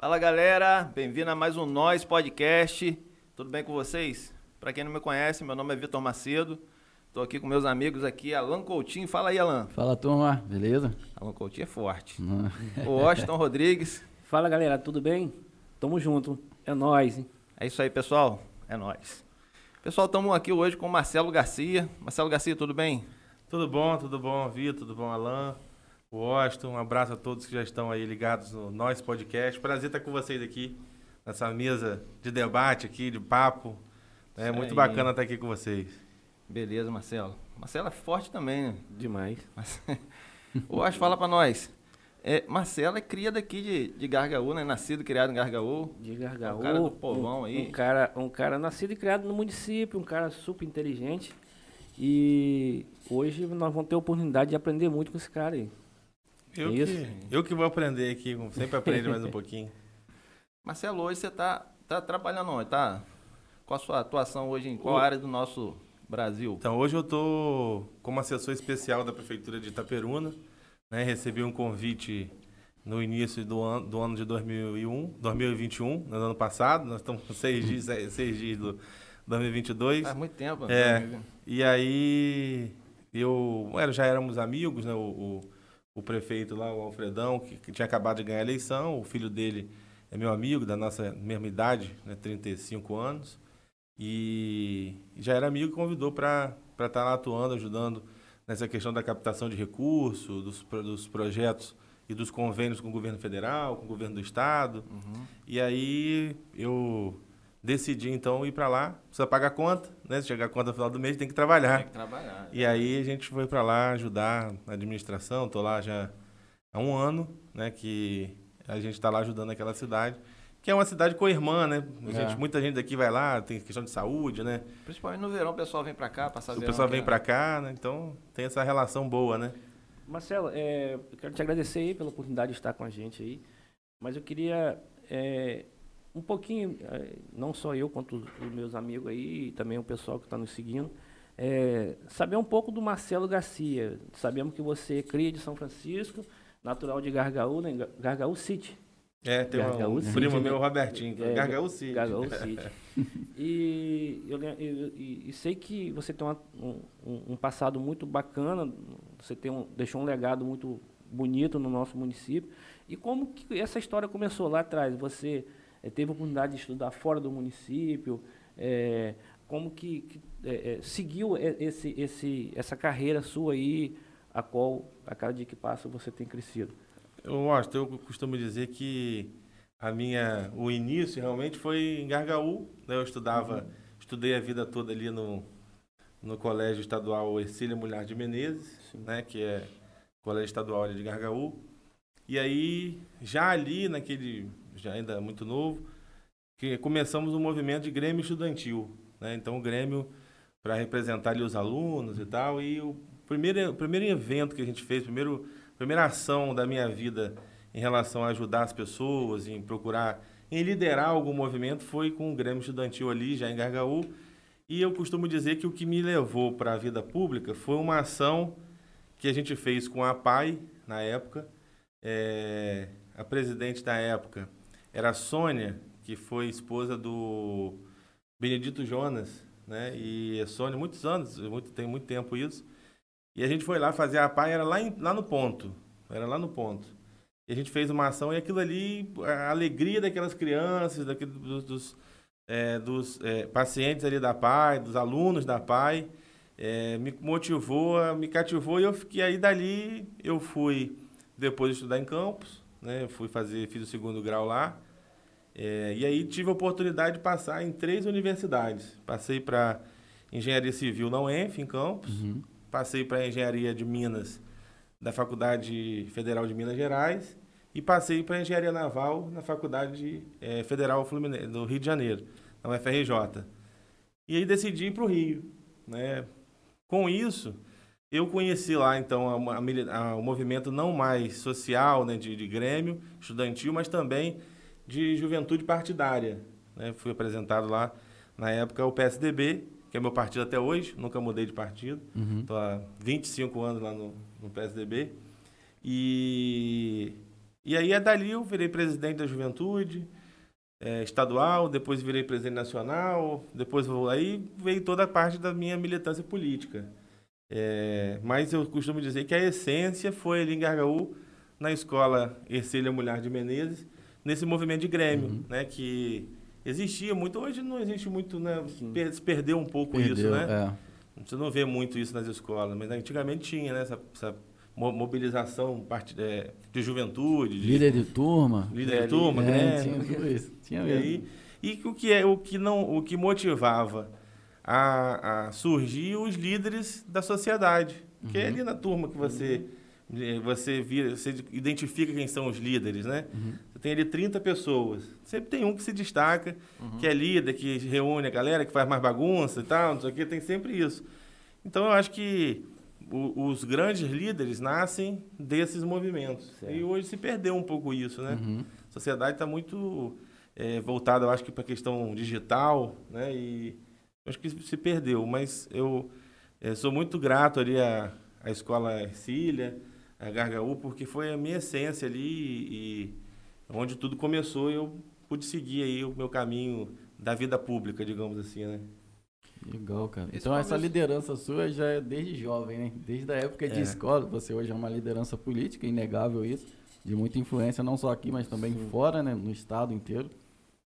Fala galera, bem-vindo a mais um Nós Podcast. Tudo bem com vocês? Para quem não me conhece, meu nome é Vitor Macedo. Estou aqui com meus amigos aqui, Alan Coutinho. Fala aí, Alan. Fala turma, beleza? Alan Coutinho é forte. o Washington Rodrigues. Fala galera, tudo bem? Tamo junto, é nóis. Hein? É isso aí, pessoal. É nóis. Pessoal, estamos aqui hoje com o Marcelo Garcia. Marcelo Garcia, tudo bem? Tudo bom, tudo bom, Vitor, tudo bom, Alan? Washington, um abraço a todos que já estão aí ligados no Nós Podcast. Prazer estar com vocês aqui nessa mesa de debate aqui, de papo. É muito aí. bacana estar aqui com vocês. Beleza, Marcelo. Marcelo é forte também, né? Demais. o Washington, fala para nós. É, Marcelo é cria daqui de, de Gargaú, né? Nascido e criado em Gargaú. De Gargaú. Um cara do povão um, aí. Um cara, um cara nascido e criado no município, um cara super inteligente. E hoje nós vamos ter a oportunidade de aprender muito com esse cara aí. Eu, Isso. que, eu que vou aprender aqui, sempre aprende mais um pouquinho. Marcelo, hoje você está tá trabalhando onde? Tá? Qual a sua atuação hoje em qual o... área do nosso Brasil? Então, hoje eu estou como assessor especial da Prefeitura de Itaperuna. Né? Recebi um convite no início do ano, do ano de 2001, 2021, no ano passado. Nós estamos com seis dias, seis dias do 2022. Faz muito tempo. É, né? e aí, eu, já éramos amigos, né? O, o o prefeito lá, o Alfredão, que, que, tinha acabado de ganhar a eleição. O filho dele é meu amigo, da nossa mesma idade, né, 35 anos. E já era amigo e convidou para estar tá lá atuando, ajudando nessa questão da captação de recursos, dos, dos projetos e dos convênios com o governo federal, com o governo do estado. Uhum. E aí eu decidi então ir para lá, precisa pagar a conta, né? Se chegar a conta no final do mês tem que trabalhar. Tem que trabalhar. E aí a gente foi para lá ajudar na administração, tô lá já há um ano, né, que a gente está lá ajudando aquela cidade, que é uma cidade co-irmã, né? Gente, é. muita gente daqui vai lá, tem questão de saúde, né? Principalmente no verão o pessoal vem para cá, passar o verão. O pessoal vem para cá, né? Então tem essa relação boa, né? Marcelo, é, eu quero te agradecer aí pela oportunidade de estar com a gente aí, mas eu queria é, um pouquinho, é, não só eu, quanto os meus amigos aí, e também o pessoal que está nos seguindo, é, saber um pouco do Marcelo Garcia. Sabemos que você é cria de São Francisco, natural de Gargaú, né? Gargaú City. É, tem Gargaú um City, primo né? meu, Robertinho, é, Gargaú City. Gargaú City. e, eu, eu, e, sei que você tem uma, um, um, passado muito bacana, você tem um, deixou um legado muito bonito no nosso município. E como que essa história começou lá atrás? Você teve a oportunidade de estudar fora do município, é, como que, que é, seguiu esse, esse, essa carreira sua aí, a qual a cada dia que passa você tem crescido? Eu acho, eu costumo dizer que a minha, o início realmente foi em Gargaú, né? eu estudava, uhum. estudei a vida toda ali no, no Colégio Estadual Ercília Mulher de Menezes, né, que é Colégio Estadual de Gargaú. E aí, já ali naquele já ainda muito novo, que começamos um movimento de Grêmio Estudantil. Né? Então, o Grêmio, para representar ali os alunos e tal, e o primeiro, o primeiro evento que a gente fez, primeiro, primeira ação da minha vida em relação a ajudar as pessoas, em procurar, em liderar algum movimento, foi com o Grêmio Estudantil ali, já em Gargaú. E eu costumo dizer que o que me levou para a vida pública foi uma ação que a gente fez com a PAI, na época. É, a presidente da época era a Sônia, que foi esposa do Benedito Jonas, né? E a Sônia, muitos anos, muito, tem muito tempo isso. E a gente foi lá fazer a PAI, era lá, em, lá no ponto, era lá no ponto. E a gente fez uma ação e aquilo ali, a alegria daquelas crianças, daqueles, dos, dos, é, dos é, pacientes ali da PAI, dos alunos da PAI, é, me motivou, me cativou e eu fiquei aí dali, eu fui depois estudar em Campos, né? Eu fui fazer, fiz o segundo grau lá. É, e aí tive a oportunidade de passar em três universidades. Passei para Engenharia Civil na UENF, em Campos. Uhum. Passei para Engenharia de Minas, da Faculdade Federal de Minas Gerais. E passei para Engenharia Naval na Faculdade é, Federal Fluminense, do Rio de Janeiro, na UFRJ. E aí decidi ir para o Rio. Né? Com isso, eu conheci lá, então, a, a, a, o movimento não mais social, né, de, de Grêmio, estudantil, mas também de juventude partidária. Né? Fui apresentado lá, na época, o PSDB, que é meu partido até hoje, nunca mudei de partido. Estou uhum. há 25 anos lá no, no PSDB. E, E aí, é dali eu virei presidente da juventude é, estadual, depois virei presidente nacional, depois aí veio toda a parte da minha militância política. É, mas eu costumo dizer que a essência foi ali em Gargaú, na escola Ercília Mulher de Menezes, nesse movimento de Grêmio, uhum. né, que existia muito, hoje não existe muito, né, se perdeu um pouco perdeu, isso, né? É. Você não vê muito isso nas escolas, mas antigamente tinha, né, essa, essa mobilização é, de juventude. De, líder de turma. Líder de turma, é, né? Tinha tudo isso. Tinha mesmo. E, e o que é o que não o que motivava a, a surgir os líderes da sociedade, uhum. que é ali na turma que você uhum. você vira, você identifica quem são os líderes, né? Uhum. Você tem ali 30 pessoas. Sempre tem um que se destaca, uhum. que é líder, que reúne a galera, que faz mais bagunça e tal, não sei o quê, tem sempre isso. Então eu acho que o, os grandes líderes nascem desses movimentos. Certo. E hoje se perdeu um pouco isso, né? Uhum. A sociedade está muito é, voltada, eu acho que para a questão digital, né? E acho que se perdeu. Mas eu é, sou muito grato ali à, à escola Ercília, a Gargaú, porque foi a minha essência ali e, e onde tudo começou eu pude seguir aí o meu caminho da vida pública, digamos assim, né? Legal, cara. Esse então essa liderança sua já é desde jovem, né? Desde a época de é. escola, você hoje é uma liderança política, inegável isso, de muita influência, não só aqui, mas também Sim. fora, né? No estado inteiro.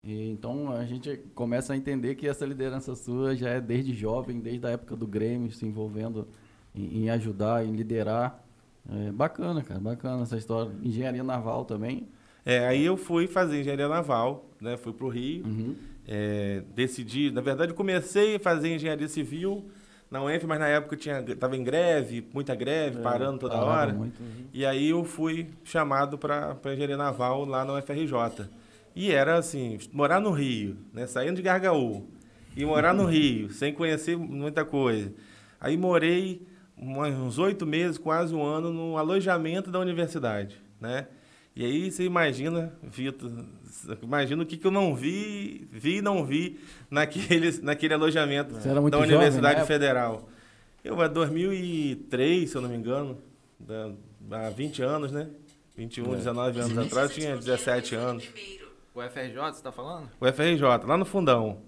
E, então a gente começa a entender que essa liderança sua já é desde jovem, desde a época do Grêmio, se envolvendo em, em ajudar, em liderar. É bacana, cara, bacana essa história. Engenharia naval também. É, aí eu fui fazer engenharia naval, né? Fui para o Rio. Uhum é, decidi, na verdade, comecei a fazer engenharia civil na UENF, mas na época tinha estava em greve, muita greve, é, parando toda hora. Muito, uhum. E aí eu fui chamado para engenharia naval lá na UFRJ. E era assim, morar no Rio, né, saindo de Gargaú, e morar no Rio, sem conhecer muita coisa. Aí morei uns oito meses, quase um ano, no alojamento da universidade, né? E aí você imagina, Vitor, imagina o que, que eu não vi, vi e não vi naquele, naquele alojamento da Universidade Federal. Eu, em 2003, se eu não me engano, há 20 anos, né? 21, é. 19 anos atrás, eu tinha 17 anos. O FRJ, você está falando? O FRJ, lá no fundão.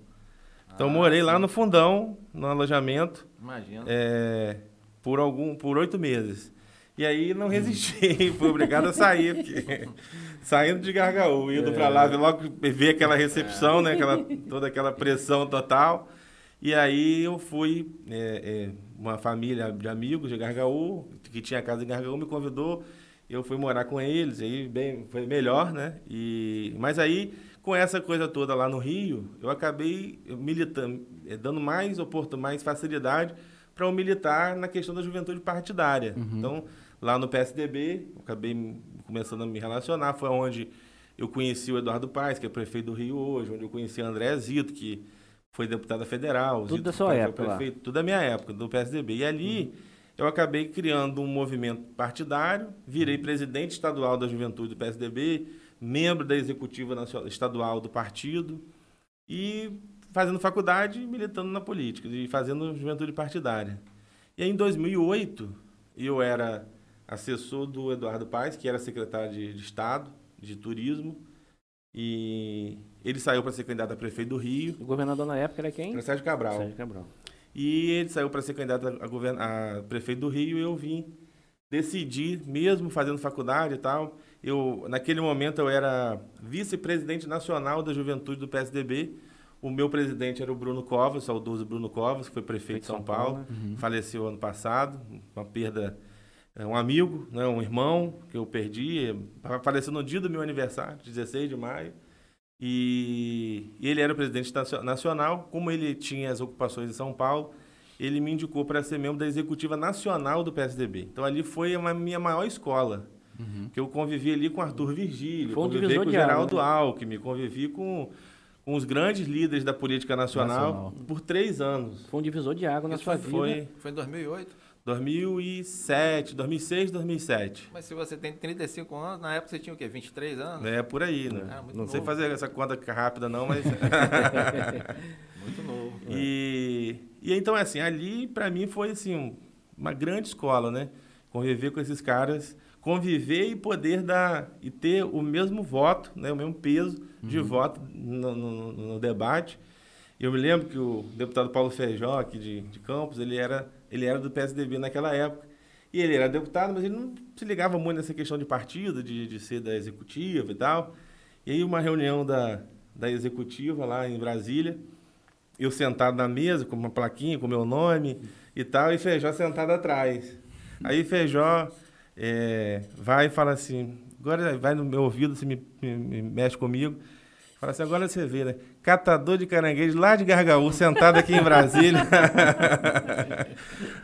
Então, ah, morei sim. lá no fundão, no alojamento. Imagina. É, por algum, por oito meses. E aí não resisti, fui obrigado a sair, porque saindo de Gargaú, indo é. para lá, logo ver aquela recepção, é. né, aquela, toda aquela pressão total. E aí eu fui, é, é, uma família de amigos de Gargaú, que tinha casa em Gargaú, me convidou, eu fui morar com eles, aí bem, foi melhor, né? E, mas aí, com essa coisa toda lá no Rio, eu acabei militando, é, dando mais oportunidade, mais facilidade para o militar na questão da juventude partidária. Uhum. Então, lá no PSDB, acabei começando a me relacionar, foi onde eu conheci o Eduardo Paes, que é prefeito do Rio hoje, onde eu conheci a André Zito, que foi deputada federal. Tudo Zito da sua época prefeito, Tudo da minha época, do PSDB. E ali uhum. Eu acabei criando um movimento partidário, virei uhum. presidente estadual da juventude do PSDB, membro da executiva nacional, estadual do partido e fazendo faculdade e militando na política, e fazendo juventude partidária. E aí, em 2008, eu era assessor do Eduardo Paes, que era secretário de, de Estado de Turismo. E ele saiu para ser candidato a prefeito do Rio. O governador na época era quem? Era Sérgio Cabral. Sérgio Cabral. E ele saiu para ser candidato a, govern... a prefeito do Rio e eu vim decidir, mesmo fazendo faculdade e tal. Eu, naquele momento eu era vice-presidente nacional da juventude do PSDB. O meu presidente era o Bruno Covas, o saudoso Bruno Covas, que foi prefeito de São, São Paulo. Paulo. Uhum. Faleceu ano passado, uma perda é um amigo, né, um irmão que eu perdi, faleceu no dia do meu aniversário, 16 de maio. E, e ele era o presidente nacional, como ele tinha as ocupações em São Paulo, ele me indicou para ser membro da executiva nacional do PSDB. Então ali foi a minha maior escola, uhum. que eu convivi ali com Arthur Virgílio, um convivi com o Geraldo né? Alckmin, convivi com, com os grandes líderes da política nacional, nacional, por três anos. Foi um divisor de água na Isso sua foi, vida. Foi em 2008? 2007, 2006, 2007. Mas se você tem 35 anos, na época você tinha o quê? 23 anos? É, por aí, né? É, não novo. sei fazer essa conta rápida não, mas... muito novo. E, e então, assim, ali para mim foi, assim, uma grande escola, né? Conviver com esses caras, conviver e poder dar e ter o mesmo voto, né, o mesmo peso de uhum. voto no, no, no, debate. Eu me lembro que o deputado Paulo Feijó, aqui de, de Campos, ele era, ele era do PSDB naquela época. E ele era deputado, mas ele não se ligava muito nessa questão de partido, de, de ser da executiva e tal. E aí, uma reunião da, da executiva lá em Brasília, eu sentado na mesa com uma plaquinha com meu nome e tal, e Feijó sentado atrás. Aí Feijó é, vai e fala assim, agora vai no meu ouvido, você me, me, me mexe comigo, fala assim, agora você vê, né? Catador de caranguejo lá de Gargaú, sentado aqui em Brasília.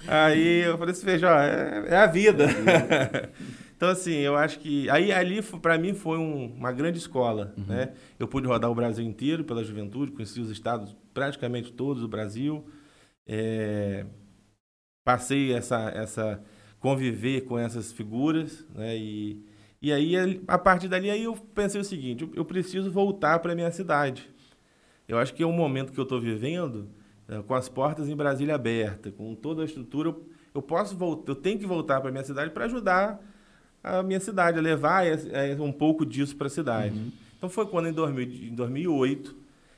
aí eu falei assim, Feijó, é, é a vida. Então, assim, eu acho que. Aí, ali, para mim, foi um, uma grande escola. Uhum. Né? Eu pude rodar o Brasil inteiro pela juventude, conheci os estados praticamente todos do Brasil. É, passei essa, essa. conviver com essas figuras. Né? E, e aí, a partir dali, aí eu pensei o seguinte: eu preciso voltar para minha cidade. Eu acho que é um momento que eu estou vivendo, é, com as portas em Brasília abertas, com toda a estrutura, eu posso voltar, eu tenho que voltar para minha cidade para ajudar a minha cidade, a levar um pouco disso para a cidade. Uhum. Então foi quando, em, 2000, em 2008,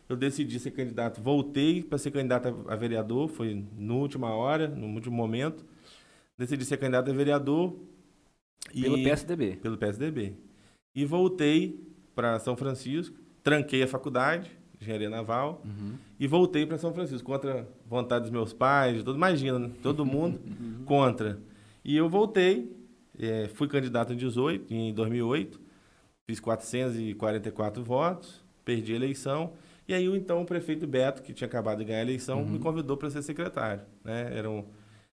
eu decidi ser candidato. Voltei para ser candidato a vereador, foi na última hora, no último momento. Decidi ser candidato a vereador. Pelo e, PSDB. Pelo PSDB. E voltei para São Francisco, tranquei a faculdade, engenharia naval, uhum. e voltei para São Francisco, contra a vontade dos meus pais, todo, imagina, né? todo mundo uhum. contra. E eu voltei, é, fui candidato em 18, em 2008, fiz 444 votos, perdi a eleição. E aí, o então, o prefeito Beto, que tinha acabado de ganhar a eleição, uhum. me convidou para ser secretário. Né? Era um...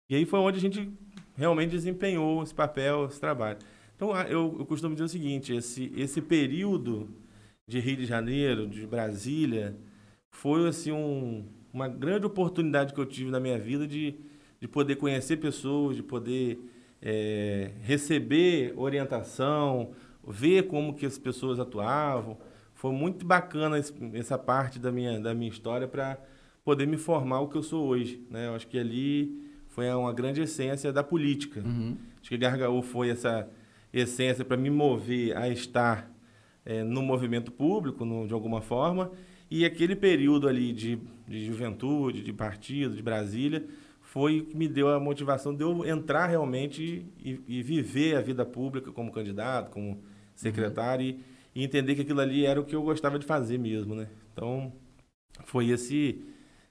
E aí foi onde a gente realmente desempenhou esse papel, esse trabalho. Então, eu, eu costumo dizer o seguinte: esse, esse período de Rio de Janeiro, de Brasília, foi assim um, uma grande oportunidade que eu tive na minha vida de, de poder conhecer pessoas, de poder é, receber orientação, ver como que as pessoas atuavam. Foi muito bacana essa parte da minha, da minha história para poder me formar o que eu sou hoje. Né? Eu acho que ali foi uma grande essência da política. Uhum. Acho que Gargaú foi essa essência para me mover a estar é, no movimento público, no, de alguma forma, e aquele período ali de, de juventude, de partido, de Brasília, foi que me deu a motivação de eu entrar realmente e, e viver a vida pública como candidato, como secretário uhum. e, e, entender que aquilo ali era o que eu gostava de fazer mesmo, né? Então, foi esse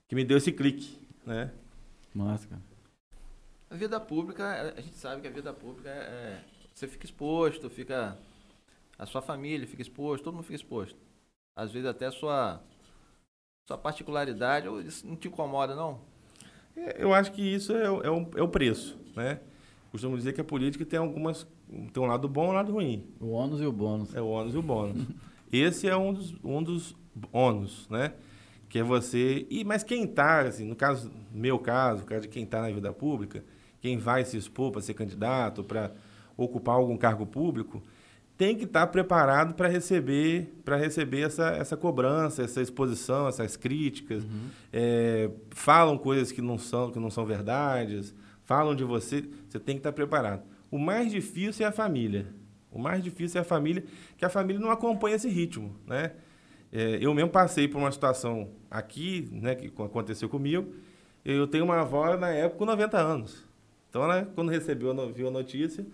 que me deu esse clique, né? Massa, cara. A vida pública, a gente sabe que a vida pública é, é você fica exposto, fica a sua família fica exposto, todo mundo fica exposto. Às vezes até a sua sua particularidade, isso não te incomoda não? É, eu acho que isso é, é, o, é o preço, né? Costumo dizer que a política tem algumas tem um lado bom e um lado ruim. O ônus e o bônus. É o ônus e o bônus. Esse é um dos, um dos ônus, né? Que é você. E, mas quem está, assim, no caso, meu caso, o caso de quem está na vida pública, quem vai se expor para ser candidato, para ocupar algum cargo público, tem que estar tá preparado para receber para receber essa, essa cobrança, essa exposição, essas críticas. Uhum. É, falam coisas que não são que não são verdades, falam de você, você tem que estar tá preparado. O mais difícil é a família. O mais difícil é a família, que a família não acompanha esse ritmo, né? É, eu mesmo passei por uma situação aqui, né, que aconteceu comigo. Eu tenho uma avó na época com 90 anos. Então, ela, quando recebeu, viu a notícia,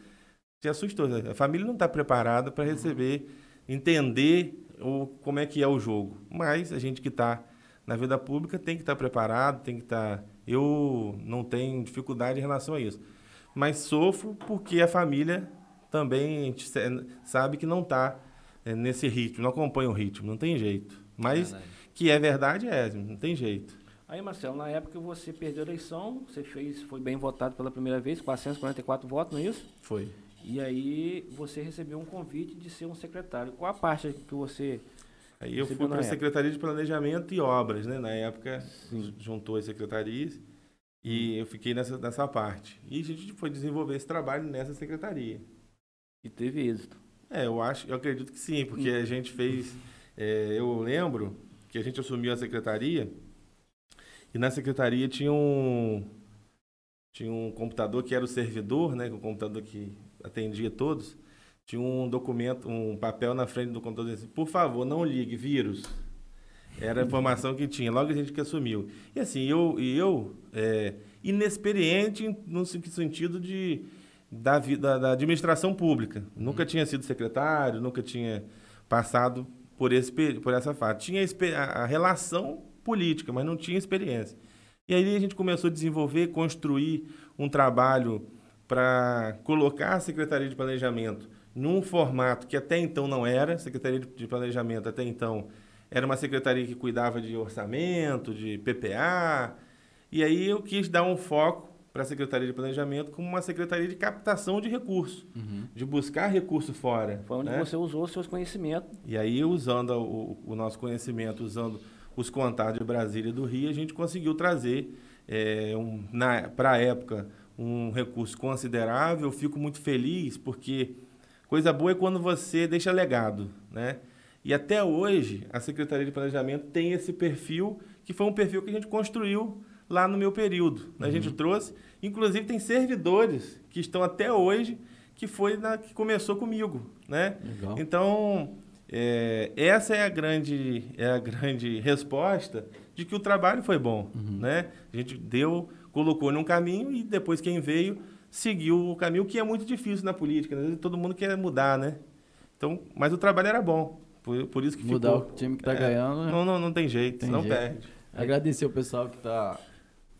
se assustou. Né? A família não está preparada para receber, entender o, como é que é o jogo. Mas a gente que está na vida pública tem que estar tá preparado, tem que estar. Tá... Eu não tenho dificuldade em relação a isso. Mas sofro porque a família também a gente sabe que não está é, nesse ritmo, não acompanha o ritmo, não tem jeito. Mas verdade. que é verdade, é, não tem jeito. Aí, Marcelo, na época você perdeu a eleição, você fez, foi bem votado pela primeira vez, 444 votos, não é isso? Foi. E aí você recebeu um convite de ser um secretário. Qual a parte que você. Aí eu fui para a Secretaria de Planejamento e Obras, né? Na época Sim. juntou as secretarias e eu fiquei nessa, nessa parte. E a gente foi desenvolver esse trabalho nessa secretaria. E teve êxito. É, eu acho, eu acredito que sim, porque a gente fez. É, eu lembro que a gente assumiu a secretaria e na secretaria tinha um tinha um computador que era o servidor, né, o computador que atendia todos, tinha um documento, um papel na frente do computador assim, por favor, não ligue, vírus. Era a informação que tinha, logo a gente que assumiu. E assim, eu, eu é, inexperiente no sentido de, da, vida, da administração pública. Nunca uhum. tinha sido secretário, nunca tinha passado por, esse, por essa fase. Tinha a, a relação política, mas não tinha experiência. E aí a gente começou a desenvolver, construir um trabalho para colocar a Secretaria de Planejamento num formato que até então não era. Secretaria de Planejamento até então era uma secretaria que cuidava de orçamento, de PPA. E aí eu quis dar um foco para a Secretaria de Planejamento como uma secretaria de captação de recursos, uhum. de buscar recurso fora. Foi onde né? você usou os seus conhecimentos. E aí, usando o, o nosso conhecimento, usando os contatos de Brasília e do Rio, a gente conseguiu trazer, é, um, para a época, um recurso considerável. Eu fico muito feliz porque coisa boa é quando você deixa legado, né? E até hoje a Secretaria de Planejamento tem esse perfil que foi um perfil que a gente construiu lá no meu período. Né? A gente uhum. trouxe, inclusive tem servidores que estão até hoje que foi na, que começou comigo, né? Legal. Então é, essa é a grande é a grande resposta de que o trabalho foi bom, uhum. né? A gente deu colocou num caminho e depois quem veio seguiu o caminho que é muito difícil na política. Né? Todo mundo quer mudar, né? Então, mas o trabalho era bom. Por, por isso que Mudar ficou, o time que está é, ganhando. Né? Não, não, não tem jeito, tem não jeito. perde. Agradecer o pessoal que está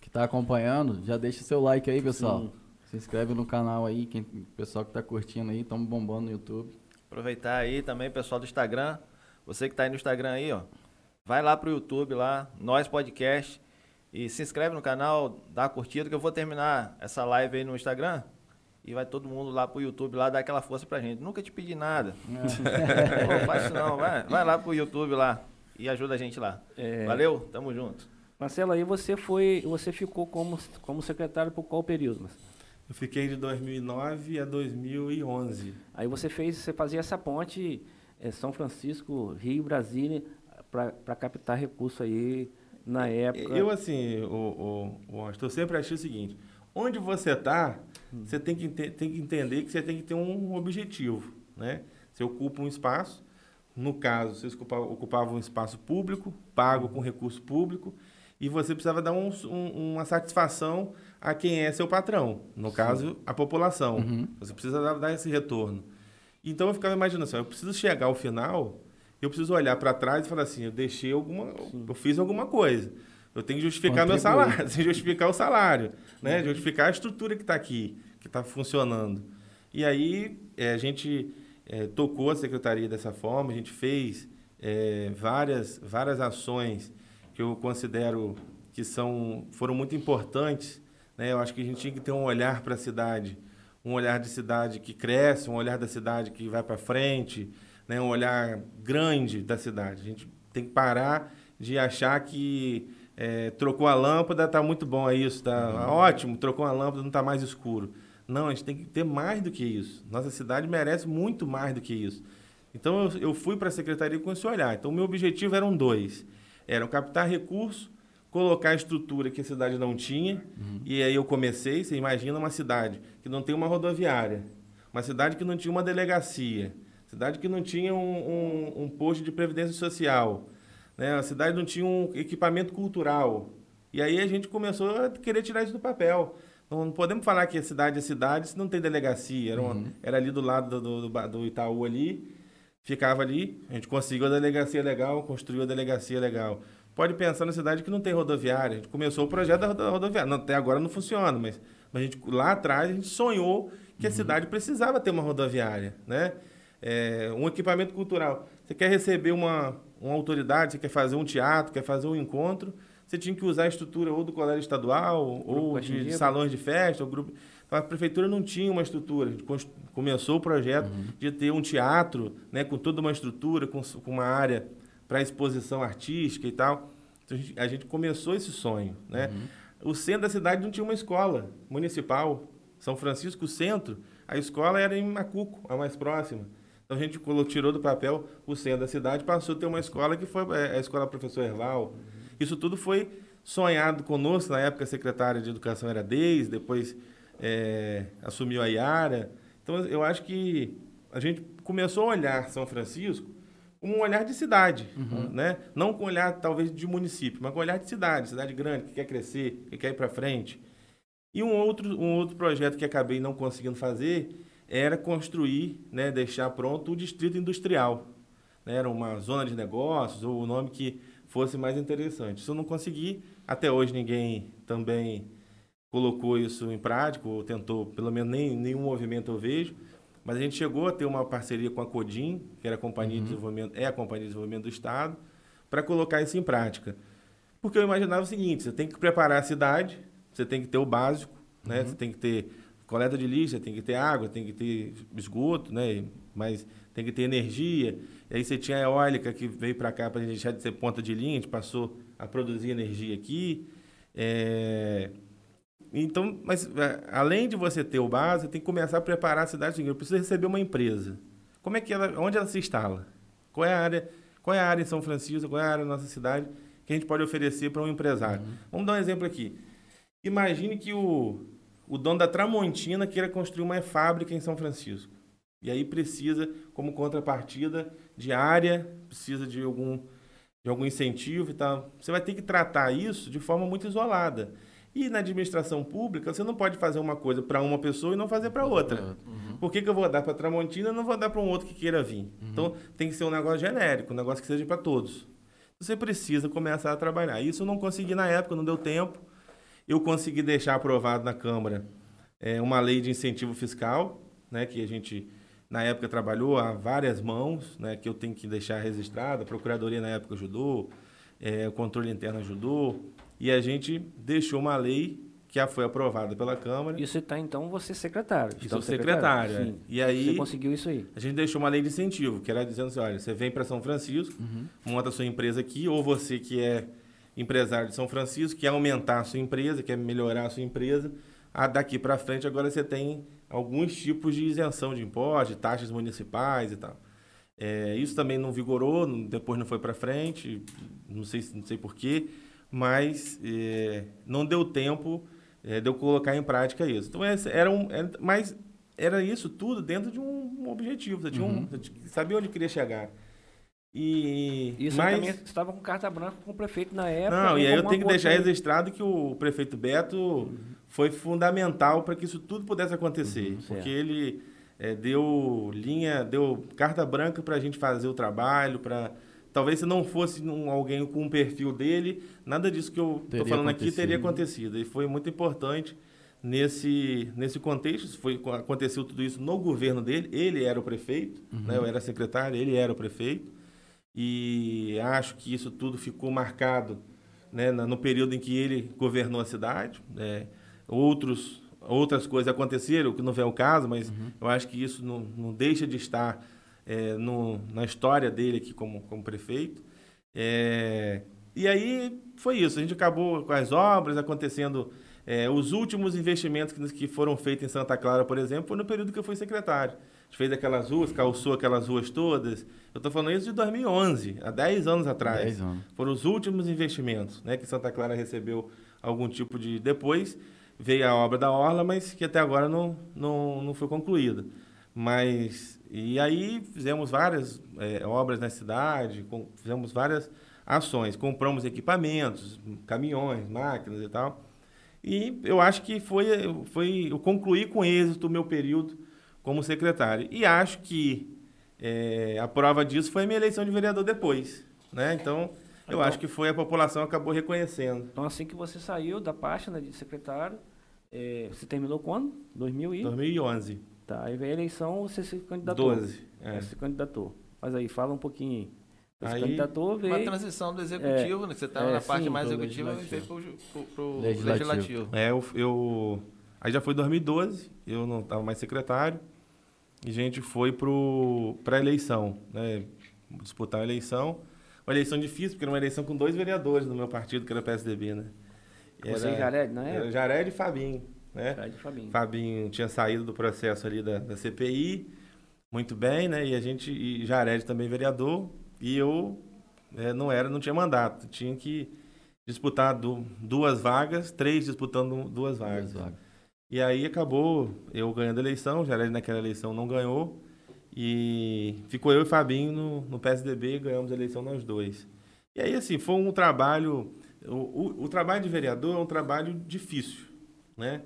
que tá acompanhando. Já deixa seu like aí, pessoal. Sim. Se inscreve no canal aí, quem, o pessoal que está curtindo aí, estamos bombando no YouTube. Aproveitar aí também, pessoal do Instagram. Você que está aí no Instagram aí, ó. Vai lá pro YouTube lá, Nós Podcast. E se inscreve no canal, dá curtida, que eu vou terminar essa live aí no Instagram. E vai todo mundo lá pro YouTube lá dar aquela força pra gente. Nunca te pedi nada. É. Pô, faz isso não, vai, vai lá pro YouTube lá e ajuda a gente lá. É... Valeu, tamo junto. Marcelo, aí você foi, você ficou como, como secretário por qual período? Marcelo? Eu fiquei de 2009 a 2011. Aí você fez, você fazia essa ponte é, São Francisco, Rio, Brasília, para captar recurso aí na época. Eu, assim, o, o, o, eu sempre achei o seguinte: onde você está, hum. você tem que, tem que entender que você tem que ter um objetivo. Né? Você ocupa um espaço, no caso, você ocupava, ocupava um espaço público, pago com recurso público, e você precisava dar um, um, uma satisfação a quem é seu patrão, no Sim. caso, a população. Uhum. Você precisa dar, dar, esse retorno. Então eu ficava imaginando assim: eu preciso chegar ao final eu preciso olhar para trás e falar assim, eu deixei alguma, Sim. eu fiz alguma coisa. Eu tenho que justificar meu salário, tenho que justificar o salário, né? Uhum. Justificar a estrutura que está aqui, que está funcionando. E aí é, a gente é, tocou a secretaria dessa forma, a gente fez é, várias, várias ações que eu considero que são, foram muito importantes. Né? Eu acho que a gente tinha que ter um olhar para a cidade, um olhar de cidade que cresce, um olhar da cidade que vai para frente, né, um olhar grande da cidade. A gente tem que parar de achar que é, trocou a lâmpada, está muito bom é isso, está uhum. ótimo, trocou a lâmpada, não está mais escuro. Não, a gente tem que ter mais do que isso. Nossa cidade merece muito mais do que isso. Então eu, eu fui para a secretaria com esse olhar. Então o meu objetivo eram dois: eram captar recursos, colocar a estrutura que a cidade não tinha. Uhum. E aí eu comecei. Você imagina uma cidade que não tem uma rodoviária, uma cidade que não tinha uma delegacia, cidade que não tinha um, um, um posto de previdência social, né? a cidade não tinha um equipamento cultural. E aí a gente começou a querer tirar isso do papel. Não, não podemos falar que a cidade é cidade se não tem delegacia. Era, uma, uhum. era ali do lado do, do, do, Itaú ali, ficava ali, a gente conseguiu a delegacia legal, construiu a delegacia legal. Pode pensar na cidade que não tem rodoviária. A gente começou o projeto da rodoviária. Não, até agora não funciona, mas, mas a gente, lá atrás a gente sonhou que a uhum. cidade precisava ter uma rodoviária, né? É, um equipamento cultural. Você quer receber uma, uma autoridade, você quer fazer um teatro, quer fazer um encontro, você tinha que usar a estrutura ou do colégio estadual, ou de, de, salões de festa, ou grupo. Então, a prefeitura não tinha uma estrutura. A gente começou o projeto uhum. de ter um teatro, né, com toda uma estrutura, com, com uma área para exposição artística e tal. Então, a gente, a gente começou esse sonho, né? Uhum. O centro da cidade não tinha uma escola municipal. São Francisco, o centro, a escola era em Macuco, a mais próxima. Então a gente tirou do papel o centro da cidade, passou a ter uma escola que foi é, a escola Professor Erval. Uhum. Isso tudo foi sonhado conosco, na época a secretária de Educação era Deis, depois é, assumiu a Iara, Então, eu acho que a gente começou a olhar São Francisco um olhar de cidade, uhum. né? Não com um olhar, talvez, de município, mas com um olhar de cidade, cidade grande, que quer crescer, que quer ir para frente. E um outro, um outro projeto que acabei não conseguindo fazer era construir, né, deixar pronto o distrito industrial. Né? Era uma zona de negócios, ou o nome que fosse mais interessante. Isso eu não consegui, até hoje ninguém também colocou isso em prática, ou tentou, pelo menos nem, nenhum movimento eu vejo, mas a gente chegou a ter uma parceria com a Codim, que era a Companhia uhum. de Desenvolvimento, é a Companhia de Desenvolvimento do Estado, para colocar isso em prática. Porque eu imaginava o seguinte, você tem que preparar a cidade, você tem que ter o básico, né? Uhum. Você tem que ter coleta de lixo, tem que ter água, tem que ter esgoto, né? Mas tem que ter energia. E aí você tinha a eólica que veio para cá para a gente deixar de ser ponta de linha, a gente passou a produzir energia aqui. É... Então, mas é, além de você ter o base, tem que começar a preparar a cidade. Eu preciso receber uma empresa. Como é que ela, onde ela se instala? Qual é a área, qual é a área em São Francisco? Qual é a área da nossa cidade que a gente pode oferecer para um empresário? Uhum. Vamos dar um exemplo aqui. Imagine que o, o dono da Tramontina queira construir uma fábrica em São Francisco. E aí precisa, como contrapartida de área, precisa de algum, de algum incentivo e tal. Você vai ter que tratar isso de forma muito isolada. E na administração pública, você não pode fazer uma coisa para uma pessoa e não fazer para outra. Uhum. Por que, que eu vou dar para Tramontina e não vou dar para um outro que queira vir? Uhum. Então, tem que ser um negócio genérico, um negócio que seja para todos. Você precisa começar a trabalhar. Isso eu não consegui na época, não deu tempo. Eu consegui deixar aprovado na Câmara é, uma lei de incentivo fiscal, né, que a gente na época trabalhou a várias mãos, né, que eu tenho que deixar registrada, a Procuradoria na época ajudou, é, o controle interno ajudou, e a gente deixou uma lei que já foi aprovada pela Câmara. E você está, então, você é secretário. Estou secretário. secretário é. E aí... Você conseguiu isso aí? A gente deixou uma lei de incentivo, que era dizendo assim, olha, você vem para São Francisco, uhum. monta a sua empresa aqui, ou você que é empresário de São Francisco, quer aumentar a sua empresa, quer melhorar a sua empresa, a daqui para frente agora você tem alguns tipos de isenção de impostos, de taxas municipais e tal. É, isso também não vigorou, depois não foi para frente, não sei, não sei porquê, mas é, não deu tempo é, de eu colocar em prática isso. Então, era um, era, mas era isso tudo dentro de um objetivo, você, tinha um, uhum. você sabia onde queria chegar. E, Isso mas... também estava com carta branca com o prefeito na época. Não, e aí eu tenho que deixar registrado que o prefeito Beto uhum. foi fundamental para que isso tudo pudesse acontecer. Uhum, porque ele é, deu linha, deu carta branca para a gente fazer o trabalho, para talvez se não fosse um, alguém com um perfil dele, nada disso que eu estou falando aqui teria acontecido. E foi muito importante nesse, nesse contexto. Foi, aconteceu tudo isso no governo dele. Ele era o prefeito, uhum. né? eu era secretário, ele era o prefeito e acho que isso tudo ficou marcado né, no período em que ele governou a cidade. É, outros, outras coisas aconteceram, que não vem ao caso, mas uhum. eu acho que isso não, não deixa de estar é, no, na história dele aqui como, como prefeito. É, e aí foi isso, a gente acabou com as obras acontecendo. É, os últimos investimentos que, que foram feitos em Santa Clara, por exemplo, foi no período que eu fui secretário fez aquelas ruas, calçou aquelas ruas todas. Eu estou falando isso de 2011, há 10 anos atrás. 10 anos. Foram os últimos investimentos né, que Santa Clara recebeu algum tipo de. Depois veio a obra da Orla, mas que até agora não, não, não foi concluída. Mas. E aí fizemos várias é, obras na cidade, com, fizemos várias ações. Compramos equipamentos, caminhões, máquinas e tal. E eu acho que foi, foi eu concluí com êxito o meu período como secretário. E acho que é, a prova disso foi a minha eleição de vereador depois. Né? Então, eu então, acho que foi a população acabou reconhecendo. Então, assim que você saiu da pasta de secretário, é, você terminou quando? 2000 e... 2011. Tá, aí veio a eleição, você se candidatou. 12, é. se candidatou. Mas aí, fala um pouquinho aí. Você aí, candidatou, veio... Uma transição do executivo, é, né? Você estava é, na parte sim, mais executiva e veio para o legislativo. legislativo. É, eu, eu... Aí já foi 2012, eu não estava mais secretário a gente foi para a eleição, né? disputar a eleição. Uma eleição difícil, porque era uma eleição com dois vereadores do meu partido, que era o PSDB, né? Era, Você e Jared, não é? Era Jared e Fabinho, né? Jared e Fabinho. Fabinho tinha saído do processo ali da, da CPI, muito bem, né? E a gente, e Jared também vereador, e eu é, não era, não tinha mandato, tinha que disputar du, duas vagas, três disputando duas vagas. Duas vagas. E aí acabou eu ganhando a eleição, era naquela eleição não ganhou. E ficou eu e Fabinho no, no PSDB, ganhamos a eleição nós dois. E aí, assim, foi um trabalho. O, o, o trabalho de vereador é um trabalho difícil, né?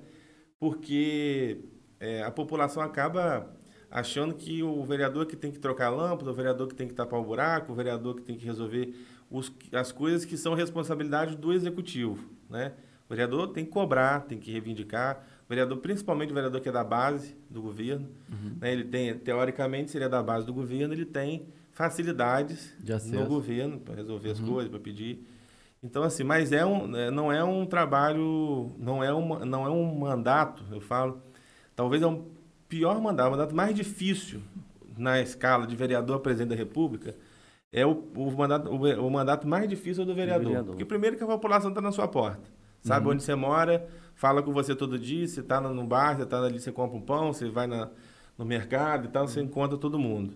Porque é, a população acaba achando que o vereador que tem que trocar lâmpada, o vereador que tem que tapar o buraco, o vereador que tem que resolver os, as coisas que são responsabilidade do executivo, né? O vereador tem que cobrar, tem que reivindicar. Vereador, principalmente o vereador que é da base do governo, uhum. né? ele tem, teoricamente, seria da base do governo, ele tem facilidades no governo para resolver as uhum. coisas, para pedir. Então, assim, mas é um, é, não é um trabalho, não é, uma, não é um mandato, eu falo, talvez é um pior mandato, o mandato mais difícil na escala de vereador a presidente da República, é o, o, mandato, o, o mandato mais difícil do vereador. do vereador. Porque primeiro que a população está na sua porta. Sabe uhum. onde você mora, fala com você todo dia, você está no bar, você está ali, você compra um pão, você vai na, no mercado e tal, uhum. você encontra todo mundo.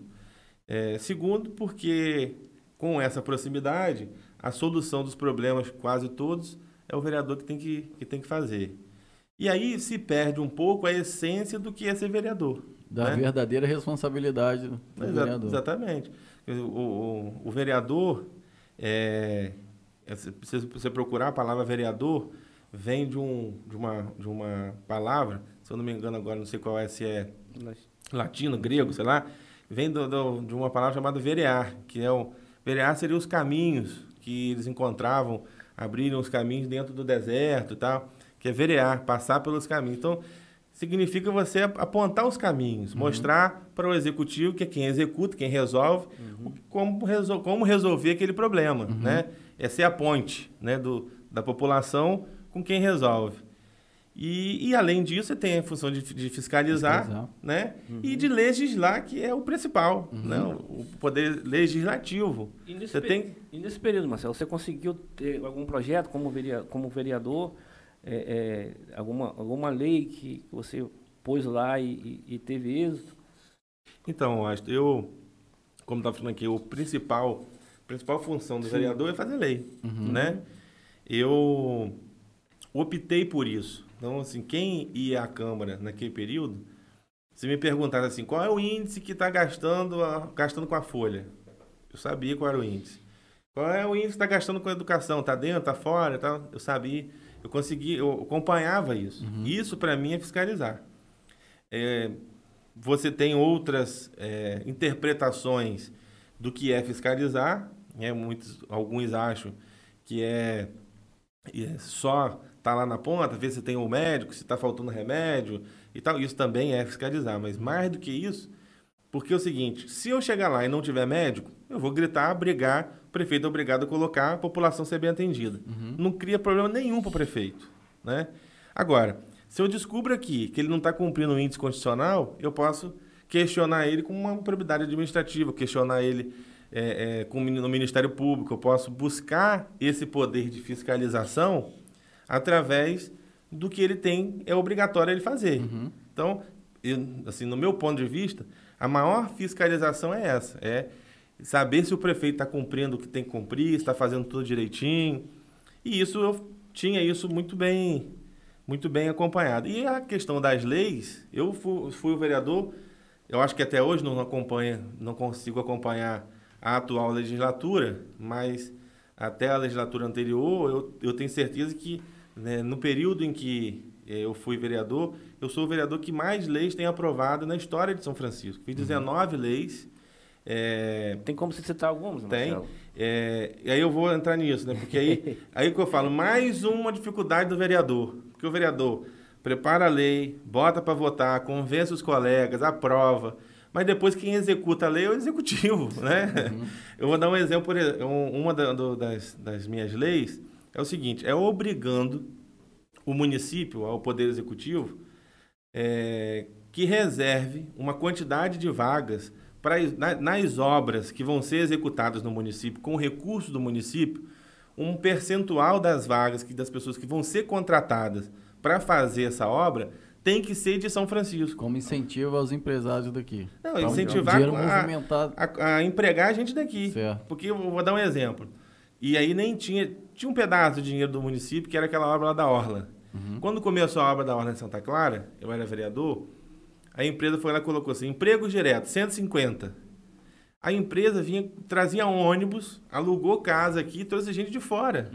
É, segundo, porque com essa proximidade, a solução dos problemas, quase todos, é o vereador que tem que, que, tem que fazer. E aí se perde um pouco a essência do que é ser vereador. Da né? verdadeira responsabilidade do Exa vereador. Exatamente. O, o, o vereador, é, se você procurar a palavra vereador, vem de, um, de, uma, de uma palavra, se eu não me engano agora, não sei qual é, se é latino, grego, sei lá, vem do, do, de uma palavra chamada verear, que é o... Verear seria os caminhos que eles encontravam, abriram os caminhos dentro do deserto e tal, que é verear, passar pelos caminhos. Então, significa você apontar os caminhos, uhum. mostrar para o executivo, que é quem executa, quem resolve, uhum. como, resol como resolver aquele problema, uhum. né? É ser a ponte né, do, da população com quem resolve. E, e, além disso, você tem a função de, de fiscalizar, fiscalizar, né? Uhum. E de legislar, que é o principal, uhum. né? O, o, poder legislativo. E nesse, você tem... e nesse período, Marcelo, você conseguiu ter algum projeto como, vereador, como vereador é, é, alguma, alguma lei que você pôs lá e, e, e teve êxito? Então, eu, como estava falando aqui, o principal, a principal função do Sim. vereador é fazer lei, uhum. né? Eu optei por isso. Então, assim, quem ia à Câmara naquele período, se me perguntasse assim, qual é o índice que está gastando, a, gastando com a folha? Eu sabia qual era o índice. Qual é o índice que está gastando com a educação? Está dentro, está fora? Tá? Eu sabia. Eu consegui, eu acompanhava isso. Uhum. Isso, para mim, é fiscalizar. É, você tem outras é, interpretações do que é fiscalizar. Né? Muitos, alguns acham que é, é só tá lá na ponta, ver se tem um médico, se está faltando remédio e tal. Isso também é fiscalizar. Mas mais do que isso, porque é o seguinte: se eu chegar lá e não tiver médico, eu vou gritar, brigar, o prefeito é obrigado a colocar a população ser bem atendida. Uhum. Não cria problema nenhum para o prefeito. Né? Agora, se eu descubro aqui que ele não está cumprindo o índice constitucional, eu posso questionar ele com uma probidade administrativa, questionar ele é, é, com, no Ministério Público, eu posso buscar esse poder de fiscalização através do que ele tem, é obrigatório ele fazer. Uhum. Então, eu, assim, no meu ponto de vista, a maior fiscalização é essa, é saber se o prefeito está cumprindo o que tem que cumprir, está fazendo tudo direitinho. E isso eu tinha isso muito bem, muito bem acompanhado. E a questão das leis, eu fui, fui o vereador, eu acho que até hoje não acompanha, não consigo acompanhar a atual legislatura, mas até a legislatura anterior, eu, eu tenho certeza que né, no período em que eh, eu fui vereador, eu sou o vereador que mais leis tem aprovado na história de São Francisco. Fiz 19 uhum. leis. É... Tem como você citar algumas, Tem. É... E aí eu vou entrar nisso, né? Porque aí, aí que eu falo, mais uma dificuldade do vereador. Porque o vereador prepara a lei, bota para votar, convence os colegas, aprova. Mas depois quem executa a lei é o executivo, né? Uhum. Eu vou dar um exemplo. Uma das, das minhas leis é o seguinte: é obrigando o município, ao Poder Executivo, é, que reserve uma quantidade de vagas para nas obras que vão ser executadas no município, com recursos do município, um percentual das vagas que das pessoas que vão ser contratadas para fazer essa obra tem que ser de São Francisco. Como incentivo aos empresários daqui. Não, incentivar a, a, a, empregar a gente daqui. Certo. Porque eu vou dar um exemplo. E aí nem tinha. Tinha um pedaço de dinheiro do município, que era aquela obra lá da Orla. Uhum. Quando começou a obra da Ordem de Santa Clara, eu era vereador, a empresa foi lá e colocou assim, emprego direto, 150. A empresa vinha, trazia ônibus, alugou casa aqui e trouxe gente de fora.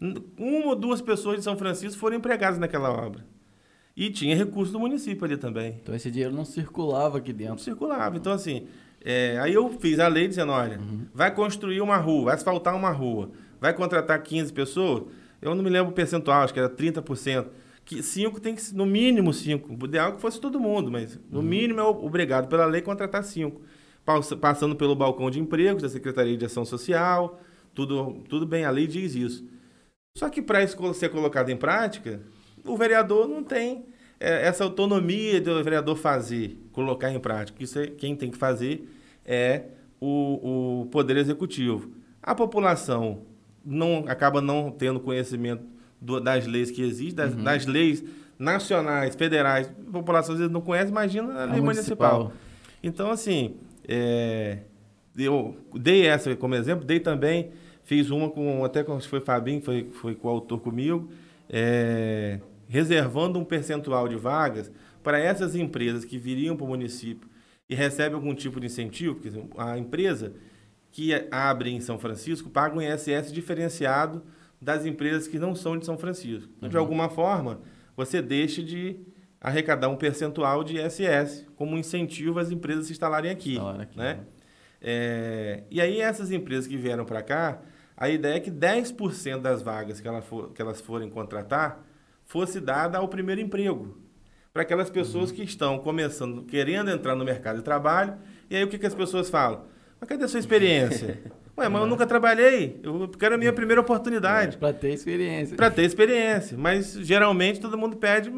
Uhum. Uma ou duas pessoas de São Francisco foram empregadas naquela obra. E tinha recurso do município ali também. Então esse dinheiro não circulava aqui dentro. Não circulava. Então, assim, é, aí eu fiz a lei dizendo, olha, uhum. vai construir uma rua, vai asfaltar uma rua, vai contratar 15 pessoas, eu não me lembro o percentual, acho que era 30%. Que cinco tem que, no mínimo cinco. O ideal é que fosse todo mundo, mas no uhum. mínimo é obrigado pela lei contratar cinco. Passando pelo balcão de empregos da Secretaria de Ação Social, tudo, tudo bem, a lei diz isso. Só que para isso ser colocado em prática, o vereador não tem é, essa autonomia do vereador fazer, colocar em prática. Isso é, quem tem que fazer é o, o Poder Executivo. A população não acaba não tendo conhecimento do, das leis que existem, das, uhum. das, leis nacionais, federais. A população às vezes não conhece, imagina a lei a municipal. municipal. Então, assim, é, eu dei essa como exemplo, dei também, fiz uma com, até com foi Fabinho, foi, foi coautor comigo, é, reservando um percentual de vagas para essas empresas que viriam para o município e recebem algum tipo de incentivo, porque a empresa que abre em São Francisco paga um ISS diferenciado das empresas que não são de São Francisco. Então, uhum. de alguma forma, você deixa de arrecadar um percentual de ISS como incentivo às empresas se instalarem aqui. aqui né? né? É, e aí, essas empresas que vieram para cá, a ideia é que 10% das vagas que, ela for, que elas forem contratar fosse dada ao primeiro emprego. Para aquelas pessoas uhum. que estão começando, querendo entrar no mercado de trabalho. E aí o que, que as pessoas falam? Mas cadê a sua experiência? Ué, mas eu nunca trabalhei. Eu quero a minha primeira oportunidade. É, para ter experiência. Para ter experiência. Mas geralmente todo mundo pede,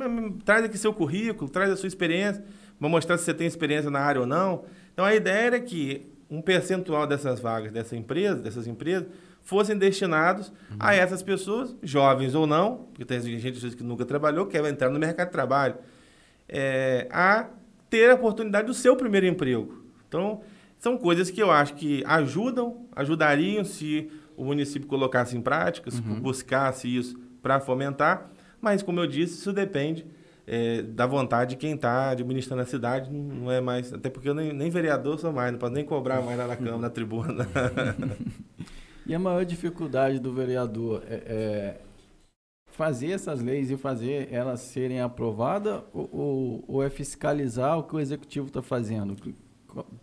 traz aqui seu currículo, traz a sua experiência, vou mostrar se você tem experiência na área ou não. Então a ideia era que um percentual dessas vagas dessa empresa, dessas empresas, fossem destinados uhum. a essas pessoas, jovens ou não, porque tem gente que nunca trabalhou, quer entrar no mercado de trabalho, é, a ter a oportunidade do seu primeiro emprego. Então, são coisas que eu acho que ajudam, ajudariam se o município colocasse em prática, uhum. buscasse isso para fomentar, mas, como eu disse, isso depende é, da vontade de quem está administrando a cidade, não é mais. Até porque eu nem, nem vereador sou mais, não posso nem cobrar mais lá na Câmara, na tribuna. E a maior dificuldade do vereador é, é fazer essas leis e fazer elas serem aprovadas ou, ou, ou é fiscalizar o que o executivo está fazendo?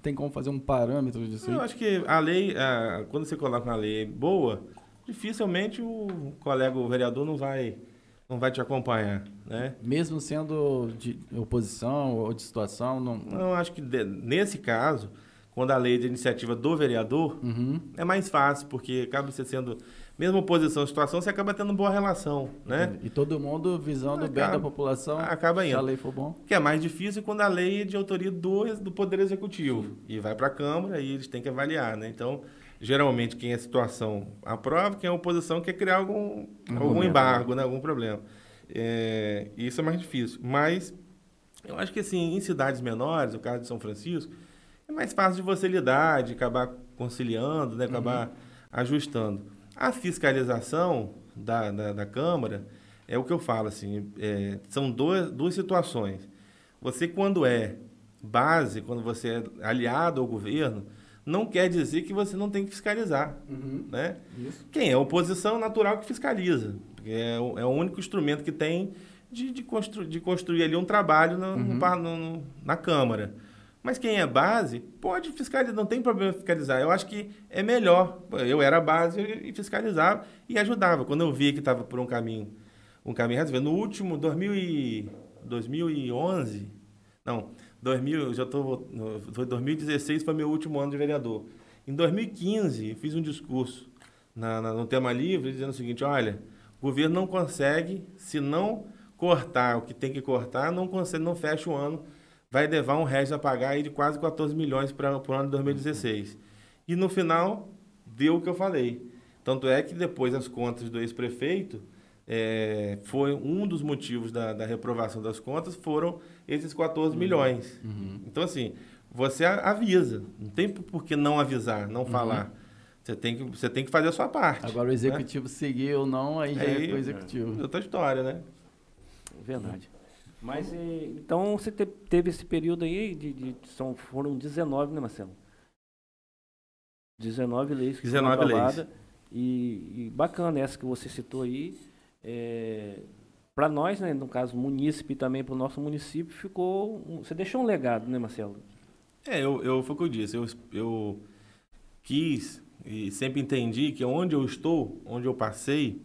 Tem como fazer um parâmetro disso? Eu acho que a lei, a, quando você coloca uma lei boa, dificilmente o colega, o vereador, não vai, não vai te acompanhar, né? Mesmo sendo de oposição ou de situação, não. Não, acho que de, nesse caso quando a lei de iniciativa do vereador, uhum. é mais fácil, porque acaba você sendo, mesmo oposição situação, você acaba tendo boa relação, né? E todo mundo visando o bem da população, acaba indo. se a lei for bom. Que é mais difícil quando a lei é de autoria do, do Poder Executivo. Sim. E vai para a Câmara e eles têm que avaliar, né? Então, geralmente, quem é situação aprova, quem é oposição quer criar algum, algum embargo, né? algum problema. É, isso é mais difícil. Mas, eu acho que, assim, em cidades menores, o caso de São Francisco, é mais fácil de você lidar, de acabar conciliando, né? acabar uhum. ajustando. A fiscalização da, da, da, Câmara é o que eu falo, assim, é, são duas, duas situações. Você, quando é base, quando você é aliado ao governo, não quer dizer que você não tem que fiscalizar. Uhum. Né? Isso. Quem é oposição, natural que fiscaliza. É o, é o único instrumento que tem de, de, constru, de construir ali um trabalho no, uhum. no, no, na Câmara. Mas quem é base pode fiscalizar, não tem problema fiscalizar. Eu acho que é melhor. Eu era base e fiscalizava e ajudava. Quando eu via que estava por um caminho, um caminho. No último, 2000 e, 2011, não, 2000, já tô, foi 2016 foi meu último ano de vereador. Em 2015, fiz um discurso na, na, no tema livre dizendo o seguinte: olha, o governo não consegue, se não cortar o que tem que cortar, não consegue, não fecha o ano vai levar um resto a pagar aí de quase 14 milhões para o ano de 2016. E no final, deu o que eu falei. Tanto é que depois as contas do ex-prefeito, é, foi um dos motivos da, da, reprovação das contas, foram esses 14 uhum. milhões. Uhum. Então, assim, você avisa. Não tem por que não avisar, não uhum. falar. Você tem, que, você tem que fazer a sua parte. Agora, o né? executivo né? seguir ou não, aí já é, é com o executivo. É outra história, né? verdade. Mas e, então você te, teve esse período aí de, de, são foram 19, né, Marcelo? 19 leis que 19 foram leis. E, e, bacana essa que você citou aí. É, para nós, né, no caso munícipe e também para o nosso município, ficou. Um, você deixou um legado, né, Marcelo? É, eu, eu foi o que eu disse. Eu, eu quis e sempre entendi que onde eu estou, onde eu passei,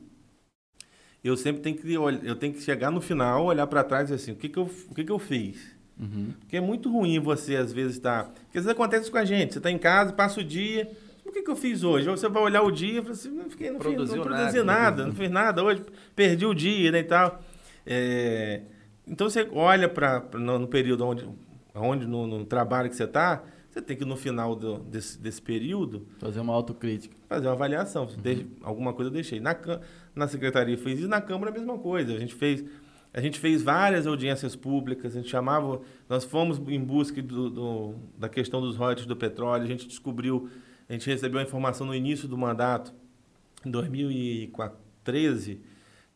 eu sempre tenho que eu tenho que chegar no final, olhar para trás e dizer assim, o que que eu, o que que eu fiz? Uhum. Porque é muito ruim você às vezes estar, tá, porque às vezes acontece isso com a gente, você está em casa, passa o dia, o que que eu fiz hoje? Ou você vai olhar o dia e fala assim, não fiquei, não, fiz, não produzi nada, nada não fiz nada hoje, perdi o dia, né, e tal. É, então você olha para no, no, período onde, onde no, no trabalho que você está você tem que, no final do, desse, desse período... Fazer uma autocrítica. Fazer uma avaliação. Uhum. Deixe, alguma coisa eu deixei. Na, na secretaria fez isso, na Câmara a mesma coisa. A gente fez... A gente fez várias audiências públicas, a gente chamava, nós fomos em busca do, do, da questão dos royalties do petróleo, a gente descobriu, a gente recebeu a informação no início do mandato, em 2013,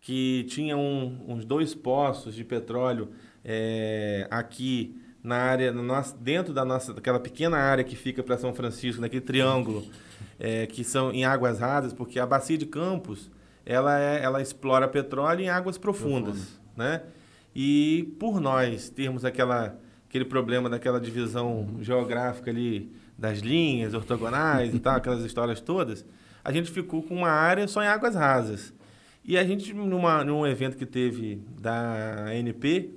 que tinha um, uns dois poços de petróleo é, aqui na área, na nossa, dentro da nossa, daquela pequena área que fica para São Francisco, naquele triângulo, é, que são em águas rasas, porque a bacia de Campos, ela, é, ela explora petróleo em águas profundas, Profundo. né? E por nós termos aquela, aquele problema daquela divisão geográfica ali das linhas ortogonais e tal, aquelas histórias todas, a gente ficou com uma área só em águas rasas. E a gente, numa, num evento que teve da ANP,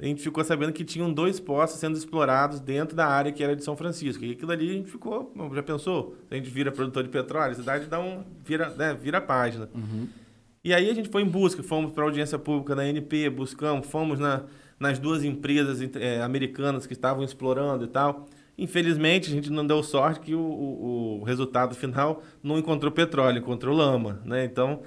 a gente ficou sabendo que tinham dois poços sendo explorados dentro da área que era de São Francisco. E aquilo ali a gente ficou, já pensou? A gente vira produtor de petróleo, a cidade dá um, vira, né, vira página. Uhum. E aí a gente foi em busca, fomos para a audiência pública da ANP, buscamos, fomos na, nas duas empresas é, americanas que estavam explorando e tal. Infelizmente, a gente não deu sorte que o, o, o resultado final não encontrou petróleo, encontrou lama, né? Então,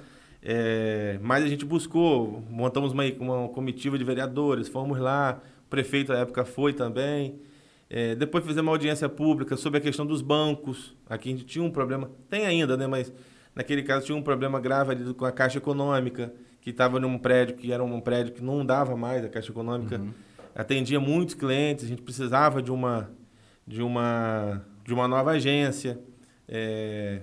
é, mas a gente buscou, montamos uma, uma comitiva de vereadores, fomos lá, o prefeito à época foi também. É, depois fizemos uma audiência pública sobre a questão dos bancos. Aqui a gente tinha um problema, tem ainda, né? Mas naquele caso tinha um problema grave ali com a Caixa Econômica, que estava num prédio que era um prédio que não dava mais, a Caixa Econômica uhum. atendia muitos clientes, a gente precisava de uma, de uma, de uma nova agência. É,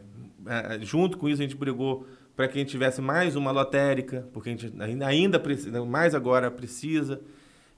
junto com isso a gente brigou para que a gente tivesse mais uma lotérica, porque a gente ainda, ainda precisa, mais agora precisa.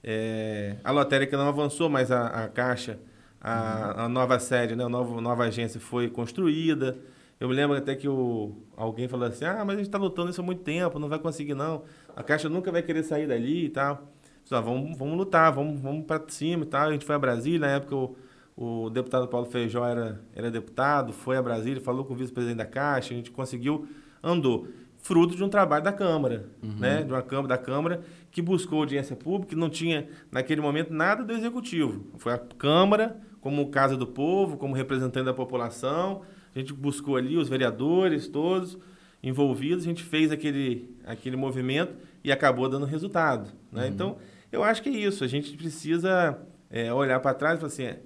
É, a lotérica não avançou, mas a, a Caixa, a, a, nova sede, né, a nova, nova agência foi construída. Eu me lembro até que o, alguém falou assim, ah, mas a gente está lutando isso há muito tempo, não vai conseguir não. A Caixa nunca vai querer sair dali e tal. Só, vamos, vamos lutar, vamos, vamos para cima e tal. A gente foi a Brasília, na época o, o deputado Paulo Feijó era, era deputado, foi a Brasília, falou com o vice-presidente da Caixa, a gente conseguiu andou. Fruto de um trabalho da Câmara, uhum. né? De uma Câmara da Câmara que buscou audiência pública, que não tinha, naquele momento, nada do Executivo. Foi a Câmara, como Casa do Povo, como representante da população. A gente buscou ali os vereadores, todos envolvidos, a gente fez aquele, aquele movimento e acabou dando resultado. Né? Uhum. Então, eu acho que é isso. A gente precisa é, olhar para trás e falar assim: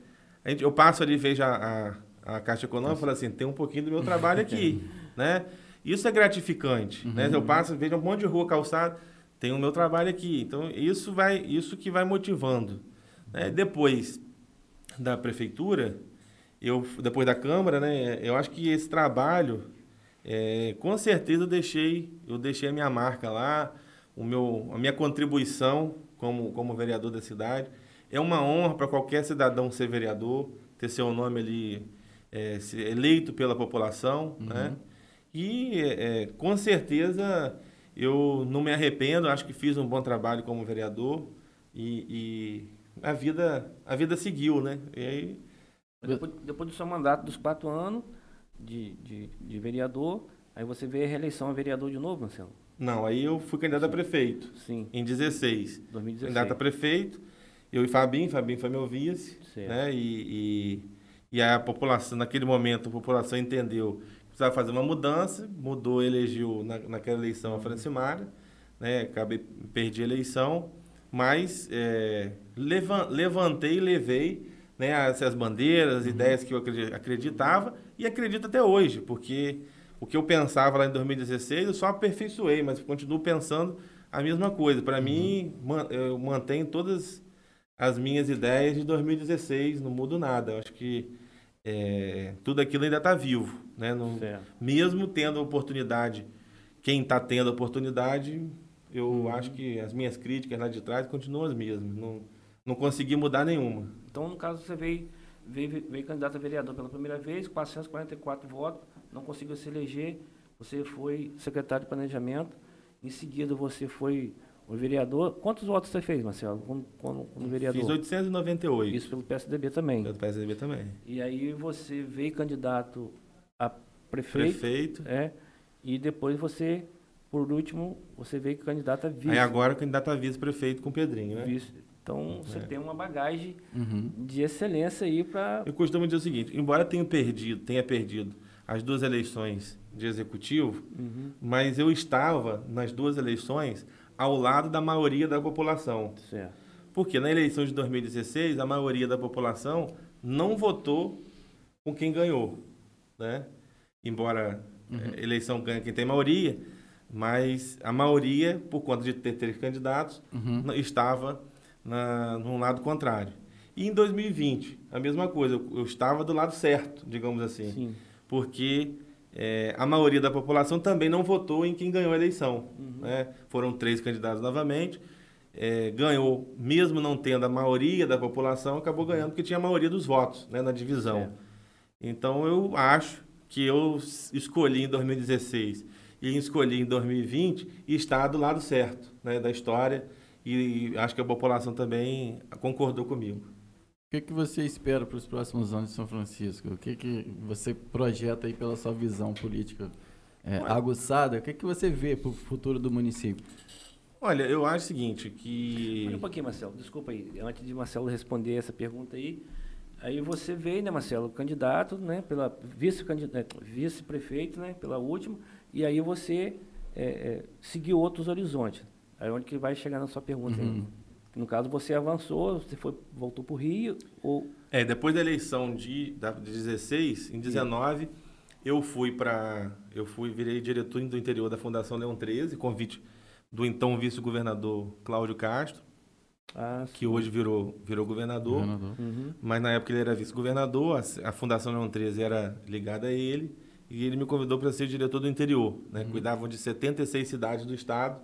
a gente, eu passo ali, vejo a, a, a Caixa Econômica e falo assim: tem um pouquinho do meu trabalho aqui. né? Isso é gratificante, uhum. né? Eu passo, vejo um monte de rua calçada, tem o meu trabalho aqui. Então, isso vai, isso que vai motivando. Né? Depois da prefeitura, eu, depois da Câmara, né? Eu acho que esse trabalho, é, com certeza eu deixei, eu deixei a minha marca lá, o meu, a minha contribuição como, como vereador da cidade. É uma honra para qualquer cidadão ser vereador, ter seu nome ali é, eleito pela população, uhum. né? E é, com certeza eu não me arrependo, acho que fiz um bom trabalho como vereador e, e a vida a vida seguiu, né? E aí... depois, depois do seu mandato dos quatro anos de, de, de vereador, aí você veio a reeleição a vereador de novo, Marcelo? Não, aí eu fui candidato a prefeito. Sim. Em 16. 2016. Candidato a prefeito. Eu e Fabinho, Fabinho foi meu vice. Certo. Né? E, e, e a população, naquele momento, a população entendeu precisava fazer uma mudança, mudou, elegeu na, naquela eleição a Francimara, né? Acabei, perdi a eleição, mas é, levantei e levei né, essas bandeiras, uhum. ideias que eu acreditava e acredito até hoje, porque o que eu pensava lá em 2016 eu só aperfeiçoei, mas continuo pensando a mesma coisa. Para uhum. mim, eu mantenho todas as minhas ideias de 2016, não mudo nada. Eu acho que é, tudo aquilo ainda está vivo. Né? Não, mesmo tendo oportunidade, quem está tendo oportunidade, eu uhum. acho que as minhas críticas lá de trás continuam as mesmas. Não, não consegui mudar nenhuma. Então, no caso, você veio, veio, veio candidato a vereador pela primeira vez, 444 votos, não conseguiu se eleger, você foi secretário de planejamento, em seguida você foi o vereador, quantos votos você fez, Marcelo, como, como, como vereador? Fiz 898. Isso pelo PSDB também. Pelo PSDB também. E aí você veio candidato a prefeito. Prefeito. É, e depois você, por último, você veio candidato a vice. Aí agora candidato a vice-prefeito com o Pedrinho, né? Vice. Então você é. tem uma bagagem uhum. de excelência aí para. Eu costumo dizer o seguinte: embora tenha perdido, tenha perdido as duas eleições de executivo, uhum. mas eu estava nas duas eleições ao lado da maioria da população. Certo. Porque na eleição de 2016, a maioria da população não votou com quem ganhou. Né? Embora uhum. é, eleição ganha quem tem maioria, mas a maioria, por conta de ter três candidatos, uhum. estava na, num lado contrário. E em 2020, a mesma coisa, eu, eu estava do lado certo, digamos assim. Sim. Porque é, a maioria da população também não votou em quem ganhou a eleição. Uhum. Né? Foram três candidatos novamente. É, ganhou, mesmo não tendo a maioria da população, acabou uhum. ganhando porque tinha a maioria dos votos né, na divisão. É. Então eu acho que eu escolhi em 2016 e escolhi em 2020 e está do lado certo né, da história e acho que a população também concordou comigo. O que, que você espera para os próximos anos de São Francisco? O que, que você projeta aí pela sua visão política é, aguçada? O que, que você vê para o futuro do município? Olha, eu acho o seguinte, que... Olha um pouquinho, Marcelo, desculpa aí. Antes de Marcelo responder essa pergunta aí, aí você veio, né, Marcelo, candidato, né, pela vice-prefeito, vice né, pela última, e aí você é, é, seguiu outros horizontes. Aí onde que vai chegar na sua pergunta uhum. No caso, você avançou, você foi, voltou para o Rio ou... É, depois da eleição de, da, de 16, em 19, Sim. eu fui para... Eu fui, virei diretor do interior da Fundação Leão 13, convite do então vice-governador Cláudio Castro, ah, que hoje virou, virou governador. governador. Uhum. Mas na época ele era vice-governador, a, a, Fundação Leão 13 era ligada a ele, e ele me convidou para ser diretor do interior. Né? Uhum. Cuidavam de 76 cidades do estado,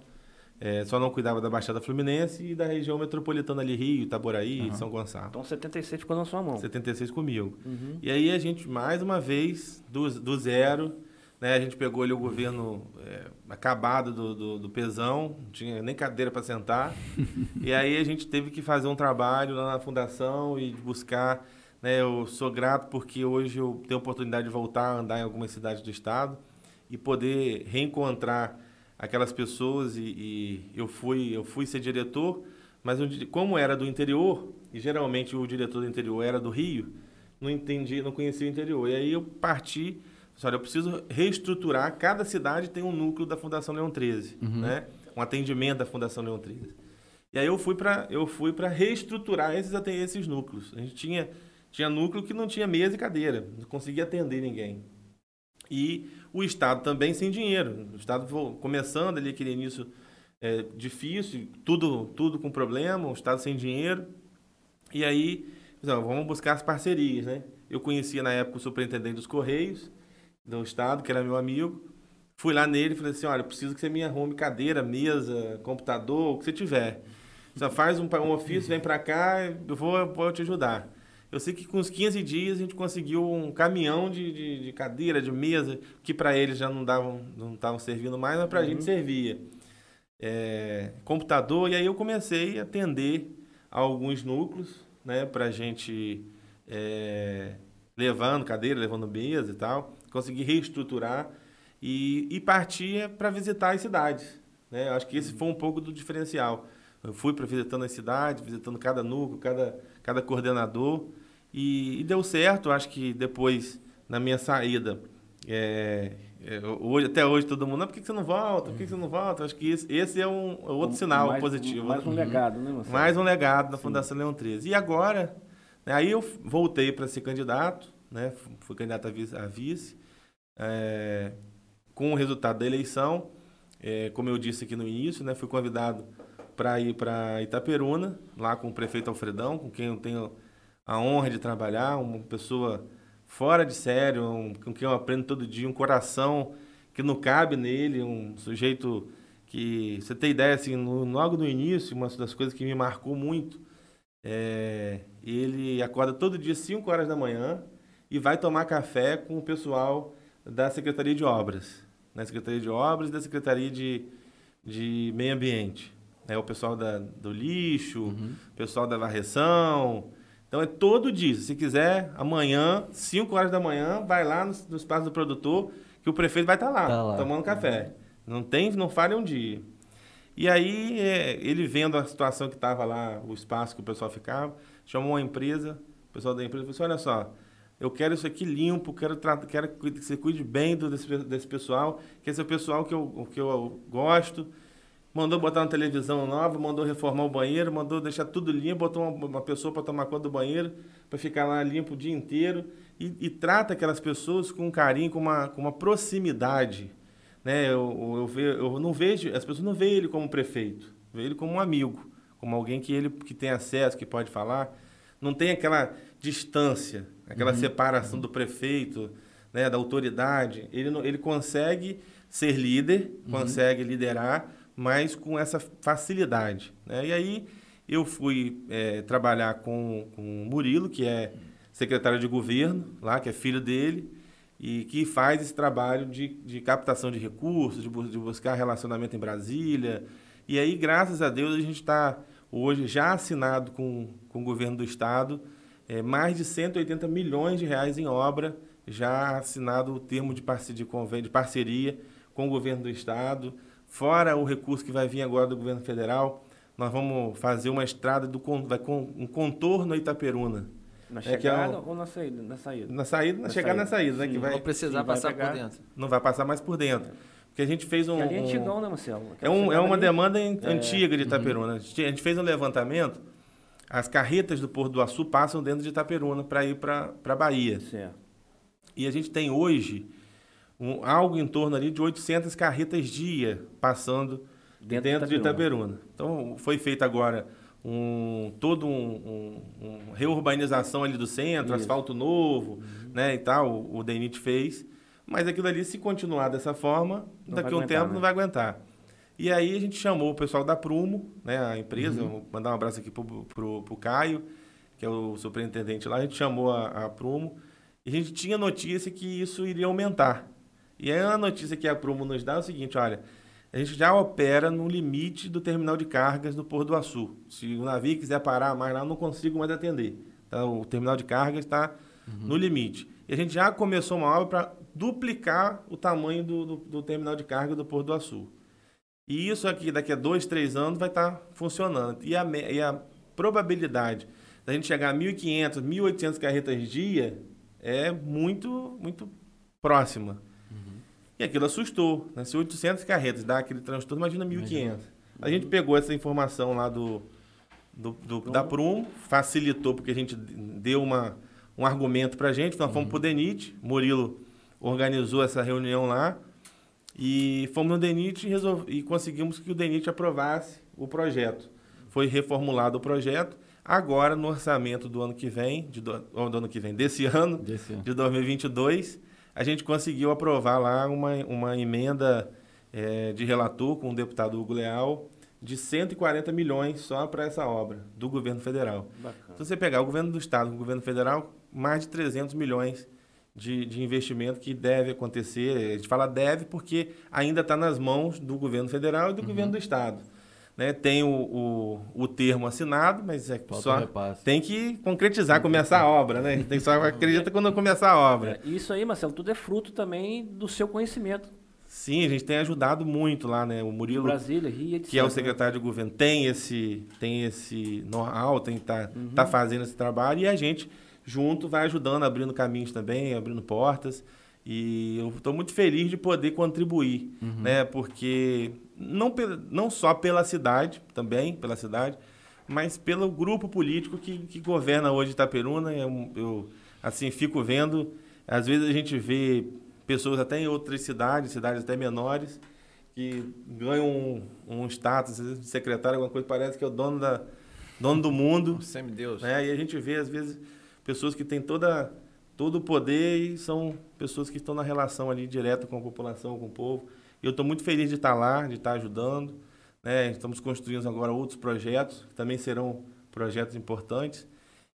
é, só não cuidava da Baixada Fluminense e da região metropolitana ali, Rio, Itaboraí, uhum. São Gonçalo. Então 76 ficou na sua mão. 76 comigo. Uhum. E aí a gente, mais uma vez, do, do zero, né, a gente pegou ali o governo é, acabado do, do, do, pesão, não tinha nem cadeira para sentar. e aí a gente teve que fazer um trabalho lá na fundação e buscar. Né, eu sou grato porque hoje eu tenho a oportunidade de voltar a andar em algumas cidades do estado e poder reencontrar aquelas pessoas e, e, eu fui eu fui ser diretor, mas como era do interior e geralmente o diretor do interior era do Rio, não entendi, não conhecia o interior. E aí eu parti, olha, eu preciso reestruturar. Cada cidade tem um núcleo da Fundação Leão 13, uhum. né? Um atendimento da Fundação Leão 13. E aí eu fui para eu fui para reestruturar esses esses núcleos. A gente tinha tinha núcleo que não tinha mesa e cadeira, não conseguia atender ninguém. E o Estado também sem dinheiro. O Estado começando ali aquele início é, difícil, tudo, tudo com problema, o Estado sem dinheiro. E aí, vamos buscar as parcerias, né? Eu conhecia na época o superintendente dos Correios do Estado, que era meu amigo. Fui lá nele e falei assim, olha, eu preciso que você me arrume cadeira, mesa, computador, o que você tiver. Você faz um, um ofício, vem para cá, eu vou, eu vou te ajudar. Eu sei que com uns 15 dias a gente conseguiu um caminhão de, de, de cadeira, de mesa, que para eles já não davam, não estavam servindo mais, mas para a uhum. gente servia. É, computador, e aí eu comecei a atender alguns núcleos, né, para a gente é, levando cadeira, levando mesa e tal, consegui reestruturar e, e partir para visitar as cidades. Né? Acho que esse foi um pouco do diferencial. Eu fui para visitando as cidades, visitando cada núcleo, cada, cada coordenador, e, e deu certo, acho que depois, na minha saída, é, é, hoje, até hoje todo mundo, por que, você não volta? Por que, você não volta? Acho que esse, esse é um é outro um, sinal mais, positivo. Mais um uhum. legado, né, Marcelo? Mais um legado da Fundação Leão 13. E agora, né, aí eu voltei para ser candidato, né, fui candidato a vice, a vice é, com o resultado da eleição, é, como eu disse aqui no início, né, fui convidado para ir para Itaperuna, lá com o prefeito Alfredão, com quem eu tenho a honra de trabalhar, uma pessoa fora de sério, um, com quem eu aprendo todo dia, um coração que não cabe nele, um sujeito que, você tem ideia, assim, no, logo no início, uma das coisas que me marcou muito, é, ele acorda todo dia 5 horas da manhã e vai tomar café com o pessoal da Secretaria de Obras, na né? Secretaria de Obras e da Secretaria de, de Meio Ambiente. É o pessoal da, do lixo, uhum. pessoal da varreção. Então é todo dia. Se quiser, amanhã, 5 horas da manhã, vai lá no, no espaço do produtor, que o prefeito vai estar tá lá, tá lá, tomando café. Não tem, não falha um dia. E aí, é, ele vendo a situação que estava lá, o espaço que o pessoal ficava, chamou uma empresa, o pessoal da empresa falou assim, olha só, eu quero isso aqui limpo, quero, quero que você cuide bem do, desse, desse pessoal, que esse é o pessoal que eu, que eu gosto, mandou botar uma televisão nova, mandou reformar o banheiro, mandou deixar tudo limpo, botou uma, uma pessoa para tomar conta do banheiro, para ficar lá limpo o dia inteiro, e, e, trata aquelas pessoas com carinho, com uma, com uma proximidade. Né? Eu, eu, eu não vejo, as pessoas não veem ele como prefeito, veem ele como um amigo, como alguém que ele que tem acesso, que pode falar. Não tem aquela distância, aquela uhum. separação do prefeito, né, da autoridade. Ele, ele consegue ser líder, uhum. consegue liderar, mas com essa facilidade. Né? E aí eu fui é, trabalhar com, com o Murilo, que é secretário de governo lá, que é filho dele, e que faz esse trabalho de, de captação de recursos, de, de buscar relacionamento em Brasília. E aí, graças a Deus, a gente está hoje já assinado com, com o governo do Estado é, mais de 180 milhões de reais em obra, já assinado o termo de, parceria, de, convênio, de parceria com o governo do Estado. Fora o recurso que vai vir agora do governo federal, nós vamos fazer uma estrada do vai com um contorno Itaperuna. Na chegada é, é um, ou na saída? Na saída, na saída, na, chegada na saída, né? que vai, não precisar passar por dentro. Não vai passar mais por dentro. Porque a gente fez um. é antigão, né, Marcelo? é, um, é uma ali, demanda é, antiga de. Itaperuna. Uhum. A gente fez um levantamento, as carretas do Porto do Açu passam dentro de Itaperuna para ir para a Bahia. Certo. E a gente tem hoje um, algo em torno ali de 800 carretas dia passando dentro, dentro de, Itaperuna. Então, foi feito agora um, todo um, um, um, reurbanização ali do centro, Isso. asfalto novo, uhum. né, e tal, o, o DENIT fez. Mas aquilo ali, se continuar dessa forma, não daqui a um tempo né? não vai aguentar. E aí a gente chamou o pessoal da Prumo, né, a empresa, uhum. vou mandar um abraço aqui pro, pro, pro Caio, que é o superintendente lá, a gente chamou a, a Prumo, e a gente tinha notícia que isso iria aumentar. E aí a notícia que a Prumo nos dá é o seguinte, olha, a gente já opera no limite do terminal de cargas do Porto do Açu. Se o navio quiser parar mais lá, não consigo mais atender. Então, o terminal de cargas está uhum. no limite. E a gente já começou uma obra para duplicar o tamanho do, do, do, terminal de carga do Porto do Açu. E isso aqui, daqui a dois, três anos, vai estar tá funcionando. E a, e a probabilidade da gente chegar a 1.500, 1.800 carretas dia é muito, muito próxima. E aquilo assustou. Né? Se 800 carretas dá aquele transtorno, imagina 1.500. A gente pegou essa informação lá do, do, do da Prum, facilitou, porque a gente deu uma, um argumento para a gente. Nós fomos uhum. para o DENIT, Murilo organizou essa reunião lá. E fomos no DENIT e, e conseguimos que o DENIT aprovasse o projeto. Foi reformulado o projeto. Agora, no orçamento do ano que vem, de do, do ano que vem, desse ano, desse ano. de 2022, a gente conseguiu aprovar lá uma, uma emenda é, de relator com o deputado Hugo Leal de 140 milhões só para essa obra do governo federal. Bacana. Se você pegar o governo do estado com o governo federal, mais de 300 milhões de, de investimento que deve acontecer. A gente fala deve porque ainda está nas mãos do governo federal e do uhum. governo do estado. Né? Tem o, o, o, termo assinado, mas é só tem que concretizar, começar a obra, né? Tem só acredita quando começar a obra. É, isso aí, Marcelo, tudo é fruto também do seu conhecimento. Sim, a gente tem ajudado muito lá, né? O Murilo, Brasília, Rio, que é o secretário de governo, tem esse tem esse know-how, tem tá, uhum. tá fazendo esse trabalho e a gente junto vai ajudando, abrindo caminhos também, abrindo portas. E eu estou muito feliz de poder contribuir, uhum. né? Porque não, não só pela cidade, também pela cidade, mas pelo grupo político que, que governa hoje Itaperuna. Eu, eu, assim, fico vendo, às vezes a gente vê pessoas até em outras cidades, cidades até menores, que ganha um, um status de secretário, alguma coisa, parece que é o dono, da, dono do mundo. Semideus. Né? E a gente vê, às vezes, pessoas que têm toda, todo o poder e são pessoas que estão na relação ali direta com a população, com o povo. E eu estou muito feliz de estar lá, de estar ajudando. Né? Estamos construindo agora outros projetos, que também serão projetos importantes.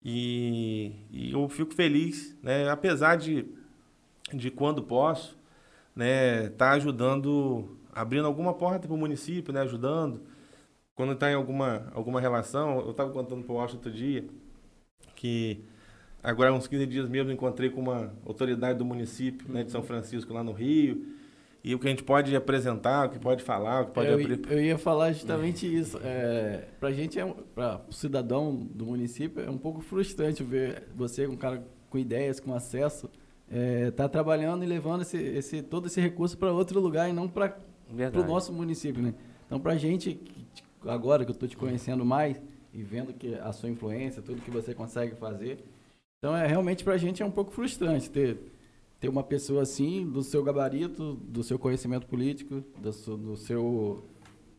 E, e eu fico feliz, né? apesar de, de quando posso, né, tá ajudando, abrindo alguma porta para o município, né, ajudando. Quando está em alguma, alguma relação, eu estava contando para o outro dia que agora uns 15 dias mesmo encontrei com uma autoridade do município né, de São Francisco lá no Rio e o que a gente pode apresentar, o que pode falar, o que pode eu, abrir. Eu ia falar justamente isso. É, para a gente, é, para o cidadão do município, é um pouco frustrante ver você, um cara com ideias, com acesso, é, tá trabalhando e levando esse, esse, todo esse recurso para outro lugar e não para o nosso município, né? Então, para a gente, agora que eu estou te conhecendo mais e vendo que a sua influência, tudo que você consegue fazer, então é realmente para a gente é um pouco frustrante ter ter uma pessoa assim do seu gabarito, do seu conhecimento político, do seu, do seu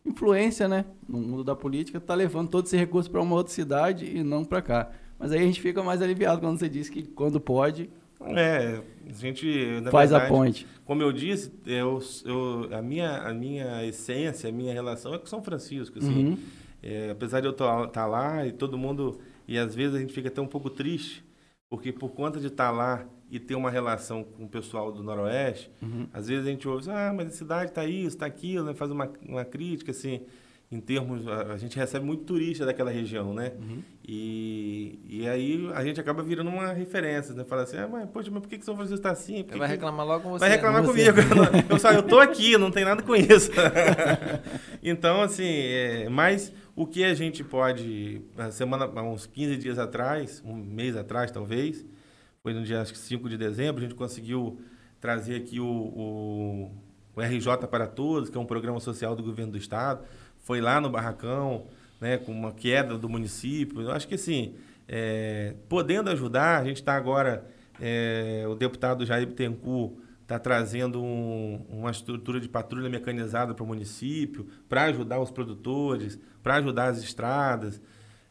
influência, né, no mundo da política, tá levando todo esse recurso para uma outra cidade e não para cá. Mas aí a gente fica mais aliviado quando você diz que quando pode é, a gente faz verdade, a ponte. Como eu disse, eu, eu, a, minha, a minha essência, a minha relação é com São Francisco. Assim, uhum. é, apesar de eu estar tá lá e todo mundo. E às vezes a gente fica até um pouco triste, porque por conta de estar lá e ter uma relação com o pessoal do Noroeste, uhum. às vezes a gente ouve, ah, mas a cidade está isso, está aquilo, né? faz uma, uma crítica, assim em termos a, gente recebe muito turista daquela região, né? Uhum. E, e aí a gente acaba virando uma referência, né? Fala assim, ah, mas poxa, mas por que, que São Francisco está assim? Por vai reclamar logo com você. Vai reclamar comigo. eu só eu tô aqui, não tem nada com isso. então, assim, é, mas o que a gente pode, a semana, há uns 15 dias atrás, um mês atrás talvez, foi no dia acho que 5 de dezembro, a gente conseguiu trazer aqui o, o, o RJ para Todos, que é um programa social do governo do estado foi lá no barracão, né, com uma queda do município. Eu acho que assim, é, podendo ajudar, a gente está agora, é, o deputado Jair Bittencourt está trazendo um, uma estrutura de patrulha mecanizada para o município, para ajudar os produtores, para ajudar as estradas.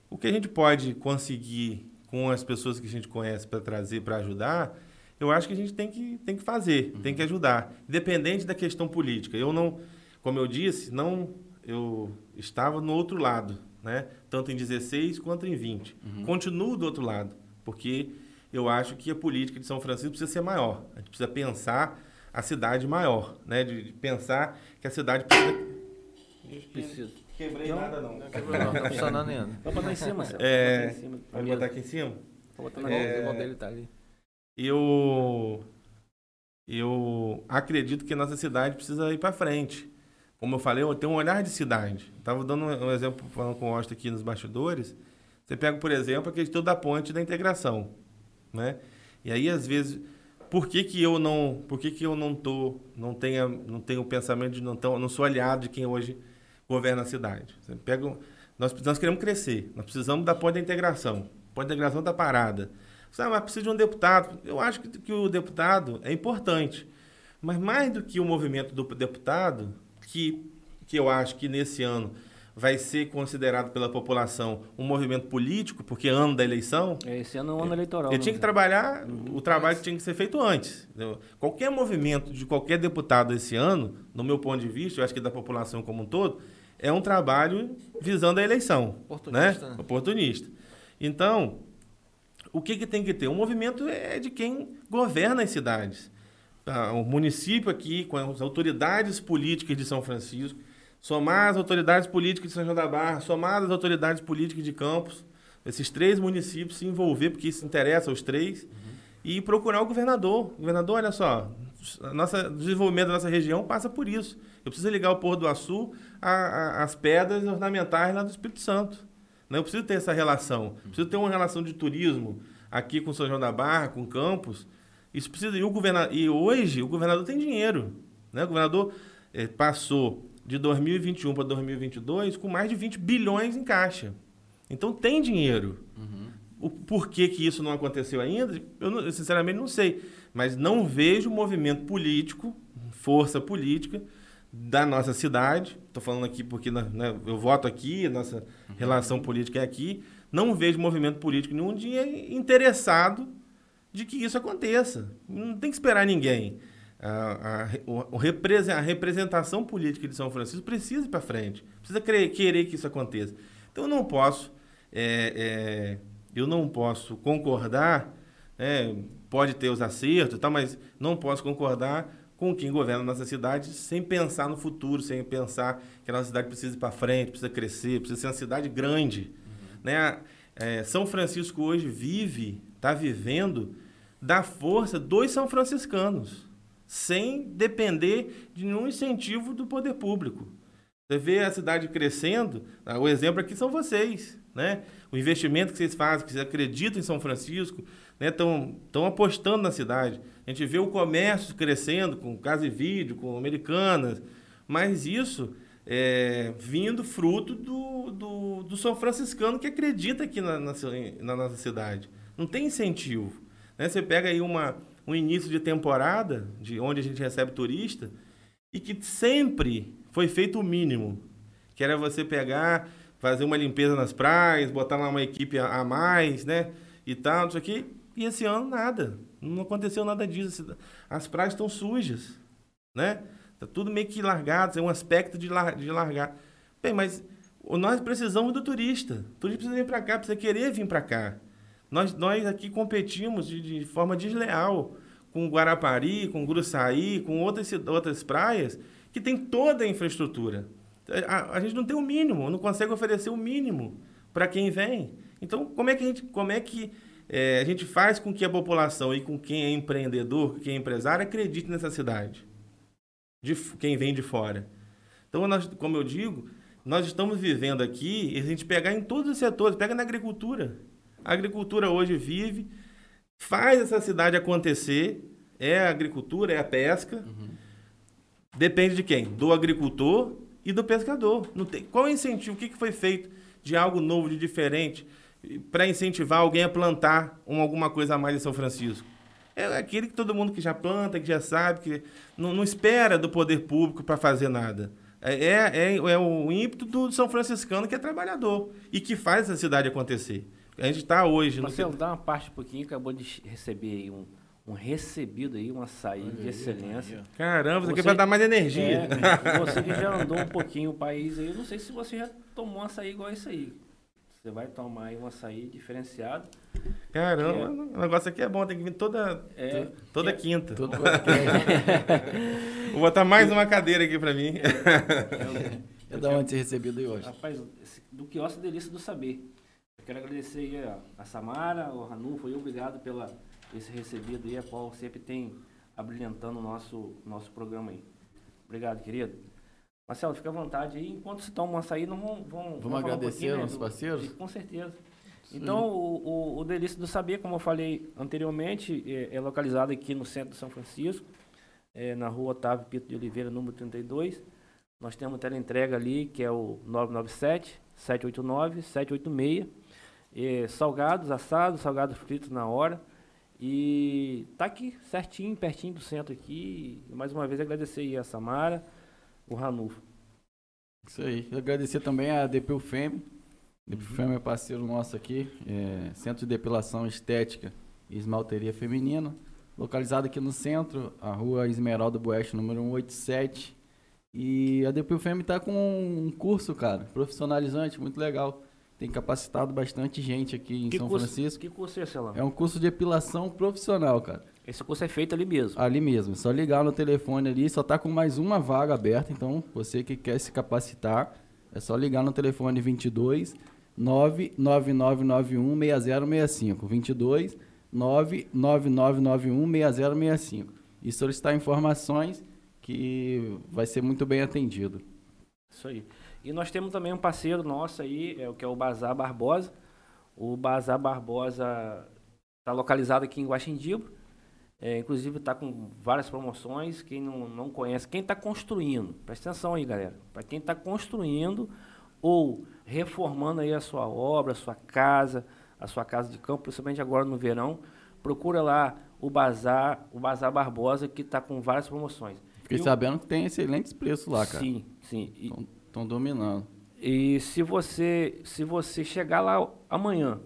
O que a gente pode conseguir com as pessoas que a gente conhece para trazer, para ajudar, eu acho que a gente tem que, tem que fazer, uhum. tem que ajudar, independente da questão política. Eu não, como eu disse, não eu estava no outro lado, né? Tanto em 16 quanto em 20. Uhum. Continuo do outro lado, porque eu acho que a política de São Francisco precisa ser maior. A gente precisa pensar a cidade maior, né? De pensar que a cidade precisa. Precisa. Quebrei não, nada não. Não quebrou não, tá funcionando ainda. Vou botar em cima. É, Vai botar aqui em cima? Vou botar na é, mão dele tá ali. Eu eu acredito que a nossa cidade precisa ir para frente como eu falei, eu tenho um olhar de cidade. Estava dando um exemplo, falando com o Austin aqui nos bastidores. Você pega, por exemplo, a questão da ponte da integração, né? E aí, às vezes, por que, que eu não, por que, que eu não tô, não tenho, não tenho o pensamento de não tão, não sou aliado de quem hoje governa a cidade? Você pega, nós, nós queremos crescer, nós precisamos da ponte da integração. A ponte da integração está parada. Você, ah, mas precisa de um deputado. Eu acho que, que o deputado é importante, mas mais do que o movimento do deputado, que, que eu acho que nesse ano vai ser considerado pela população um movimento político, porque é ano da eleição. É, esse ano é um ano eleitoral. Ele tinha que trabalhar uhum. o trabalho que tinha que ser feito antes. Entendeu? Qualquer movimento de qualquer deputado esse ano, no meu ponto de vista, eu acho que da população como um todo, é um trabalho visando a eleição. Oportunista. Né? né? Oportunista. Então, o que, que tem que ter? O movimento é de quem governa as cidades o município aqui, com as autoridades políticas de São Francisco, somar as autoridades políticas de São João da Barra, somar as autoridades políticas de Campos, esses três municípios se envolver, porque isso interessa aos três, uhum. e procurar o governador. Governador, olha só, o desenvolvimento da nossa região passa por isso. Eu preciso ligar o Porto do Açu às pedras ornamentais lá do Espírito Santo. Eu preciso ter essa relação. Preciso ter uma relação de turismo aqui com São João da Barra, com Campos, isso precisa. E, o governador, e hoje o governador tem dinheiro. Né? O governador é, passou de 2021 para 2022 com mais de 20 bilhões em caixa. Então tem dinheiro. Uhum. O porquê que isso não aconteceu ainda, eu, não, eu, sinceramente não sei. Mas não vejo movimento político, força política, da nossa cidade. Estou falando aqui porque né, né, eu voto aqui, nossa uhum. relação política é aqui. Não vejo movimento político nenhum dia interessado de que isso aconteça. Não tem que esperar ninguém. A, a, a representação política de São Francisco precisa ir para frente. Precisa querer, querer que isso aconteça. Então eu não posso, é, é, eu não posso concordar, é, pode ter os acertos, tá, mas não posso concordar com quem governa a nossa cidade sem pensar no futuro, sem pensar que a nossa cidade precisa ir para frente, precisa crescer, precisa ser uma cidade grande. Uhum. Né? É, São Francisco hoje vive, está vivendo da força dos são franciscanos, sem depender de nenhum incentivo do poder público. Você vê a cidade crescendo, ah, o exemplo aqui são vocês, né? O investimento que vocês fazem, que vocês acreditam em São Francisco, estão né? apostando na cidade. A gente vê o comércio crescendo com casa e vídeo, com americanas, mas isso é vindo fruto do, do, do São Franciscano que acredita aqui na, na, na nossa cidade. Não tem incentivo. Né? Você pega aí uma, um início de temporada, de onde a gente recebe turista, e que sempre foi feito o mínimo, que era você pegar, fazer uma limpeza nas praias, botar lá uma equipe a, a mais, né? E tal, isso aqui. E esse ano nada. Não aconteceu nada disso. As praias estão sujas, né? Tá tudo meio que largado, é um aspecto de, lar, de largar. Bem, mas nós precisamos do turista. O turista precisa vir para cá, precisa querer vir para cá. Nós, nós aqui competimos de, de forma desleal com Guarapari, com Gruçaí, com outras, outras praias que tem toda a infraestrutura. A, a gente não tem o mínimo, não consegue oferecer o mínimo para quem vem. Então, como é que a gente, como é que é, a gente faz com que a população e com quem é empreendedor, quem é empresário, acredite nessa cidade? De quem vem de fora. Então, nós, como eu digo, nós estamos vivendo aqui, e a gente pegar em todos os setores, pega na agricultura. A agricultura hoje vive, faz essa cidade acontecer, é a agricultura, é a pesca. Uhum. Depende de quem? Do agricultor e do pescador. Não tem, qual é o incentivo? O que, que foi feito de algo novo, de diferente, para incentivar alguém a plantar um, alguma coisa a mais em São Francisco? É aquele que todo mundo que já planta, que já sabe, que não, não espera do poder público para fazer nada. É, é, é, é, o ímpeto do São Franciscano que é trabalhador e que faz a cidade acontecer. A gente está hoje... Marcelo, no... dá uma parte um pouquinho, acabou de receber aí um um recebido aí, um açaí Olha de excelência. Caramba, isso aqui vai dar mais energia. É, você que já andou um pouquinho o país aí, eu não sei se você já tomou um açaí igual esse aí. Você vai tomar aí um açaí diferenciado. Caramba, é... o negócio aqui é bom, tem que vir toda, é, toda é, quinta. Toda Vou botar mais uma cadeira aqui para mim. É, da onde você recebido aí hoje? Rapaz, do Quiosque Delícia do Saber. Quero agradecer aí a, a Samara, o Ranulfo, obrigado pela esse recebido aí, a qual sempre tem abrilhantando o nosso, nosso programa aí. Obrigado, querido. Marcelo, fica à vontade aí. Enquanto se toma um açaí, não vão. Vão, vamos agradecer um né, parceiros? Com certeza. Então, o, o, o Delícia do Saber, como eu falei anteriormente, é, é localizado aqui no centro de São Francisco, é, na rua Otávio Pito de Oliveira, número 32. Nós temos entrega ali, que é o 997 789 786. É, salgados, assados, salgados fritos na hora. E tá aqui certinho, pertinho do centro aqui. E mais uma vez agradecer aí a Samara, o Ranulfo. Isso aí. Agradecer também a DPU FEM. DPU FEM é parceiro nosso aqui. É, centro de Depilação Estética e Esmalteria Feminina. Localizado aqui no centro, a rua Esmeralda Boeste, número 187. E a DPU FEM está com um curso, cara, profissionalizante, muito legal tem capacitado bastante gente aqui em que São curso, Francisco. Que curso é esse, lá? É um curso de epilação profissional, cara. Esse curso é feito ali mesmo? Ali mesmo. É só ligar no telefone ali, só tá com mais uma vaga aberta. Então, você que quer se capacitar, é só ligar no telefone 22 99991 6065. 22 99991 6065. E solicitar informações que vai ser muito bem atendido. Isso aí. E nós temos também um parceiro nosso aí, é, que é o Bazar Barbosa. O Bazar Barbosa está localizado aqui em Guaxindibo. É, inclusive está com várias promoções. Quem não, não conhece, quem está construindo, presta atenção aí, galera. Para quem está construindo ou reformando aí a sua obra, a sua casa, a sua casa de campo, principalmente agora no verão, procura lá o Bazar, o Bazar Barbosa, que está com várias promoções. Fiquei sabendo que tem excelentes preços lá, cara. Sim, sim. Estão dominando. E se você, se você chegar lá amanhã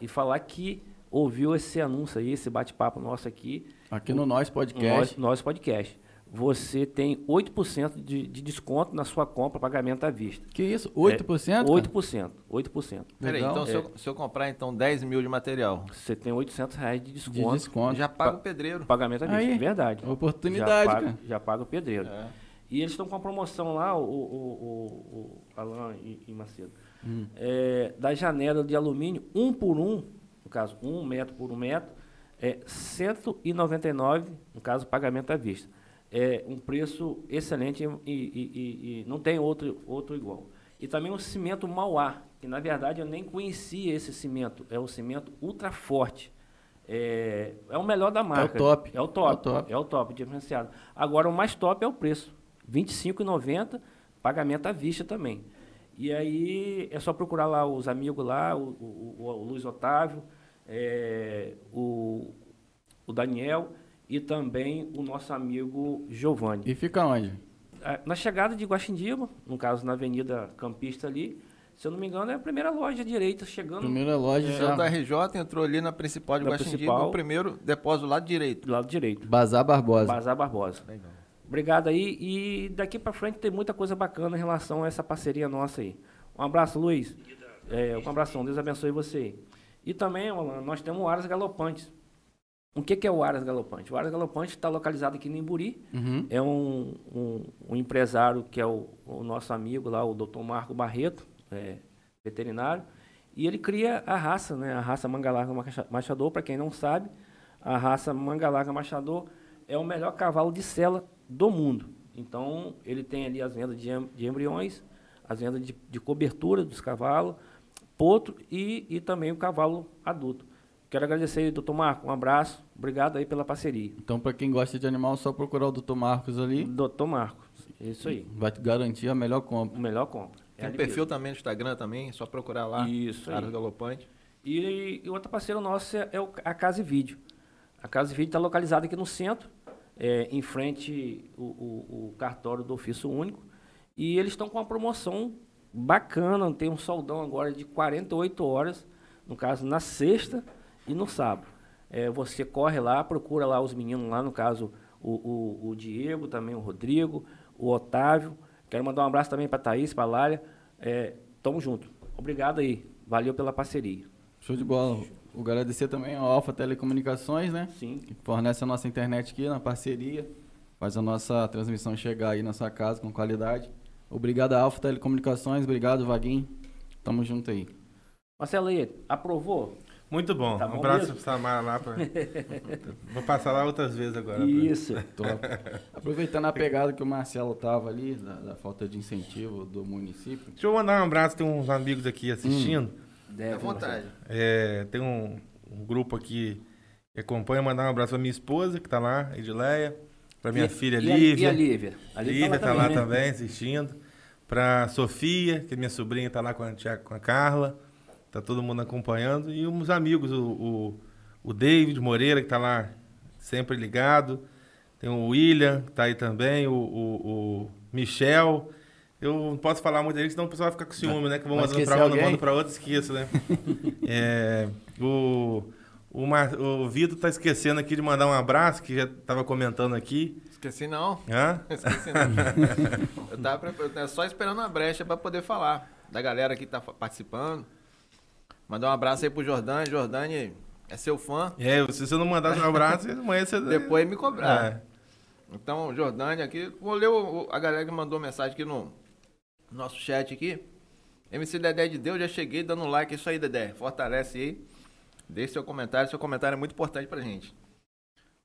e falar que ouviu esse anúncio aí, esse bate-papo nosso aqui. Aqui no Nós Podcast. Nós, Podcast. Você tem 8% de, de desconto na sua compra, pagamento à vista. Que isso? 8%? É, 8%. 8%. Peraí, então é. se, eu, se, eu, comprar então 10 mil de material. Você tem 800 reais de desconto. De desconto. Já paga o pedreiro. Pagamento à vista, aí, verdade. Oportunidade, já paga, cara. Já paga o pedreiro. É. E eles estão com a promoção lá, o, o, o, o Alan e, e Macedo, hum. é, da janela de alumínio, um por um, no caso, um metro por um metro, é 199, no caso, pagamento à vista. É um preço excelente e, e, e, e não tem outro, outro igual. E também o cimento Mauá, que na verdade eu nem conhecia esse cimento, é o cimento ultra forte. É, é o melhor da marca. É o top. É o top. É o top, é o top diferenciado. Agora o mais top é o preço. R$ 25,90, pagamento à vista também. E aí é só procurar lá os amigos lá, o, o, o Luiz Otávio, é, o, o Daniel e também o nosso amigo Giovanni. E fica onde? É, na chegada de Guaxindiba, no caso na Avenida Campista ali, se eu não me engano, é a primeira loja direita chegando. Primeira loja é, já. da RJ entrou ali na principal de Guaxindiba, o primeiro depósito do lado direito. Do lado direito. Bazar Barbosa. Bazar Barbosa. Legal. Obrigado aí. E daqui para frente tem muita coisa bacana em relação a essa parceria nossa aí. Um abraço, Luiz. É, um abração. Deus abençoe você. E também, nós temos o Aras Galopantes. O que, que é o Aras Galopante? O Aras Galopante está localizado aqui no Imburi. Uhum. É um, um, um, empresário que é o, o, nosso amigo lá, o Dr. Marco Barreto, é, veterinário. E ele cria a raça, né? A raça Mangalarga Machador. Para quem não sabe, a raça Mangalarga Machador é o melhor cavalo de sela do mundo. Então, ele tem ali as vendas de, de embriões, as vendas de, de, cobertura dos cavalos, potro e, e também o cavalo adulto. Quero agradecer, doutor Marco, um abraço, obrigado aí pela parceria. Então, para quem gosta de animal, é só procurar o doutor Marcos ali. Doutor Marcos, isso aí. Vai te garantir a melhor compra. A melhor compra. É tem perfil também no Instagram também, é só procurar lá. Isso aí. Galopante. E, e outro parceiro nosso é, é o, a Casa e Vídeo. A Casa e Vídeo está localizada aqui no centro, é, em frente o, o, o, cartório do ofício único. E eles estão com uma promoção bacana, tem um soldão agora de 48 horas, no caso na sexta e no sábado. É, você corre lá, procura lá os meninos lá, no caso o, o, Diego, também o Rodrigo, o Otávio. Quero mandar um abraço também para a Thaís, para a Lária. É, tamo junto. Obrigado aí. Valeu pela parceria. Show de bola. O agradecer também ao Alfa Telecomunicações, né? Sim. Que fornece a nossa internet aqui na parceria. Faz a nossa transmissão chegar aí na sua casa com qualidade. Obrigado, Alfa Telecomunicações. Obrigado, Vaguinho. Tamo junto aí. Marcelo aí, aprovou? Muito bom. Tá bom um abraço para Samara lá. Pra... Vou passar lá outras vezes agora. Isso. Aproveitando a pegada que o Marcelo tava ali, da, da, falta de incentivo do município. Deixa eu mandar um abraço, tem uns amigos aqui assistindo. Hum. Deve, à vontade. É, tem um, um, grupo aqui que acompanha, mandar um abraço para minha esposa, que está lá, Edileia, para minha e, filha e Lívia. A, e a Lívia? A Lívia está lá, tá lá, também, né? também, assistindo. Para Sofia, que é minha sobrinha, está lá com a, tia, com a Carla. Tá todo mundo acompanhando. E uns amigos, o, o, o David Moreira, que está lá sempre ligado. Tem o William, que está aí também. O, o, o Michel. Eu não posso falar muito deles, senão o pessoal vai ficar com ciúme, né? Que vão mandando pra um, mandando pra outro, esqueço, né? é, o, o, Mar, o Vitor tá esquecendo aqui de mandar um abraço, que já tava comentando aqui. Esqueci não. Hã? Esqueci não. eu tava eu só esperando uma brecha para poder falar da galera que tá participando. Mandar um abraço aí pro Jordani. Jordani é seu fã. É, se você não mandar um abraço, amanhã você... Depois me cobrar. É. Então, Jordani aqui, vou ler o, a galera que mandou mensagem aqui no, nosso chat aqui. MC Dedé de Deus, já cheguei dando like. Isso aí, Dedé. Fortalece aí. Deixe seu comentário. Seu comentário é muito importante pra gente.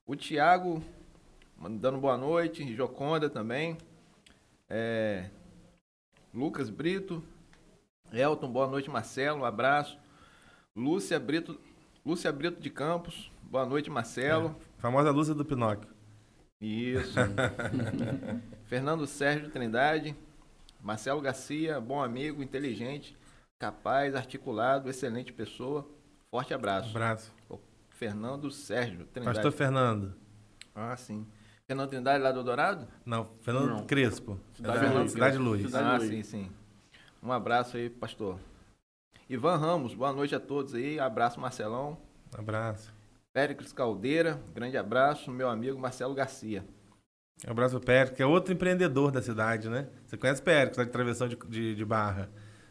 O Thiago, mandando boa noite. Joconda também. É, Lucas Brito. Elton, boa noite, Marcelo. Um abraço. Lúcia Brito, Lúcia Brito de Campos. Boa noite, Marcelo. É, famosa Lúcia do Pinóquio. Isso. Fernando Sérgio Trindade. Marcelo Garcia, bom amigo, inteligente, capaz, articulado, excelente pessoa. Forte abraço. Abraço. Fernando Sérgio. Trindade. Pastor Fernando. Ah, sim. Fernando Trindade lá do Dourado? Não, Fernando Não. Crespo. Cidade da Luiz. Cidade Luiz. Cidade ah, Luiz. sim, sim. Um abraço aí, pastor. Ivan Ramos, boa noite a todos aí. Abraço, Marcelão. Um abraço. Péricles Caldeira, grande abraço. Meu amigo Marcelo Garcia. Um abraço pro Pérez, que é outro empreendedor da cidade, né? Você conhece o Pérez, lá de travessão de, de, de barra.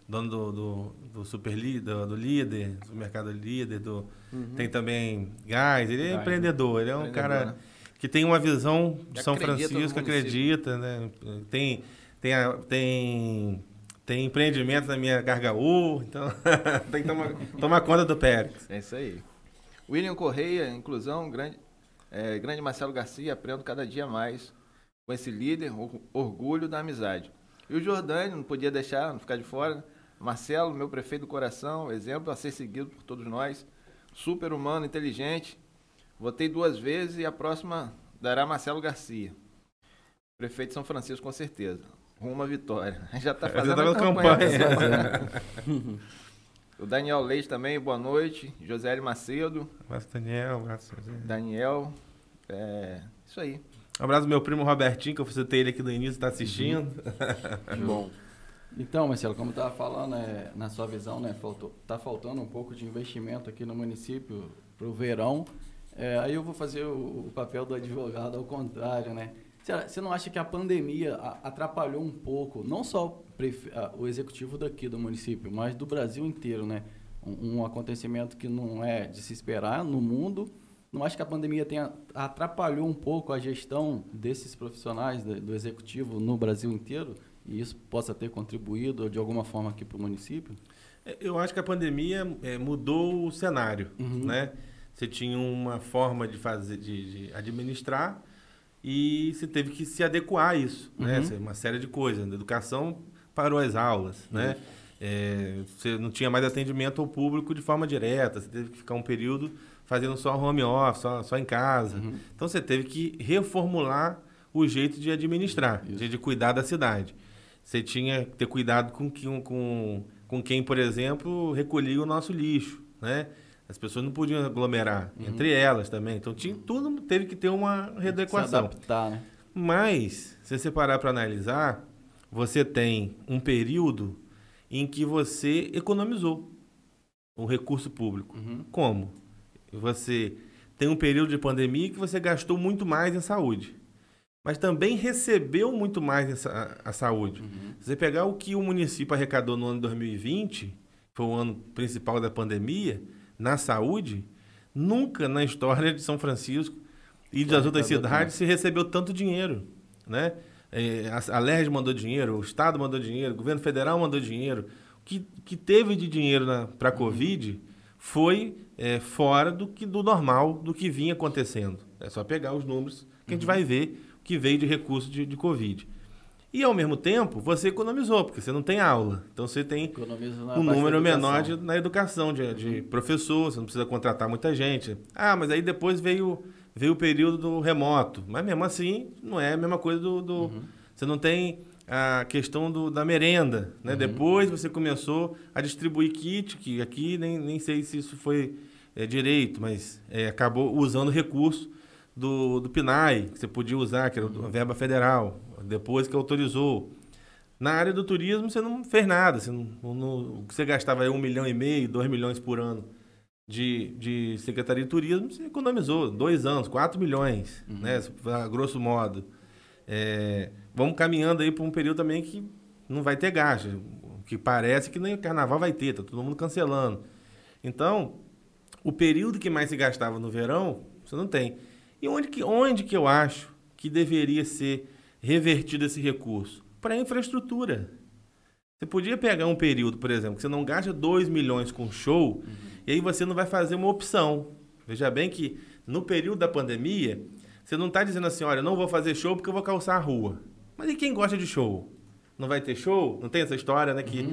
Dono do, do, do Super Líder, do, do Líder, do Mercado Líder, do, tem também Gás. Ele é Gás, né? empreendedor, ele é um cara né? que tem uma visão de Que São Francisco, acredita, né? Tem, tem, a- tem, tem empreendimento na minha Gargaú, então tem que tomar, tomar conta do Pérez. É isso aí. William Correia, inclusão, grande, é, grande Marcelo Garcia, aprendo cada dia mais com esse líder, or- orgulho da amizade. E o Jordânio, não podia deixar, não ficar de fora. né? Marcelo, meu prefeito do coração, exemplo a ser seguido por todos nós. Super humano, inteligente. Votei duas vezes e a próxima dará Marcelo Garcia. Prefeito de São Francisco, com certeza. Rumo à vitória. Já está Já fazendo tá a fazendo campanha. campanha. O Daniel Leite também, boa noite. José L. Macedo. Abraço, Daniel. José. Daniel. É, isso aí. Um abraço meu primo Robertinho, que eu citei ele aqui no início, está assistindo. Bom. Então, Marcelo, como eu estava falando, é, na sua visão, né, faltou, tá faltando um pouco de investimento aqui no município para o verão. É, aí eu vou fazer o, o papel do advogado ao contrário, né? Você- não acha que a pandemia atrapalhou um pouco, não só o executivo daqui do município, mas do Brasil inteiro, né? Um, um acontecimento que não é de se esperar no mundo. Não acho que a pandemia tenha atrapalhou um pouco a gestão desses profissionais do, executivo no Brasil inteiro e isso possa ter contribuído de alguma forma aqui para o município? É, Eu acho que a pandemia é, mudou o cenário, Uhum. né? Você tinha uma forma de fazer, de, de administrar e você teve que se adequar a isso, né? Uhum. Assim, Uma série de coisas. A educação parou as aulas, né? É, você não tinha mais atendimento ao público de forma direta, você teve que ficar um período fazendo só home office, só, só em casa. Uhum. Então você teve que reformular o jeito de administrar, de, de cuidar da cidade. Você tinha que ter cuidado com, quem- com, com quem, por exemplo, recolhia o nosso lixo, né? As pessoas não podiam aglomerar, Uhum. entre elas também. Então tinha, tudo teve que ter uma Se readequação. adaptar, né? Mas, se você parar para analisar, você tem um período em que você economizou o recurso público. Uhum. Como? Você tem um período de pandemia que você gastou muito mais em saúde, mas também recebeu muito mais em sa- a saúde. Uhum. Se você pegar o que o município arrecadou no ano de 2020, que foi o ano principal da pandemia, na saúde, nunca na história de São Francisco e das outras cidades se recebeu tanto dinheiro, né? É, a LERJ mandou dinheiro, o Estado mandou dinheiro, o governo federal mandou dinheiro. O que, que teve de dinheiro para a Covid foi é, fora do que do normal, do que vinha acontecendo. É só pegar os números que a gente vai ver o que veio de recurso de, de Covid. E, ao mesmo tempo, você economizou, porque você não tem aula. Então, você tem um número menor de, na educação, de, de professor, você não precisa contratar muita gente. Ah, mas aí depois veio, veio o período do remoto. Mas mesmo assim, não é a mesma coisa do. do- Uhum. Você não tem a questão do, da merenda. Né? Uhum. Depois você começou a distribuir kit, que aqui nem, nem sei se isso foi é, direito, mas é, acabou usando recurso do, do PNAE, que você podia usar, que era a verba federal, depois que autorizou. Na área do turismo, você não fez nada. Você não, não- você gastava aí um milhão e meio, dois milhões por ano de, de Secretaria de Turismo, você economizou dois anos, quatro milhões, né? A grosso modo. É, vamos caminhando aí para um período também que não vai ter gasto. O que parece que nem o carnaval vai ter, tá todo mundo cancelando. Então, o período que mais se gastava no verão, você não tem. E onde que, onde que eu acho que deveria ser revertido esse recurso? Para a infraestrutura. Você podia pegar um período, por exemplo, que você não gasta 2 milhões com show, e aí você não vai fazer uma opção. Veja bem que no período da pandemia, você não está dizendo assim, olha, eu não vou fazer show porque eu vou calçar a rua. Mas e quem gosta de show? Não vai ter show? Não tem essa história, né? Que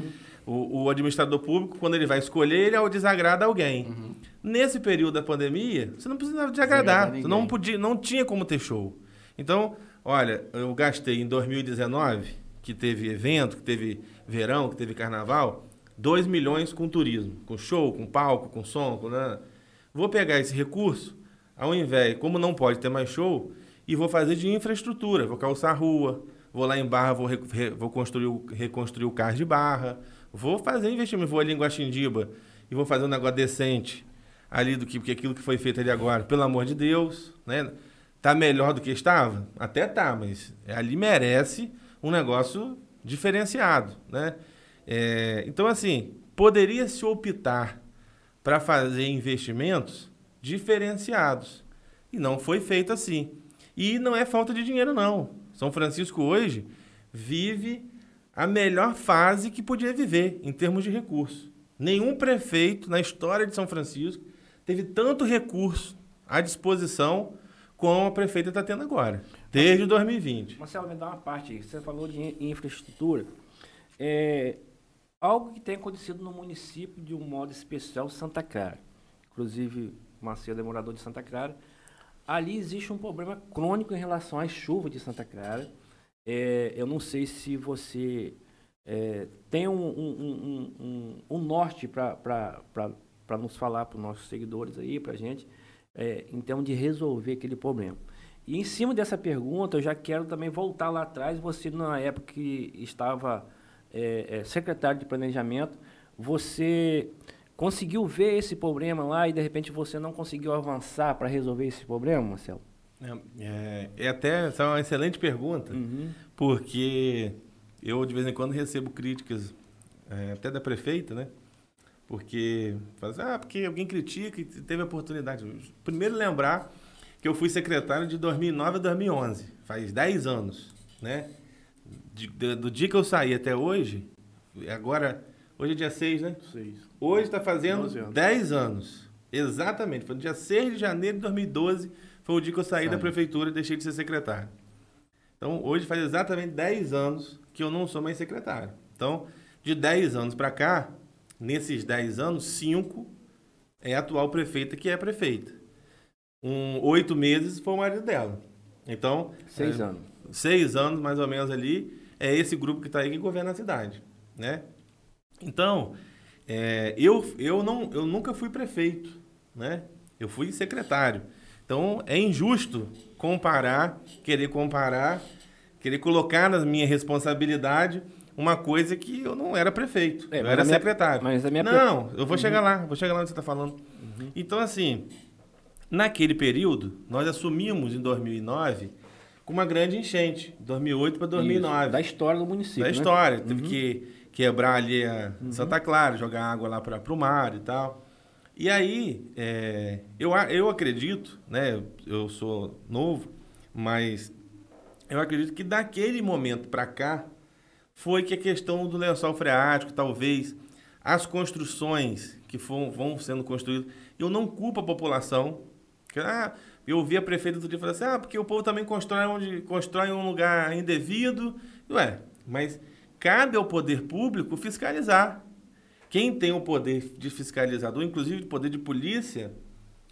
o, o administrador público, quando ele vai escolher, ele é desagrada alguém. Uhum. Nesse período da pandemia, você não precisava de agradar. Desagradar Você não, podia, não tinha como ter show. Então, olha, eu gastei em 2019, que teve evento, que teve verão, que teve carnaval, 2 milhões com turismo, com show, com palco, com som, com... né? Vou pegar esse recurso, ao invés, como não pode ter mais show, e vou fazer de infraestrutura, vou calçar a rua, vou lá em Barra, vou, re, vou construir, reconstruir o carro de Barra, vou fazer investimento, vou ali em Guaxindiba e vou fazer um negócio decente ali do que, que aquilo que foi feito ali agora, pelo amor de Deus, né? Tá melhor do que estava? Até tá, mas ali merece um negócio diferenciado, né? É, então, assim, poderia se optar para fazer investimentos diferenciados. E não foi feito assim. E não é falta de dinheiro, não. São Francisco hoje vive a melhor fase que podia viver em termos de recursos. Nenhum prefeito na história de São Francisco teve tanto recurso à disposição como a prefeita está tendo agora, desde 2020. Marcelo, me dá uma parte. Você falou de infraestrutura. É, algo que tem acontecido no município de um modo especial, Santa Clara. Inclusive, Macedo é morador de Santa Clara. Ali existe um problema crônico em relação às chuvas de Santa Clara. É, eu não sei se você é, tem um, um, um, um norte para nos falar para os nossos seguidores aí, para a gente, é, em termos de resolver aquele problema. E em cima dessa pergunta, eu já quero também voltar lá atrás. Você, na época que estava é, é, secretário de planejamento, você conseguiu ver esse problema lá e de repente você não conseguiu avançar para resolver esse problema, Marcelo? É, é até essa é uma excelente pergunta, uhum. porque eu de vez em quando recebo críticas é, até da prefeita, né? Porque fala assim, ah, porque alguém critica e teve a oportunidade. Primeiro lembrar que eu fui secretário de 2009 a 2011, faz 10 anos, né? De, de, do dia que eu saí até hoje, agora, hoje é dia 6, né? 6. Hoje está fazendo anos. 10 anos. Exatamente. Foi no dia 6 de janeiro de 2012, foi o dia que eu saí Sai. da prefeitura e deixei de ser secretário. Então, hoje faz exatamente 10 anos que eu não sou mais secretário. Então, de 10 anos para cá, nesses 10 anos, 5 é a atual prefeita que é prefeita. Um, oito meses foi o marido dela. Então. Seis é, anos. Seis anos, mais ou menos, ali é esse grupo que está aí que governa a cidade, né? Então, é, eu, eu, não, eu nunca fui prefeito, né? Eu fui secretário. Então, é injusto comparar, querer comparar, querer colocar na minha responsabilidade uma coisa que eu não era prefeito, é, eu era secretário. Minha, mas a minha não, eu vou uhum. chegar lá, vou chegar lá onde você está falando. Uhum. Então, assim, naquele período, nós assumimos em 2009 com uma grande enchente, 2008 para 2009. Isso, da história do município. Da né? história. Teve uhum. que quebrar ali a uhum. Santa Clara, jogar água lá para o mar e tal. E aí, é, eu, eu acredito, né? Eu sou novo, mas eu acredito que daquele momento para cá foi que a questão do lençol freático, talvez as construções que for, vão sendo construídas, eu não culpo a população. Que, ah, eu ouvi a prefeita do dia falar assim, ah, porque o povo também constrói onde constrói um lugar indevido. Ué, mas cabe ao poder público fiscalizar. Quem tem o poder de fiscalizador, inclusive o poder de polícia,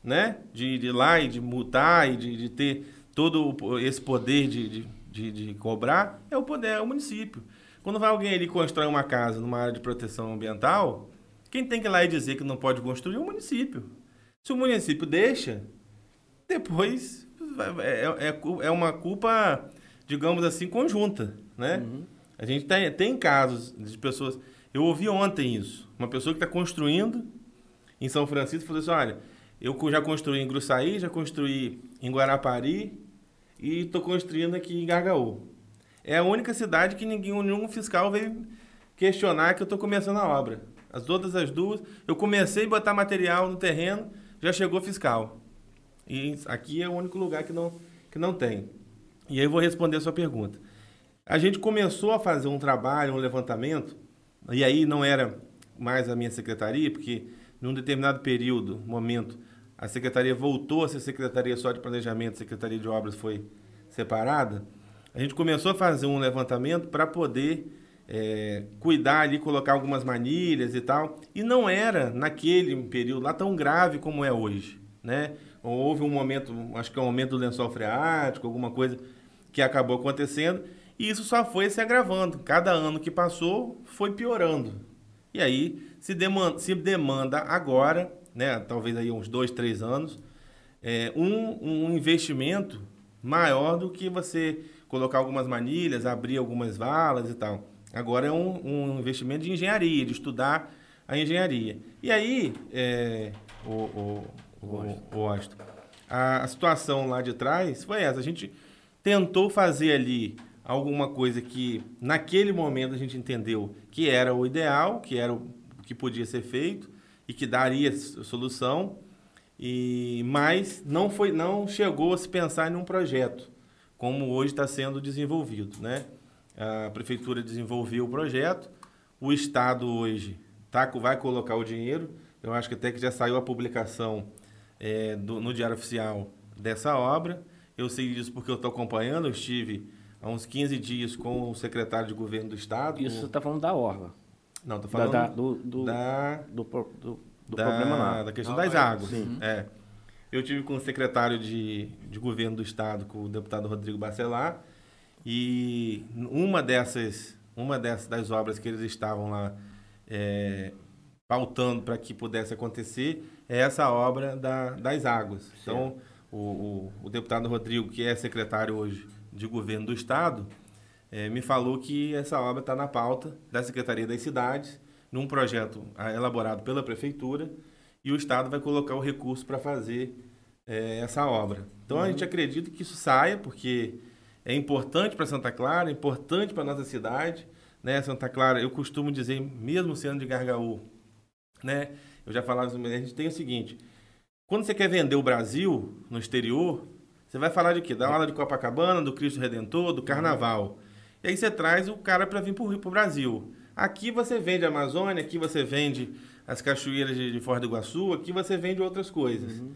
né? De, de ir lá e de multar e de, de ter todo esse poder de, de, de, de cobrar, é o poder, é o município. Quando vai alguém ali constrói uma casa numa área de proteção ambiental, quem tem que ir lá e dizer que não pode construir é o município. Se o município deixa, depois é, é, é uma culpa, digamos assim, conjunta, né? Uhum. A gente tem, tem casos de pessoas... Eu ouvi ontem isso. Uma pessoa que está construindo em São Francisco falou assim, olha, eu já construí em Gruçaí, já construí em Guarapari e estou construindo aqui em Gargaú. É a única cidade que ninguém, nenhum fiscal veio questionar que eu estou começando a obra. As outras as duas, eu comecei a botar material no terreno, já chegou fiscal. E aqui é o único lugar que não, que não tem. E aí eu vou responder a sua pergunta. A gente começou a fazer um trabalho, um levantamento, e aí não era mais a minha secretaria, porque num determinado período, momento, a secretaria voltou a ser secretaria só de planejamento, secretaria de obras foi separada. A gente começou a fazer um levantamento para poder é, cuidar ali, colocar algumas manilhas e tal. E não era naquele período lá tão grave como é hoje, né? Houve um momento, acho que é um momento do lençol freático, alguma coisa que acabou acontecendo, e isso só foi se agravando. Cada ano que passou foi piorando. E aí se demanda, se demanda agora, né, talvez aí uns dois, três anos, é, um, um investimento maior do que você colocar algumas manilhas, abrir algumas valas e tal. Agora é um, um investimento de engenharia, de estudar a engenharia. E aí, é, o, o, o, o a, a situação lá de trás foi essa. A gente tentou fazer ali alguma coisa que naquele momento a gente entendeu que era o ideal, que era o que podia ser feito e que daria solução, e mas não foi, não chegou a se pensar em um projeto como hoje está sendo desenvolvido, né? A prefeitura desenvolveu o projeto, o estado hoje tá, vai colocar o dinheiro. Eu acho que até que já saiu a publicação é, do, no Diário Oficial dessa obra. Eu sei disso porque eu estou acompanhando, eu estive há uns 15 dias com o secretário de governo do estado. Isso você está falando da Orla? Não, estou falando da, da, do, do, da, do, do, do da, problema lá. Da questão das é. águas. Sim. É. Eu tive com o secretário de, de governo do estado, com o deputado Rodrigo Bacelar, e uma dessas, uma dessas das obras que eles estavam lá é, pautando para que pudesse acontecer é essa obra da, das águas. Então, o, o, o, deputado Rodrigo, que é secretário hoje de governo do Estado, é, me falou que essa obra está na pauta da Secretaria das Cidades, num projeto ah, elaborado pela Prefeitura, e o Estado vai colocar o recurso para fazer é, essa obra. Então, uhum. a gente acredita que isso saia, porque é importante para Santa Clara, é importante para nossa cidade, né? Santa Clara, eu costumo dizer, mesmo sendo de Gargaú, né? Eu já falava, a gente tem o seguinte, quando você quer vender o Brasil no exterior, você vai falar de quê? Da aula de Copacabana, do Cristo Redentor, do Carnaval. E aí você traz o cara para vir para o Brasil. Aqui você vende a Amazônia, aqui você vende as cachoeiras de, de Foz do Iguaçu, aqui você vende outras coisas. Uhum.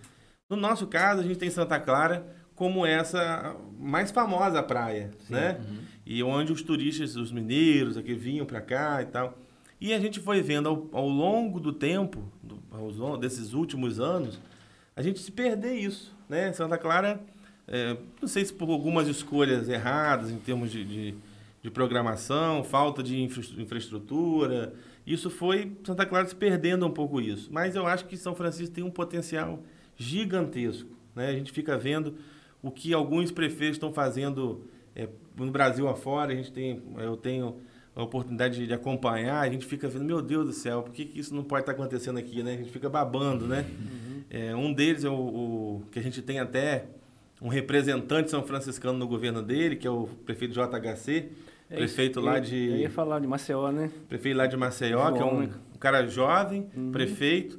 No nosso caso, a gente tem Santa Clara como essa mais famosa praia, Sim. né? Uhum. E onde os turistas, os mineiros aqui vinham para cá e tal. E a gente foi vendo ao, ao longo do tempo, do, desses últimos anos, a gente se perder isso, né? Santa Clara, é, não sei se por algumas escolhas erradas em termos de, de, de programação, falta de infra, infraestrutura, isso foi Santa Clara se perdendo um pouco isso. Mas eu acho que São Francisco tem um potencial gigantesco, né? A gente fica vendo o que alguns prefeitos estão fazendo é, no Brasil afora. A gente tem, eu tenho a oportunidade de, de, acompanhar, a gente fica vendo, meu Deus do céu, por que, que isso não pode estar acontecendo aqui, né? A gente fica babando, né? Uhum. É, um deles é o, o, que a gente tem até um representante são franciscano no governo dele, que é o prefeito JHC, é prefeito lá de... Eu ia falar de Maceió, né? Prefeito lá de Maceió, João, que é um, um cara jovem, uhum. prefeito,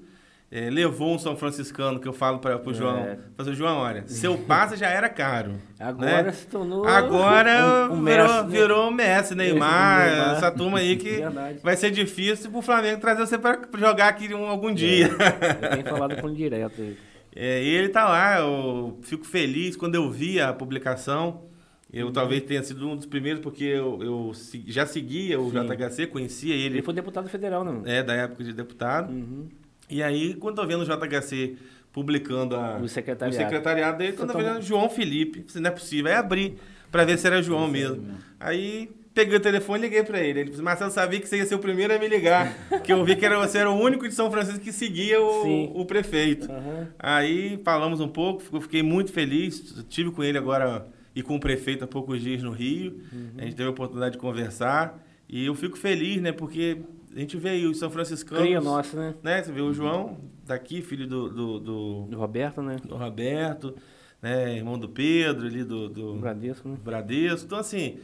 é, levou um São Franciscano que eu falo para o João. É. Falei, João, olha, seu passe já era caro. Agora né? se tornou. Agora um, um virou, Messi, né? virou Messi, Neymar, Neymar, essa turma aí que Verdade. vai ser difícil pro Flamengo trazer você para jogar aqui um, algum dia. É, eu tenho falado com ele direto aí. É, ele tá lá, eu fico feliz quando eu vi a publicação. Eu uhum. talvez tenha sido um dos primeiros, porque eu, eu já seguia o Sim. JHC, conhecia ele. Ele foi deputado federal, não? É, da época de deputado. Uhum. E aí, quando eu vendo o JHC publicando a, o secretariado, o secretariado dele, quando eu vendo João Felipe, não é possível, aí abri para ver se era João mesmo. Aí peguei o telefone e liguei para ele. Ele disse, Marcelo, sabia que você ia ser o primeiro a me ligar, que eu vi que era, você era o único de São Francisco que seguia o, o prefeito. Uhum. Aí falamos um pouco, fiquei muito feliz, tive com ele agora e com o prefeito há poucos dias no Rio, uhum. a gente teve a oportunidade de conversar, e eu fico feliz, né, porque a gente vê aí os São Franciscanos. Cria nossa, né? né? Você vê o João, daqui, filho do, do, do, do Roberto, né? Do Roberto, né? Irmão do Pedro, ali do, do Bradesco, né? Bradesco. Então, assim,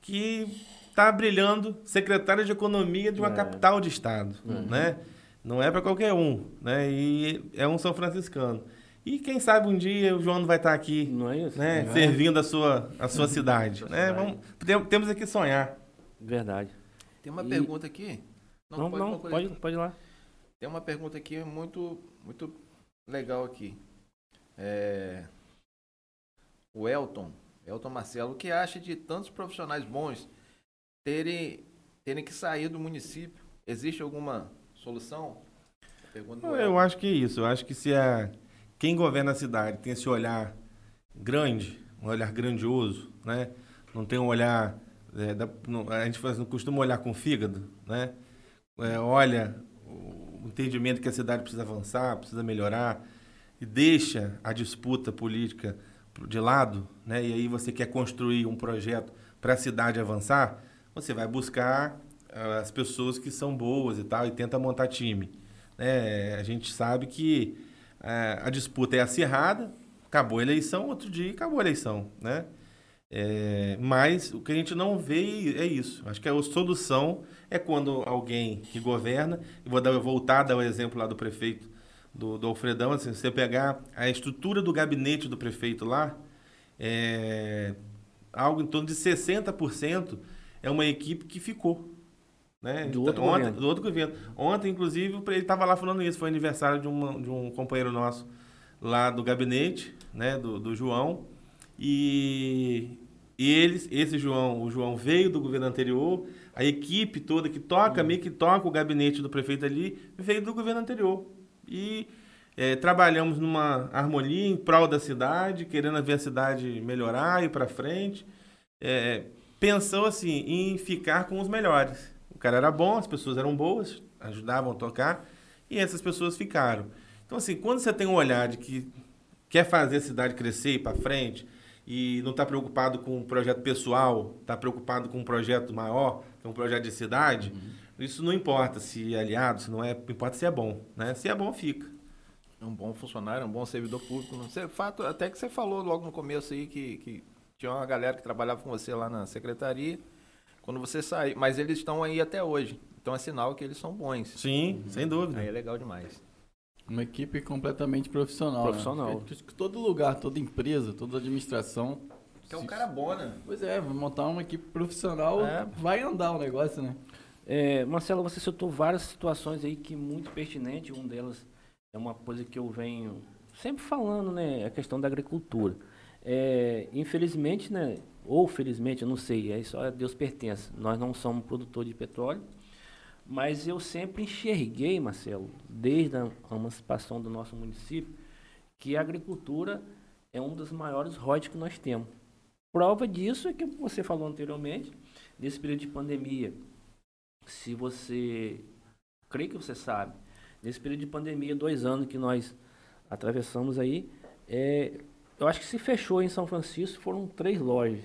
que está brilhando secretário de Economia de uma é. capital de Estado, uhum. né? Não é para qualquer um, né? E é um São Franciscano. E quem sabe um dia o João não vai estar aqui, não é isso? né? Servindo a sua, a sua cidade, né? Vamos, temos aqui sonhar. Verdade. Tem uma e... pergunta aqui não, não, pode, não, pode, pode, ir lá. Tem uma pergunta aqui muito, muito legal aqui. É... O Elton, Elton Marcelo, o que acha de tantos profissionais bons terem, terem que sair do município? Existe alguma solução? Eu acho que é isso. Eu acho que se a, quem governa a cidade tem esse olhar grande, um olhar grandioso, né? Não tem um olhar... É, da, não, a gente faz, não costuma olhar com fígado, né? É, olha o entendimento que a cidade precisa avançar, precisa melhorar, e deixa a disputa política de lado, né? E aí você quer construir um projeto para a cidade avançar, você vai buscar uh, as pessoas que são boas e tal e tenta montar time. Né? A gente sabe que uh, a disputa é acirrada, acabou a eleição, outro dia acabou a eleição, né? É, mas o que a gente não vê é isso. Acho que a solução é quando alguém que governa, e vou dar, voltar a dar o exemplo lá do prefeito do, do Alfredão, assim, você pegar a estrutura do gabinete do prefeito lá, é, algo em torno de 60% é uma equipe que ficou. Né? Do, outro ontem, governo. do outro governo. Ontem, inclusive, ele estava lá falando isso. Foi aniversário de, uma, de um companheiro nosso lá do gabinete, né? do, do João. E, e eles, esse João, o João veio do governo anterior, a equipe toda que toca, meio que toca o gabinete do prefeito ali, veio do governo anterior. E é, trabalhamos numa harmonia em prol da cidade, querendo ver a cidade melhorar, ir para frente. É, pensou assim em ficar com os melhores. O cara era bom, as pessoas eram boas, ajudavam a tocar, e essas pessoas ficaram. Então, assim, quando você tem um olhar de que quer fazer a cidade crescer e para frente, e não está preocupado com um projeto pessoal, está preocupado com um projeto maior, que é um projeto de cidade, uhum. isso não importa se é aliado, se não é, importa se é bom. Né? Se é bom, fica é um bom funcionário, um bom servidor público. Você, fato, até que você falou logo no começo aí que, que tinha uma galera que trabalhava com você lá na secretaria. Quando você saiu, mas eles estão aí até hoje. Então é sinal que eles são bons. Sim, uhum. sem dúvida. Aí é legal demais. Uma equipe completamente profissional. Né? Profissional. Né? Todo lugar, toda empresa, toda administração. Que é um cara bom, né? Pois é, montar uma equipe profissional é. vai andar o negócio, né? É, Marcelo, você citou várias situações aí que muito pertinente. Um delas é uma coisa que eu venho sempre falando, né? A questão da agricultura. É, infelizmente, né? Ou felizmente, eu não sei, é só a Deus pertence. Nós não somos produtor de petróleo, mas eu sempre enxerguei, Marcelo, desde a emancipação do nosso município, que a agricultura é um dos maiores royalties que nós temos. Prova disso é que você falou anteriormente, nesse período de pandemia. Se você, creio que você sabe, Nesse período de pandemia, dois anos que nós atravessamos aí, é, eu acho que se fechou em São Francisco foram três lojas.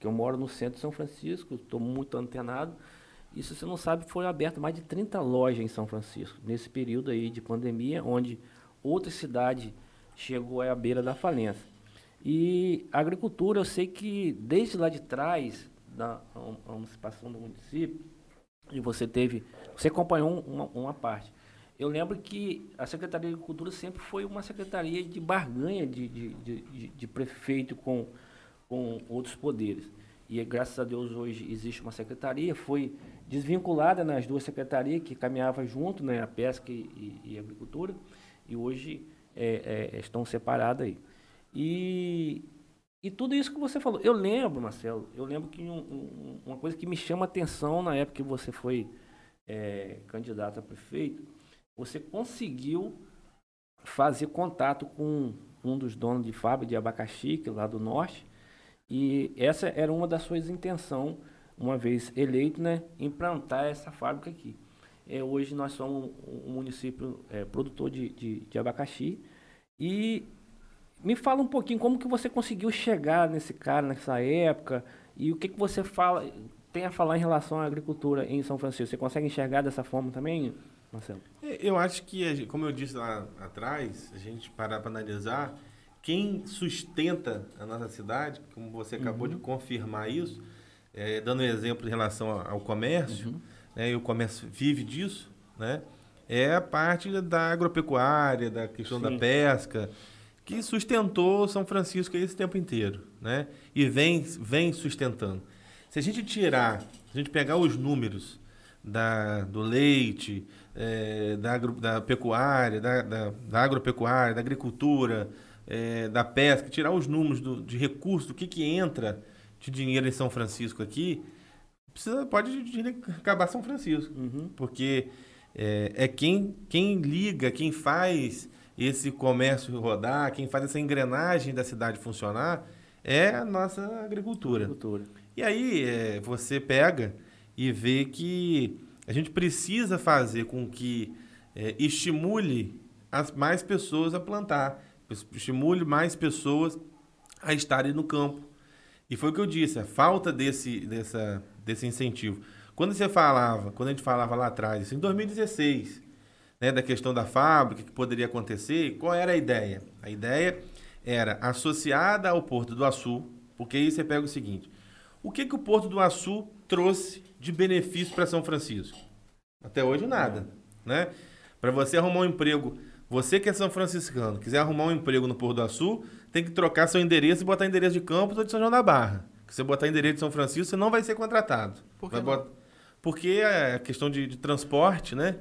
Que eu moro no centro de São Francisco, estou muito antenado. Se você não sabe, foi aberto mais de 30 lojas em São Francisco, nesse período aí de pandemia, onde outra cidade chegou à beira da falência. E a agricultura, eu sei que desde lá de trás, da emancipação do município, e você teve, você acompanhou uma, uma parte. Eu lembro que a Secretaria de Agricultura sempre foi uma secretaria de barganha de, de, de, de prefeito com, com outros poderes. E graças a Deus hoje existe uma secretaria, foi desvinculada nas duas secretarias que caminhavam junto, né, a pesca e, e, agricultura, e hoje é, é, estão separadas aí. E, e tudo isso que você falou, eu lembro, Marcelo, eu lembro que um, um, uma coisa que me chama atenção na época que você foi é, candidato a prefeito, você conseguiu fazer contato com um dos donos de fábrica de abacaxi, que é lá do norte, e essa era uma das suas intenções, uma vez eleito, né, implantar essa fábrica aqui. É, hoje nós somos um município é, produtor de, de, de, abacaxi e me fala um pouquinho como que você conseguiu chegar nesse cara nessa época e o que, que você fala tem a falar em relação à agricultura em São Francisco. Você consegue enxergar dessa forma também? Marcelo? É, eu acho que, como eu disse lá atrás, a gente parar para analisar, quem sustenta a nossa cidade, como você acabou uhum. de confirmar isso, é, dando um exemplo em relação ao comércio, uhum. né, e o comércio vive disso, né, é a parte da agropecuária, da questão Sim. da pesca, que sustentou São Francisco esse tempo inteiro, né, e vem, vem sustentando. Se a gente tirar, se a gente pegar os números da, do leite, é, da, agro, da pecuária, da, da, da, agropecuária, da agricultura, é, da pesca, tirar os números do, de recursos, do que, que entra de dinheiro em São Francisco aqui, precisa, pode acabar São Francisco. Uhum. Porque é, é, quem, quem liga, quem faz esse comércio rodar, quem faz essa engrenagem da cidade funcionar, é a nossa agricultura. agricultura. E aí é, você pega e vê que a gente precisa fazer com que é, estimule as mais pessoas a plantar, estimule mais pessoas a estarem no campo. E foi o que eu disse, a falta desse, dessa, desse incentivo. Quando você falava, quando a gente falava lá atrás, em 2016, né, da questão da fábrica, que poderia acontecer, qual era a ideia? A ideia era associada ao Porto do Açu, porque aí você pega o seguinte, o que, que o Porto do Açu trouxe de benefício para São Francisco? Até hoje nada, né? Para você arrumar um emprego, você que é são franciscano, quiser arrumar um emprego no Porto do Açu, tem que trocar seu endereço e botar endereço de Campos ou de São João da Barra. Se você botar endereço de São Francisco, você não vai ser contratado. Por que bot- Porque é questão de, de transporte, né?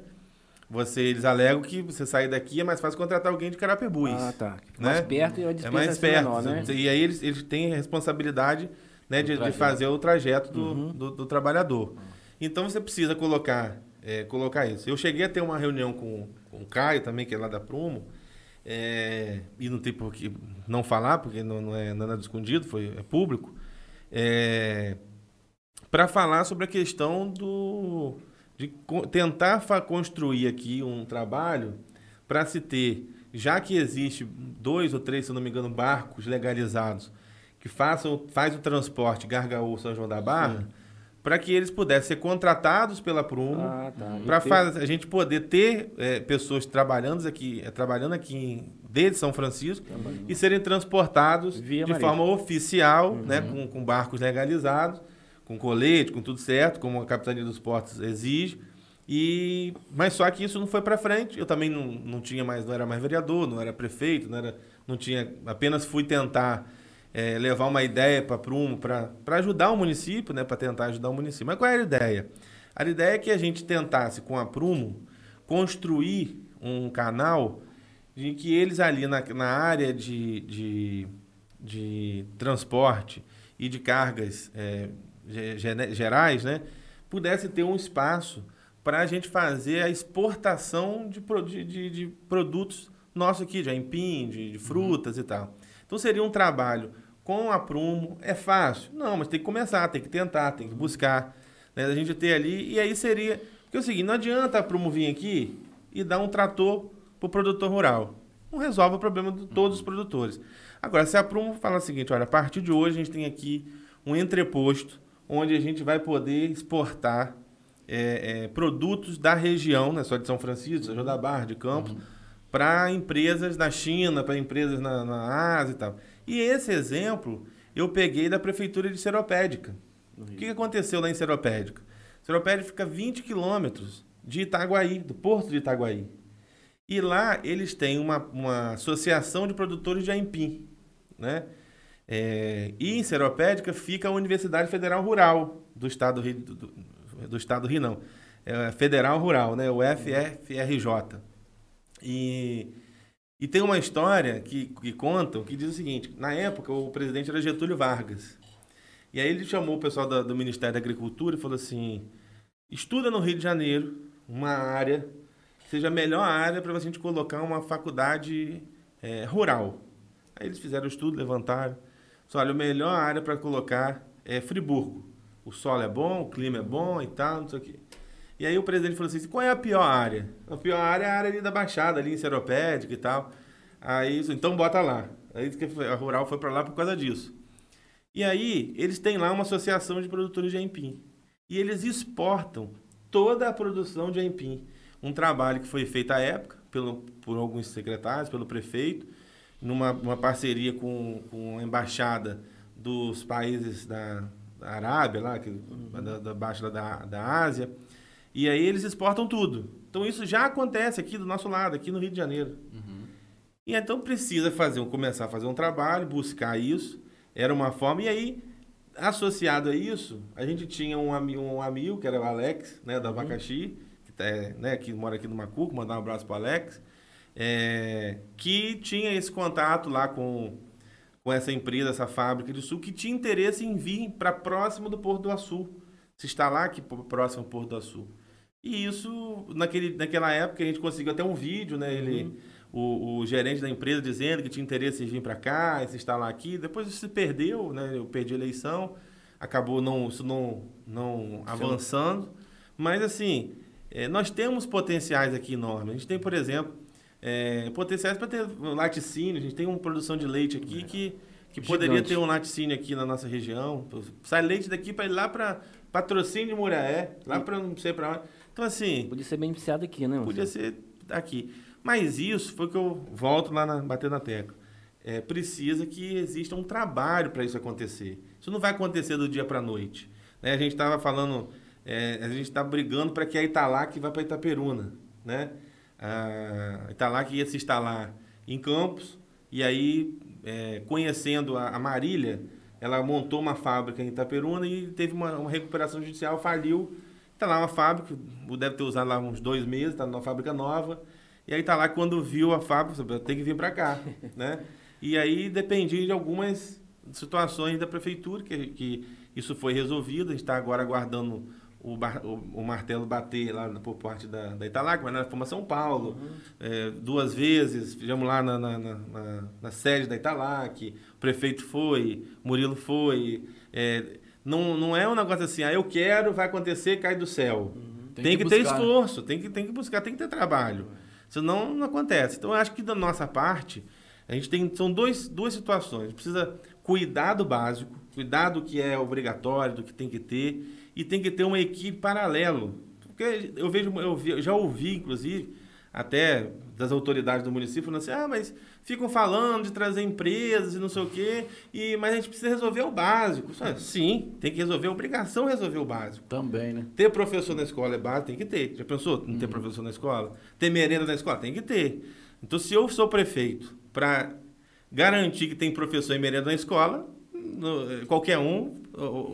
Você, eles alegam que você sair daqui é mais fácil contratar alguém de Carapebus. Ah, tá. né? Mais perto e a É despesa mais vai ser perto. menor, né? E aí eles, eles têm a responsabilidade né, de, de fazer o trajeto do, Uhum. do, do trabalhador. Então você precisa colocar, é, colocar isso. Eu cheguei a ter uma reunião com, com o Caio também, que é lá da Prumo, é, e não tem por que não falar, porque não, não é nada escondido, foi, é público, para falar sobre a questão do de tentar construir aqui um trabalho para se ter, já que existe dois ou três, se não me engano, barcos legalizados que façam faz o transporte Gargaú São João da Barra, para que eles pudessem ser contratados pela Prumo Ah, tá. Para ter- a gente poder ter é, pessoas trabalhando aqui, é, trabalhando aqui em, desde São Francisco e serem transportados Via de forma oficial, Uhum. né, com, com barcos legalizados, com colete, com tudo certo, como a Capitania dos Portos exige. E mas só que isso não foi para frente. Eu também não, não tinha mais, não era mais vereador, não era prefeito, não era, não tinha, apenas fui tentar é, levar uma ideia para Prumo para ajudar o município, né, para tentar ajudar o município. Mas qual era a ideia? A ideia é que a gente tentasse com a Prumo construir um canal de que eles ali na, na área de, de, de transporte e de cargas é, gerais, né, pudesse ter um espaço para a gente fazer a exportação de, de, de, produtos nossos aqui, de aipim, de, de frutas e tal. Então seria um trabalho com a Prumo. É fácil? Não, mas tem que começar, tem que tentar, tem que buscar. Né? A gente ter ali, e aí seria. Porque é o seguinte, não adianta a Prumo vir aqui e dar um trator para o produtor rural. Não resolve o problema de todos os produtores. Agora, se a Prumo fala o seguinte, olha, a partir de hoje a gente tem aqui um entreposto onde a gente vai poder exportar é, é, produtos da região, não é só de São Francisco, São João da Barra, de Campos, para empresas na China, para empresas na, na Ásia e tal. E esse exemplo eu peguei da prefeitura de Seropédica. O que, que aconteceu lá em Seropédica? Seropédica fica 20 quilômetros de Itaguaí, do porto de Itaguaí. E lá eles têm uma, uma associação de produtores de aipim, né? É, e em Seropédica fica a Universidade Federal Rural do Estado do Rio, do, do- do Estado do Rio não, é Federal Rural, né? O FFRJ. E, e tem uma história que, que contam que diz o seguinte: na época o presidente era Getúlio Vargas. E aí ele chamou o pessoal da- do Ministério da Agricultura e falou assim: estuda no Rio de Janeiro uma área seja a melhor área para a gente colocar uma faculdade eh, rural. Aí eles fizeram o estudo, levantaram. Só, olha, a melhor área para colocar é Friburgo. O solo é bom, o clima é bom e tal, não sei o quê. E aí o presidente falou assim, qual é a pior área? A pior área é a área ali da Baixada, ali em Seropédica e tal. Aí, isso, então bota lá. Aí a Rural foi para lá por causa disso. E aí, eles têm lá uma associação de produtores de aipim. E eles exportam toda a produção de aipim. Um trabalho que foi feito à época pelo, por alguns secretários, pelo prefeito, numa uma parceria com, com a embaixada dos países da, da Arábia, lá, que, da, da Baixa da, da Ásia. E aí eles exportam tudo. Então isso já acontece aqui do nosso lado, aqui no Rio de Janeiro. E então precisa fazer um, começar a fazer um trabalho, buscar isso. Era uma forma. E aí, associado a isso, a gente tinha um, ami, um amigo, que era o Alex, né, da Abacaxi, que, tá, é, né, que mora aqui no Macuco, mandar um abraço pro Alex, é, que tinha esse contato lá com, com essa empresa, essa fábrica de sul, que tinha interesse em vir para próximo do Porto do Açu, se instalar aqui próximo ao Porto do Açu. E isso, naquele, naquela época, a gente conseguiu até um vídeo, né? Ele, o, o gerente da empresa dizendo que tinha interesse em vir para cá, em se instalar aqui. Depois isso se perdeu, né? Eu perdi a eleição, acabou não, isso não, não avançando. Mas, assim, eh, nós temos potenciais aqui enormes. A gente tem, por exemplo, eh, potenciais para ter laticínio. A gente tem uma produção de leite aqui que, que poderia ter um laticínio aqui na nossa região. Sai leite daqui para ir lá para patrocínio de Muraé, lá para não sei para onde. Então, assim. Podia ser beneficiado aqui, né? Podia ser aqui. Mas isso foi que eu volto lá na, bater na tecla. É, precisa que exista um trabalho para isso acontecer. Isso não vai acontecer do dia para a noite. Né? A gente estava falando, é, a gente está brigando para que a Italac vá para Itaperuna. Né? A Italac ia se instalar em Campos, e aí, é, conhecendo a, a, Marília, ela montou uma fábrica em Itaperuna e teve uma, uma recuperação judicial, faliu. Está lá uma fábrica, deve ter usado lá uns dois meses, está numa fábrica nova. E aí está lá quando viu a fábrica, tem que vir para cá, né? E aí dependia de algumas situações da prefeitura, que, que isso foi resolvido. A gente está agora aguardando o, o, o, martelo bater lá por parte da, da Italac, mas nós fomos a São Paulo uhum. é, duas vezes, fizemos lá na, na, na, na, sede da Italac, o prefeito foi, Murilo foi. É, não, não é um negócio assim, ah, eu quero, vai acontecer, cai do céu. Uhum. Tem, tem, que, que ter esforço, tem que, tem que buscar, tem que ter trabalho. Senão não acontece. Então eu acho que da nossa parte, a gente tem. São dois, duas situações. A gente precisa cuidar do básico, cuidar do que é obrigatório, do que tem que ter, e tem que ter uma equipe paralelo. Porque eu vejo, eu, vi, eu já ouvi, inclusive, até das autoridades do município, falando assim, ah, mas ficam falando de trazer empresas e não sei o quê, e, mas a gente precisa resolver o básico. Sim, tem que resolver, a obrigação resolver o básico. Também, né? Ter professor na escola é básico, tem que ter. Já pensou não ter uhum. professor na escola? Ter merenda na escola? Tem que ter. Então, se eu sou prefeito para garantir que tem professor e merenda na escola, no, qualquer um,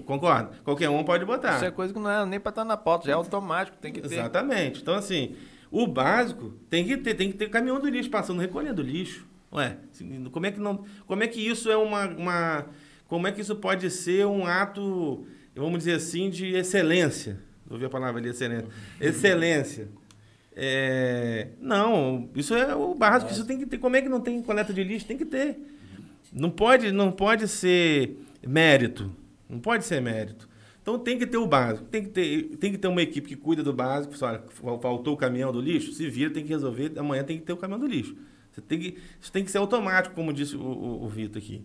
concorda? Qualquer um pode botar. Isso é coisa que não é nem para estar na pauta, já é automático, tem que ter. Exatamente. Então, assim, o básico tem que ter, tem que ter caminhão do lixo passando, recolhendo lixo. Ué, como é que não, como é que isso é uma, uma como é que isso pode ser um ato, vamos dizer assim, de excelência? Ouvi a palavra ali, excelência. Excelência. É, não, isso é o básico. Isso tem que ter. Como é que não tem coleta de lixo? Tem que ter. Não pode, não pode ser mérito. Não pode ser mérito. Então tem que ter o básico. Tem que ter, tem que ter uma equipe que cuida do básico. Faltou o caminhão do lixo, se vira, tem que resolver. Amanhã tem que ter o caminhão do lixo. Você tem que, isso tem que ser automático, como disse o, o, o Vitor aqui.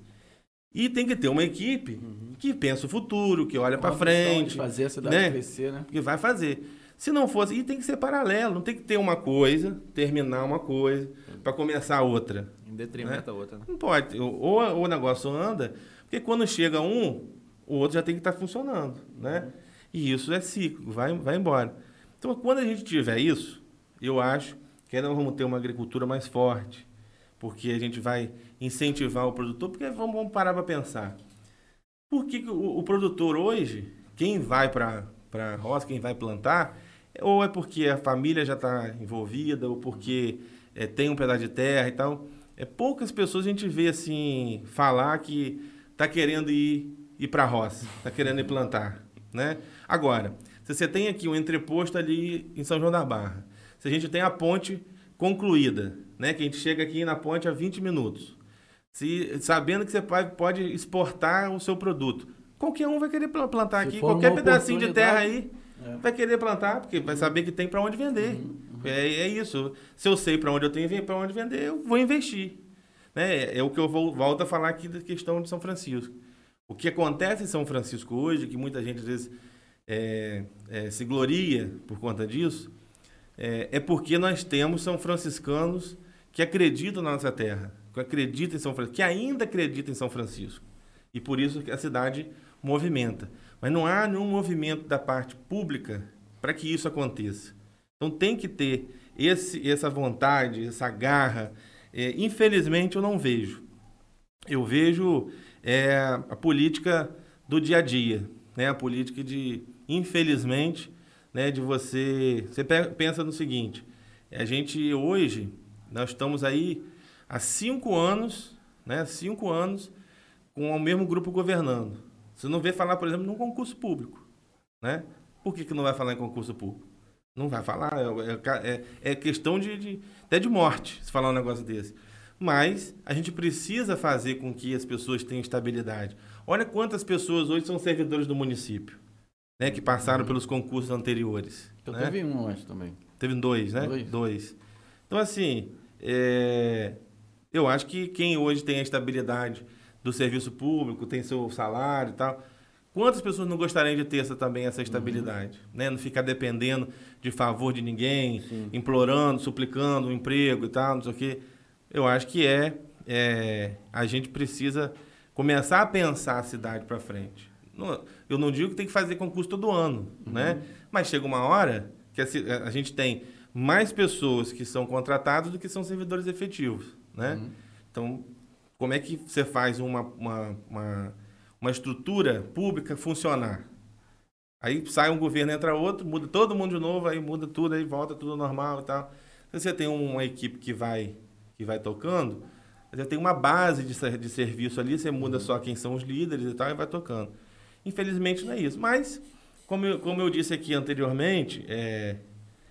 E tem que ter uma equipe uhum. que pensa o futuro, que olha para frente. fazer a cidade né? crescer, né? Que vai fazer. Se não fosse, e tem que ser paralelo, não tem que ter uma coisa, terminar uma coisa, para começar outra. Em detrimento né? da outra. Né? Não pode. Ou, ou o negócio anda, porque quando chega um, o outro já tem que estar tá funcionando. Né? E isso é ciclo, vai, vai embora. Então, quando a gente tiver isso, eu acho que nós vamos ter uma agricultura mais forte, porque a gente vai incentivar o produtor, porque vamos, vamos parar para pensar. Por que, o, o, produtor hoje, quem vai para a roça, quem vai plantar, ou é porque a família já está envolvida, ou porque é, tem um pedaço de terra e tal. É poucas pessoas a gente vê assim falar que está querendo ir, ir para a roça, está querendo ir plantar, né? Agora, se você tem aqui um entreposto ali em São João da Barra, se a gente tem a ponte concluída, né, que a gente chega aqui na ponte a 20 minutos, se sabendo que você pode exportar o seu produto, qualquer um vai querer plantar se aqui, qualquer pedacinho de terra aí, é. Vai querer plantar, porque vai saber que tem para onde vender. Uhum, uhum. É, é, isso. Se eu sei para onde eu tenho para onde vender, eu vou investir. Né? É, é o que eu vou, volto a falar aqui da questão de São Francisco. O que acontece em São Francisco hoje, que muita gente às vezes é, é, se gloria por conta disso, é, é, porque nós temos são franciscanos que acreditam na nossa terra, que acreditam em São Francisco, que ainda acreditam em São Francisco. E por isso que a cidade movimenta. Mas não há nenhum movimento da parte pública para que isso aconteça. Então tem que ter esse, essa vontade, essa garra. É, infelizmente eu não vejo. Eu vejo é, a política do dia a dia, né? A política de, infelizmente, né? De você, você pensa no seguinte: a gente hoje nós estamos aí há cinco anos, né? Cinco anos com o mesmo grupo governando. Você não vê falar, por exemplo, num concurso público. Né? Por que, que não vai falar em concurso público? Não vai falar. É, é, é questão de, de, até de morte, se falar um negócio desse. Mas a gente precisa fazer com que as pessoas tenham estabilidade. Olha quantas pessoas hoje são servidores do município, né? Que passaram uhum. pelos concursos anteriores. Então né? teve um antes também. Teve dois, né? Dois. dois. Então, assim, é... eu acho que quem hoje tem a estabilidade do serviço público, tem seu salário e tal. Quantas pessoas não gostariam de ter essa, também essa estabilidade? Uhum. Né? Não ficar dependendo de favor de ninguém, Sim. implorando, suplicando um emprego e tal, não sei o quê. Eu acho que é, é a gente precisa começar a pensar a cidade para frente. eu não digo que tem que fazer concurso todo ano, uhum. né? Mas chega uma hora que a, a, gente tem mais pessoas que são contratadas do que são servidores efetivos, né? Uhum. Então, como é que você faz uma, uma, uma uma estrutura pública funcionar. Aí sai um governo, entra outro, muda todo mundo de novo, aí muda tudo, aí volta tudo normal e tal. Se você tem uma equipe que vai, que vai tocando, você tem uma base de, de serviço ali, você muda só quem são os líderes e tal, e vai tocando. Infelizmente não é isso. Mas, como eu, como eu disse aqui anteriormente, é,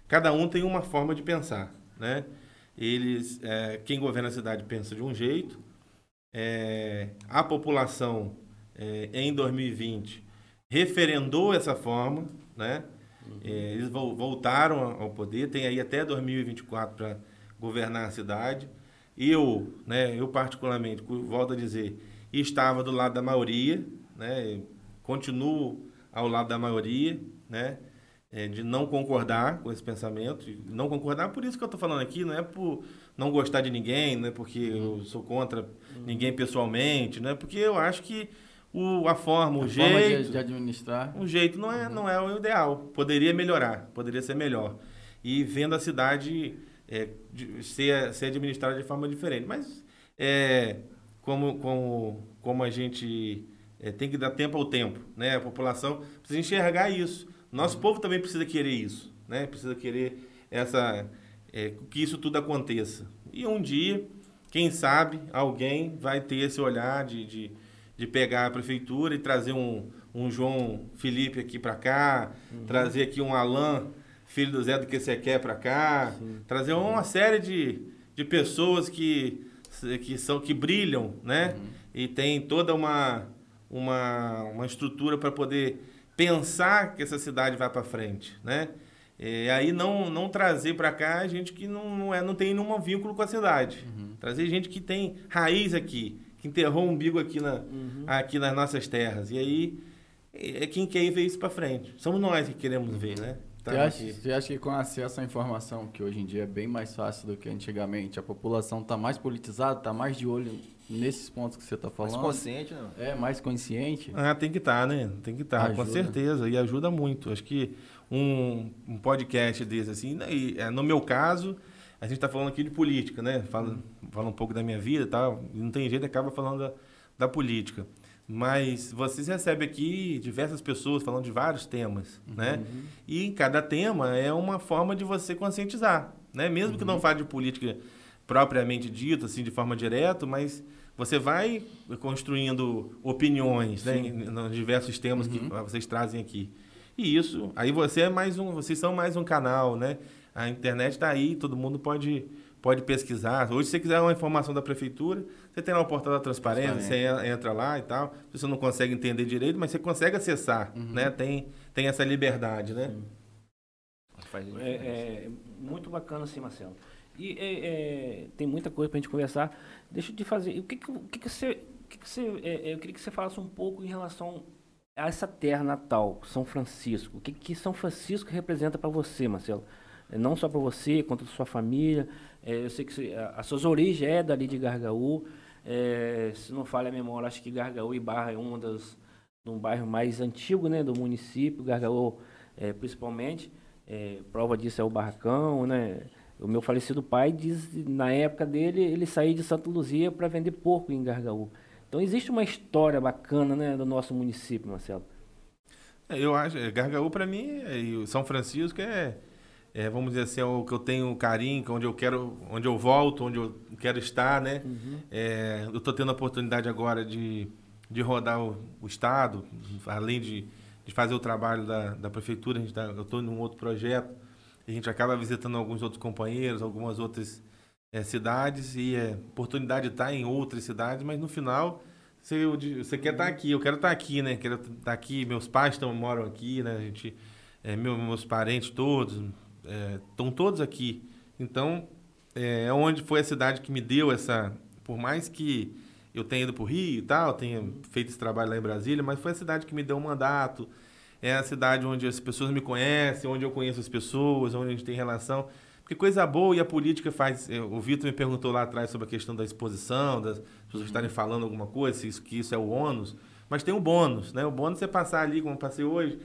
cada um tem uma forma de pensar. Né? Eles, é, quem governa a cidade pensa de um jeito, é, a população é, em 2020 referendou essa forma, né? Uhum. É, eles voltaram ao poder, tem aí até 2024 para governar a cidade. Eu, né, eu particularmente, volto a dizer, estava do lado da maioria, né? Continuo ao lado da maioria, né? É, de não concordar com esse pensamento, não concordar, por isso que eu estou falando aqui, não é por não gostar de ninguém, não é porque eu sou contra uhum. ninguém pessoalmente, não é porque eu acho que o, a forma, o a jeito. Forma de, de, administrar. O jeito não é, uhum. não é o ideal. Poderia melhorar, poderia ser melhor. E vendo a cidade é, de, ser, ser administrada de forma diferente. Mas é, como, como, como a gente é, tem que dar tempo ao tempo, né? A população precisa enxergar isso. Nosso uhum. povo também precisa querer isso, né? Precisa querer essa, é, que isso tudo aconteça. E um dia, quem sabe, alguém vai ter esse olhar de, de de pegar a prefeitura e trazer um, um João Felipe aqui para cá, uhum. trazer aqui um Alain, filho do Zé do que você quer para cá, Sim. trazer uma série de, de pessoas que, que são que brilham, né? Uhum. E tem toda uma uma, uma estrutura para poder pensar que essa cidade vai para frente, né? E aí não, não trazer para cá gente que não, não, é, não tem nenhum vínculo com a cidade. Uhum. Trazer gente que tem raiz aqui, que enterrou o umbigo aqui, na, uhum. aqui nas nossas terras. E aí é quem quer ver isso para frente. Somos nós que queremos ver, né? Tá você, acha, você acha que com acesso à informação, que hoje em dia é bem mais fácil do que antigamente, a população está mais politizada, está mais de olho nesses pontos que você está falando? Mais consciente, não? É, mais consciente. Ah, tem que estar, tá, né? Tem que estar, tá, com certeza. E ajuda muito. Acho que um, um podcast desse, assim, né? e, é, no meu caso, a gente está falando aqui de política, né? Fala, fala um pouco da minha vida e tal. E não tem jeito, acaba falando da, da política. Mas vocês recebem aqui diversas pessoas falando de vários temas, uhum. né? E cada tema é uma forma de você conscientizar, né? Mesmo uhum. que não uhum. fale de política propriamente dita, assim, de forma direta, mas você vai construindo opiniões, né? Nos diversos temas uhum. que vocês trazem aqui. E isso, aí você é mais um, vocês são mais um canal, né? A internet está aí, todo mundo pode, pode pesquisar. Hoje, se você quiser uma informação da prefeitura, você tem lá o portal da transparência, você entra lá e tal. Você não consegue entender direito, mas você consegue acessar, uhum. né? Tem, tem essa liberdade, né? É, é, muito bacana, sim, Marcelo. E é, é, tem muita coisa para a gente conversar. Deixa eu te fazer. O que, que, o que, que você. O que, que você é, é, eu queria que você falasse um pouco em relação a essa terra natal, São Francisco. O que, que São Francisco representa para você, Marcelo? não só para você, quanto para sua família. É, eu sei que as suas origens é dali de Gargaú. É, se não falha a memória, acho que Gargaú e Barra é um dos um bairro mais antigo né, do município, Gargaú é, principalmente. É, prova disso é o Barracão, né? O meu falecido pai diz, na época dele, ele saía de Santa Luzia para vender porco em Gargaú. Então existe uma história bacana, né, do nosso município, Marcelo. É, eu acho, Gargaú para mim, e São Francisco é é, vamos dizer assim, é o que eu tenho carinho, é onde eu quero, onde eu volto, onde eu quero estar, né? Uhum. É, eu estou tendo a oportunidade agora de, de rodar o, o estado, além de, de fazer o trabalho da, da prefeitura, a gente tá, eu estou em um outro projeto, a gente acaba visitando alguns outros companheiros, algumas outras é, cidades e é oportunidade de estar em outras cidades, mas no final você, você quer estar aqui, eu quero estar aqui, né? Quero estar aqui, meus pais tão, moram aqui, né? A gente, é, meu, meus parentes todos, estão é, todos aqui. Então, é, é onde foi a cidade que me deu essa. Por mais que eu tenho ido para o Rio e tal, tenho feito esse trabalho lá em Brasília, mas foi a cidade que me deu um mandato, é a cidade onde as pessoas me conhecem, onde eu conheço as pessoas, onde a gente tem relação. Porque coisa boa e a política faz. O Vitor me perguntou lá atrás sobre a questão da exposição, das pessoas estarem falando alguma coisa, se isso, que isso é o ônus. Mas tem o bônus, né? O bônus é passar ali, como passei hoje,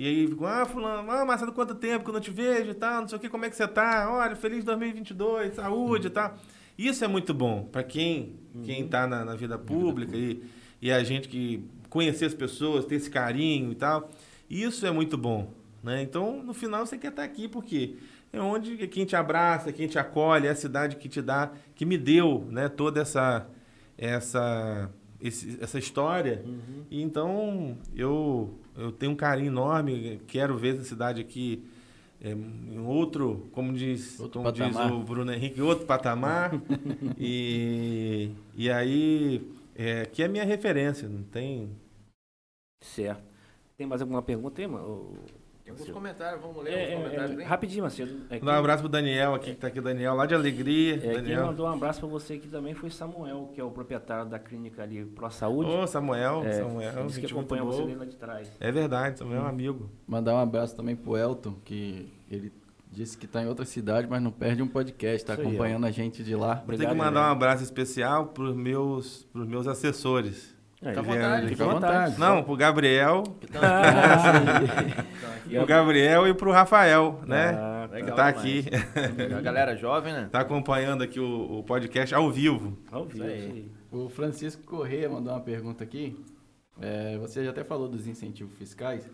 e aí ah, fulano, ah, Marcelo, quanto tempo que eu não te vejo e tal, não sei o que, como é que você tá? Olha, feliz 2022, saúde e tal. Isso é muito bom para quem quem está na, na, vida pública e, e a gente que conhecer as pessoas, ter esse carinho e tal. Isso é muito bom, né? Então, no final, você quer estar aqui porque é onde quem te abraça, quem te acolhe, é a cidade que te dá, que me deu, né, toda essa essa esse, essa história. Uhum. E então eu eu tenho um carinho enorme, quero ver essa cidade aqui é, em outro, como diz, outro como diz o Bruno Henrique, outro patamar. e, e aí, é, que é minha referência, não tem. Certo. Tem mais alguma pergunta aí, mano? Tem alguns comentários, vamos ler é, os comentários. É, rapidinho, Macedo. É um abraço pro Daniel aqui, que tá aqui, Daniel, lá de Alegria. É, Daniel. Quem mandou um abraço para você aqui também foi Samuel, que é o proprietário da clínica ali Pro Saúde. Ô, Samuel, é, Samuel. Disse que acompanha você lá de trás. É verdade, Samuel é um amigo. Mandar um abraço também pro Elton, que ele disse que está em outra cidade, mas não perde um podcast, está acompanhando aí, a gente de lá. Vou ter que mandar um abraço especial para os meus, pros meus assessores. Fica à vontade, fica à vontade. Não, pro Gabriel. o Gabriel e pro Rafael, né? Ah, legal, tá aqui. A galera jovem, né? Tá acompanhando aqui o, o podcast ao vivo. Ao vivo. O Francisco Corrêa mandou uma pergunta aqui. É, você já até falou dos incentivos fiscais.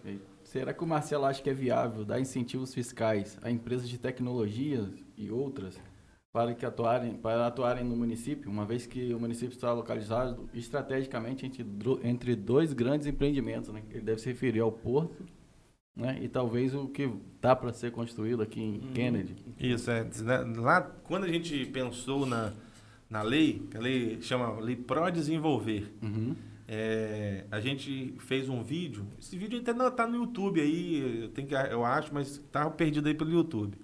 Será que o Marcelo acha que é viável dar incentivos fiscais a empresas de tecnologia e outras para que atuarem, para atuarem no município, uma vez que o município está localizado estrategicamente entre, entre dois grandes empreendimentos, né? Ele deve se referir ao porto, né? E talvez o que está para ser construído aqui em uhum. Kennedy. Isso é né, lá quando a gente pensou na na lei, a lei chama lei Pro Desenvolver. Uhum. É, a gente fez um vídeo. Esse vídeo não está no YouTube aí, tem que, eu acho, mas está perdido aí pelo YouTube.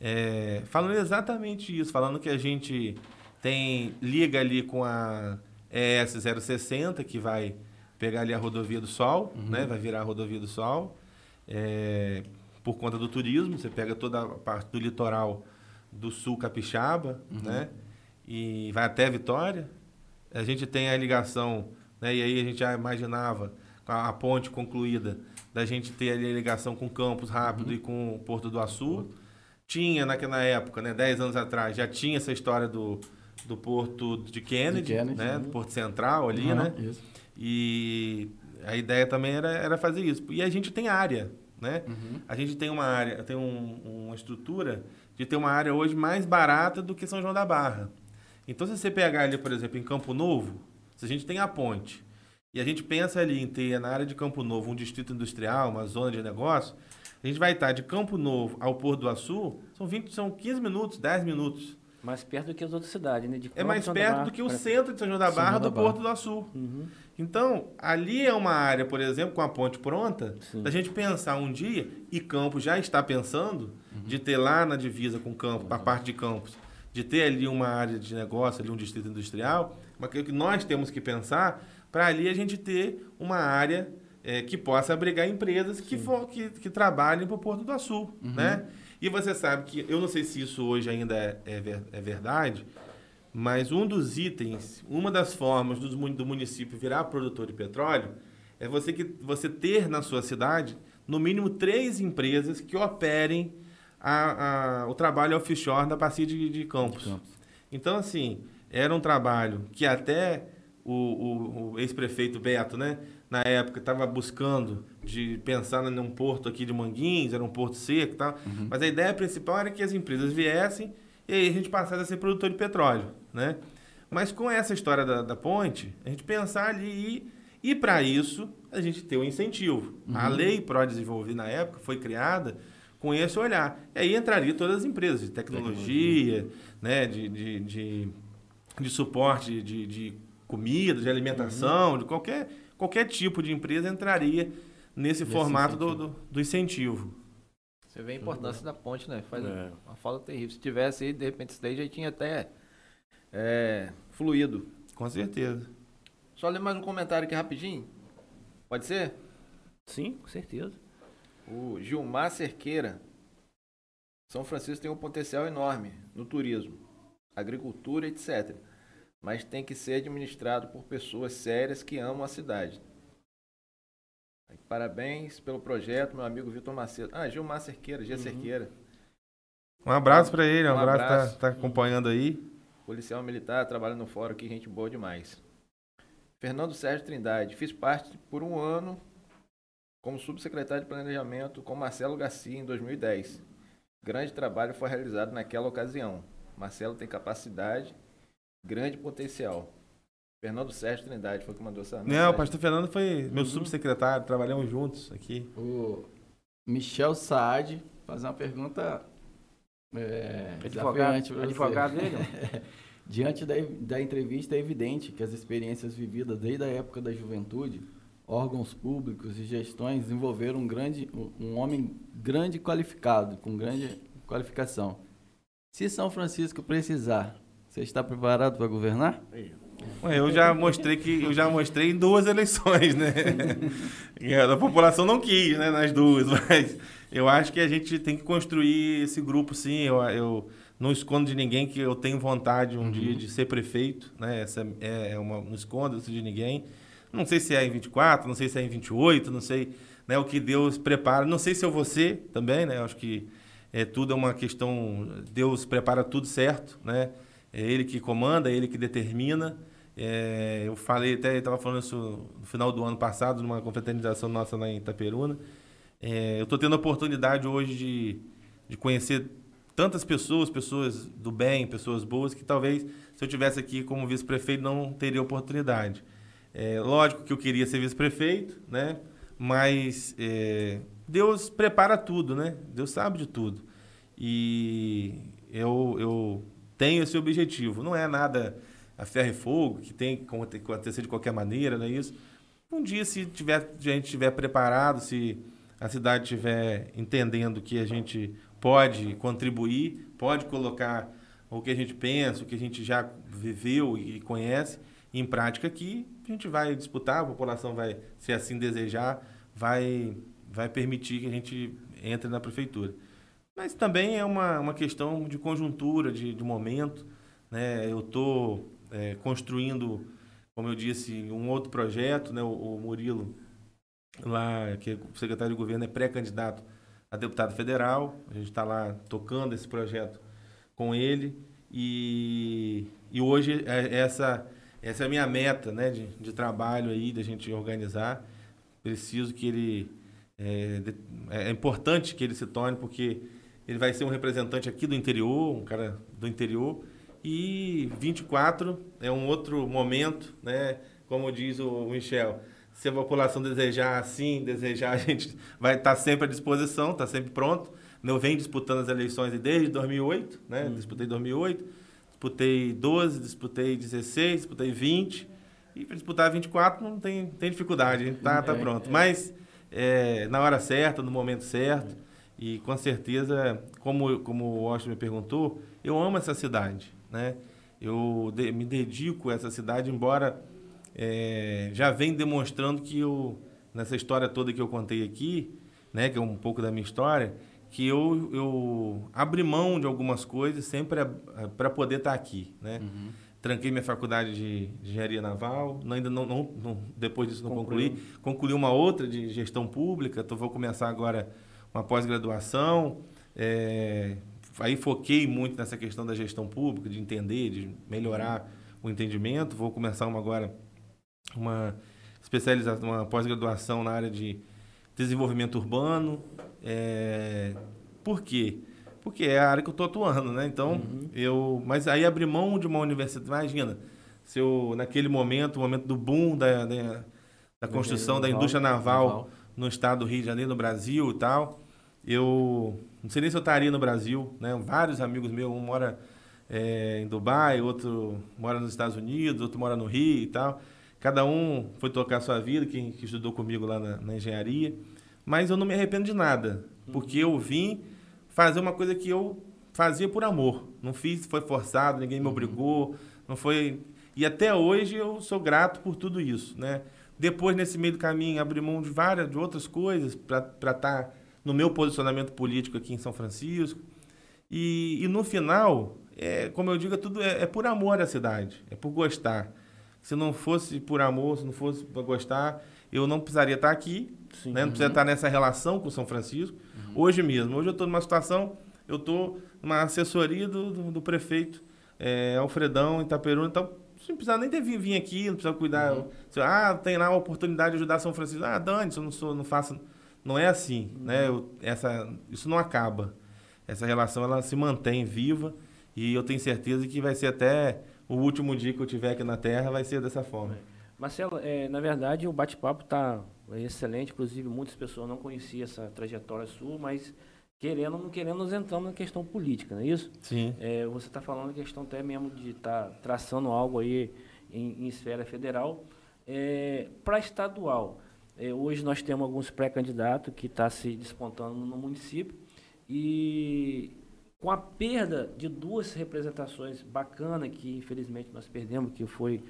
É, falando exatamente isso, falando que a gente tem liga ali com a ES 060, que vai pegar ali a rodovia do Sol, uhum. né? Vai virar a rodovia do Sol. É, por conta do turismo, você pega toda a parte do litoral do sul capixaba, uhum. né? E vai até Vitória. A gente tem a ligação né? E aí a gente já imaginava, com a, a ponte concluída, da gente ter ali a ligação com Campos rápido uhum. e com Porto do Açu. Tinha naquela época, né, 10 anos atrás, já tinha essa história do, do Porto de Kennedy, de Kennedy né? Do Porto Central ali, uhum, né? Isso. E a ideia também era, era fazer isso. E a gente tem área, né? Uhum. A gente tem uma área, tem um, uma estrutura de ter uma área hoje mais barata do que São João da Barra. Então, se você pegar ali, por exemplo, em Campo Novo, se a gente tem a ponte e a gente pensa ali em ter na área de Campo Novo um distrito industrial, uma zona de negócio, a gente vai estar de Campo Novo ao Porto do Açu, são, 20, são 15 minutos, 10 minutos. Mais perto do que as outras cidades, né? é mais perto do que o centro de São João da Barra do Porto do Açu. Uhum. Então, ali é uma área, por exemplo, com a ponte pronta, Sim. da gente pensar um dia, e Campos já está pensando, uhum. de ter lá na divisa com Campos, para a parte de Campos, de ter ali uma área de negócio, ali um distrito industrial, mas que nós temos que pensar para ali a gente ter uma área é, que possa abrigar empresas que, for, que, que trabalhem para o Porto do Açu, uhum. né? E você sabe que, eu não sei se isso hoje ainda é, é, é verdade, mas um dos itens, uma das formas do, do município virar produtor de petróleo é você, que, você ter na sua cidade, no mínimo, três empresas que operem a, a, o trabalho offshore da partir de, de campos. campos. Então, assim, era um trabalho que até o, o, o ex-prefeito Beto, né, na época, estava buscando de pensar num porto aqui de Manguins, era um porto seco e tal. Uhum. Mas a ideia principal era que as empresas viessem e aí a gente passasse a ser produtor de petróleo, né? Mas com essa história da, da ponte, a gente pensar ali e, e para isso a gente ter um incentivo. Uhum. A lei Pro Desenvolver na época foi criada com esse olhar. E aí entraria todas as empresas de tecnologia, tecnologia. né, de, de, de de suporte de, de comida, de alimentação, uhum. de qualquer, qualquer tipo de empresa entraria nesse formato do, do, do, incentivo. Você vê a importância uhum. da ponte, né? Faz é. uma falta terrível. Se tivesse aí, de repente, isso daí já tinha até é, fluído. Com certeza. Só ler mais um comentário aqui rapidinho. Pode ser? Sim, com certeza. O Gilmar Cerqueira. São Francisco tem um potencial enorme no turismo, agricultura, etc. Mas tem que ser administrado por pessoas sérias que amam a cidade. Parabéns pelo projeto, meu amigo Vitor Macedo. Ah, Gilmar Cerqueira, Gia uhum. Cerqueira. Um abraço para ele, um, um abraço, tá, abraço. Tá, tá acompanhando aí. Policial militar, trabalhando no fórum aqui, gente boa demais. Fernando Sérgio Trindade, fiz parte por um ano como subsecretário de Planejamento com Marcelo Garcia em 2010. Grande trabalho foi realizado naquela ocasião. Marcelo tem capacidade, grande potencial. Fernando Sérgio Trindade foi que mandou essa. Não, o pastor Fernando foi meu uhum. subsecretário, trabalhamos juntos aqui. O Michel Saad faz uma pergunta é, advogado, advogado dele? Diante da, da entrevista, é evidente que as experiências vividas desde a época da juventude, órgãos públicos e gestões desenvolveram um, grande, um homem grande qualificado, com grande qualificação. Se São Francisco precisar, você está preparado para governar? Eu já mostrei que eu já mostrei em duas eleições, né? a população não quis, né, nas duas, mas eu acho que a gente tem que construir esse grupo, sim. Eu, eu não escondo de ninguém que eu tenho vontade um uhum. dia de ser prefeito, né? Essa é, é uma, não escondo isso de ninguém. Não sei se é em 24, não sei se é em 28, não sei né, o que Deus prepara. Não sei se eu vou ser também, né? Acho que é, tudo é uma questão. Deus prepara tudo certo, né? É Ele que comanda, é Ele que determina. É, eu falei, até estava falando isso no final do ano passado, numa confraternização nossa lá em Itaperuna. É, eu estou tendo a oportunidade hoje de, de conhecer tantas pessoas, pessoas do bem, pessoas boas, que talvez se eu tivesse aqui como vice-prefeito não teria oportunidade. É, lógico que eu queria ser vice-prefeito, né? Mas é, Deus prepara tudo, né? Deus sabe de tudo. E eu, eu tenho esse objetivo. Não é nada a ferro e fogo, que tem que acontecer de qualquer maneira, não é isso? Um dia, se tiver, a gente estiver preparado, se a cidade estiver entendendo que a gente pode contribuir, pode colocar o que a gente pensa, o que a gente já viveu e conhece em prática aqui, a gente vai disputar, a população vai, se assim desejar, vai, vai permitir que a gente entre na prefeitura. Mas também é uma, uma questão de conjuntura, de, de momento. Né? Eu estou é, construindo, como eu disse, um outro projeto. Né? O, o Murilo, lá, que é o secretário de governo, é pré-candidato a deputado federal. A gente está lá tocando esse projeto com ele. E, e hoje é, essa, essa é a minha meta né, de, de trabalho aí, da gente organizar. Preciso que ele. É, é importante que ele se torne, porque ele vai ser um representante aqui do interior, um cara do interior. E 24 é um outro momento, né? Como diz o Michel, se a população desejar assim, desejar, a gente vai estar tá sempre à disposição, está sempre pronto. Eu venho disputando as eleições desde 2008, né? Hum. Disputei 2008, disputei 12, disputei 16, disputei 20. E para disputar 24 não tem, tem dificuldade, a gente tá, tá é, pronto. É. Mas é, na hora certa, no momento certo. E com certeza, como, como o Washington me perguntou, eu amo essa cidade, né? Eu de, me dedico a essa cidade, embora é, já vem demonstrando que eu, nessa história toda que eu contei aqui, né, que é um pouco da minha história, que eu, eu abri mão de algumas coisas sempre para poder estar tá aqui, né? Uhum. Tranquei minha faculdade de, de engenharia naval, ainda não, não, não, depois disso não concluí. Concluí uma outra de gestão pública, então vou começar agora uma pós-graduação. É, aí foquei muito nessa questão da gestão pública, de entender, de melhorar o entendimento. Vou começar uma agora uma especialização, uma pós-graduação na área de desenvolvimento urbano. É, por quê? Porque é a área que eu estou atuando, né? Então, uhum. eu. Mas aí abrir mão de uma universidade, imagina, se eu, naquele momento, o momento do boom da, da, da construção da indústria naval, naval, no estado do Rio de Janeiro, no Brasil e tal, eu não sei nem se eu estaria no Brasil, né? Vários amigos meus, um mora é, em Dubai, outro mora nos Estados Unidos, outro mora no Rio e tal. Cada um foi tocar a sua vida, quem que estudou comigo lá na, na, engenharia. Mas eu não me arrependo de nada, porque eu vim fazer uma coisa que eu fazia por amor. Não fiz, foi forçado, ninguém me uhum. obrigou, não foi... E até hoje eu sou grato por tudo isso, né? Depois, nesse meio do caminho, abri mão de várias, de outras coisas para estar no meu posicionamento político aqui em São Francisco. E, e no final, é, como eu digo, é tudo é, é, por amor à cidade, é por gostar. Se não fosse por amor, se não fosse por gostar, eu não precisaria estar aqui, Sim, né? não precisaria estar nessa relação com São Francisco. Uhum. Hoje mesmo, hoje eu estou numa situação, eu estou numa assessoria do, do, do prefeito é, Alfredão Itaperuna, então não precisa nem ter vir, vir aqui, não precisa cuidar. Uhum. ah, tem lá a oportunidade de ajudar São Francisco. Ah, Dani, eu não sou, não faço. Não é assim, uhum. né? Eu, essa, isso não acaba. Essa relação ela se mantém viva e eu tenho certeza que vai ser até o último dia que eu tiver aqui na Terra, vai ser dessa forma. Marcelo, é, na verdade o bate-papo está excelente, inclusive muitas pessoas não conheciam essa trajetória sua, mas querendo ou não querendo, nós entramos na questão política, não é isso? Sim. É, você está falando a questão até mesmo de estar tá traçando algo aí em, em esfera federal. É, Para estadual, é, hoje nós temos alguns pré-candidatos que estão tá se despontando no município e com a perda de duas representações bacanas que infelizmente nós perdemos, que foi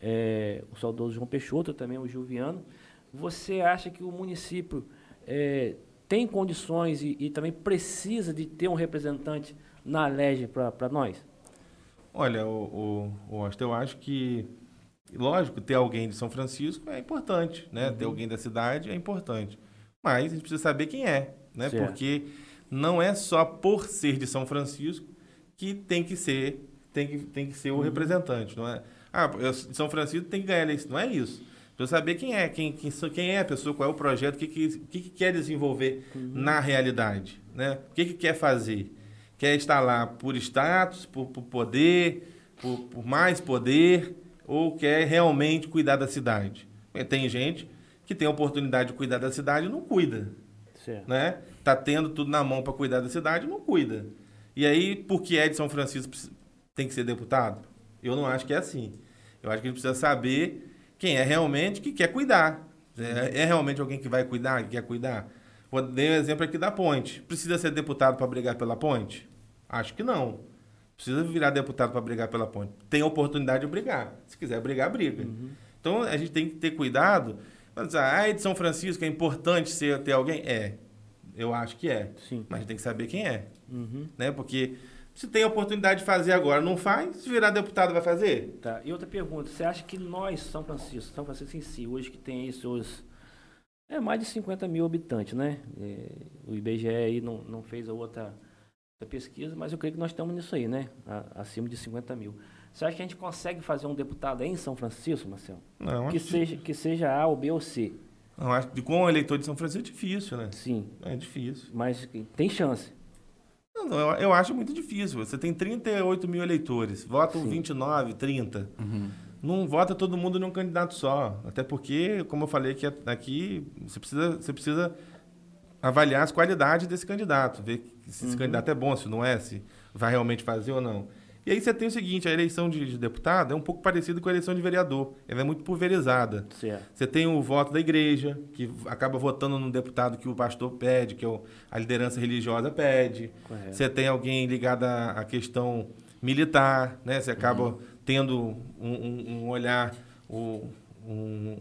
é, o saudoso João Peixoto, também o Gilviano, você acha que o município é, tem condições e, e, também precisa de ter um representante na LEGE para nós? Olha, o, o, o eu acho que, lógico, ter alguém de São Francisco é importante, né? Uhum. Ter alguém da cidade é importante. Mas a gente precisa saber quem é, né? Certo. Porque não é só por ser de São Francisco que tem que ser, tem que, tem que ser o uhum. representante, não é? Ah, São Francisco tem que ganhar isso, não é isso. Precisa saber quem é, quem, quem, quem é a pessoa, qual é o projeto, o que, que, que, que quer desenvolver uhum. na realidade. Né? O que, que quer fazer? Quer estar lá por status, por, por poder, por, por, mais poder, ou quer realmente cuidar da cidade? Tem gente que tem a oportunidade de cuidar da cidade e não cuida. Certo. Né? Tá tendo tudo na mão para cuidar da cidade e não cuida. E aí, porque é de São Francisco, tem que ser deputado? Eu não acho que é assim. Eu acho que a gente precisa saber quem é realmente que quer cuidar. É, é realmente alguém que vai cuidar, que quer cuidar? Vou dar um exemplo aqui da ponte. Precisa ser deputado para brigar pela ponte? Acho que não. Precisa virar deputado para brigar pela ponte. Tem oportunidade de brigar. Se quiser brigar, briga. Uhum. Então a gente tem que ter cuidado. Mas ah, de São Francisco é importante ser, ter alguém? É. Eu acho que é. Sim. Mas tem que saber quem é. Uhum. Né? Porque se tem a oportunidade de fazer agora, não faz, se virar deputado, vai fazer? Tá. E outra pergunta, você acha que nós, São Francisco, São Francisco em si, hoje que tem aí seus. É mais de 50 mil habitantes, né? É, o IBGE aí não, não fez a outra, outra, pesquisa, mas eu creio que nós estamos nisso aí, né? A, acima de 50 mil. Você acha que a gente consegue fazer um deputado aí em São Francisco, Marcelo? Não, que, seja, que seja A ou B ou C. Não, acho que com o eleitor de São Francisco é difícil, né? Sim. É difícil. Mas tem chance. Não, eu, eu, acho muito difícil. Você tem 38 mil eleitores, votam Sim. 29, 30. Uhum. Não vota todo mundo num candidato só. Até porque, como eu falei aqui, aqui você, precisa, você precisa avaliar as qualidades desse candidato, ver se esse uhum. candidato é bom, se não é, se vai realmente fazer ou não. E aí você tem o seguinte, a eleição de, de, deputado é um pouco parecida com a eleição de vereador. Ela é muito pulverizada. Certo. Você tem o voto da igreja, que acaba votando no deputado que o pastor pede, que é a liderança religiosa pede. Correto. Você tem alguém ligado à questão militar, né? Você acaba uhum. tendo um, um, um olhar, um,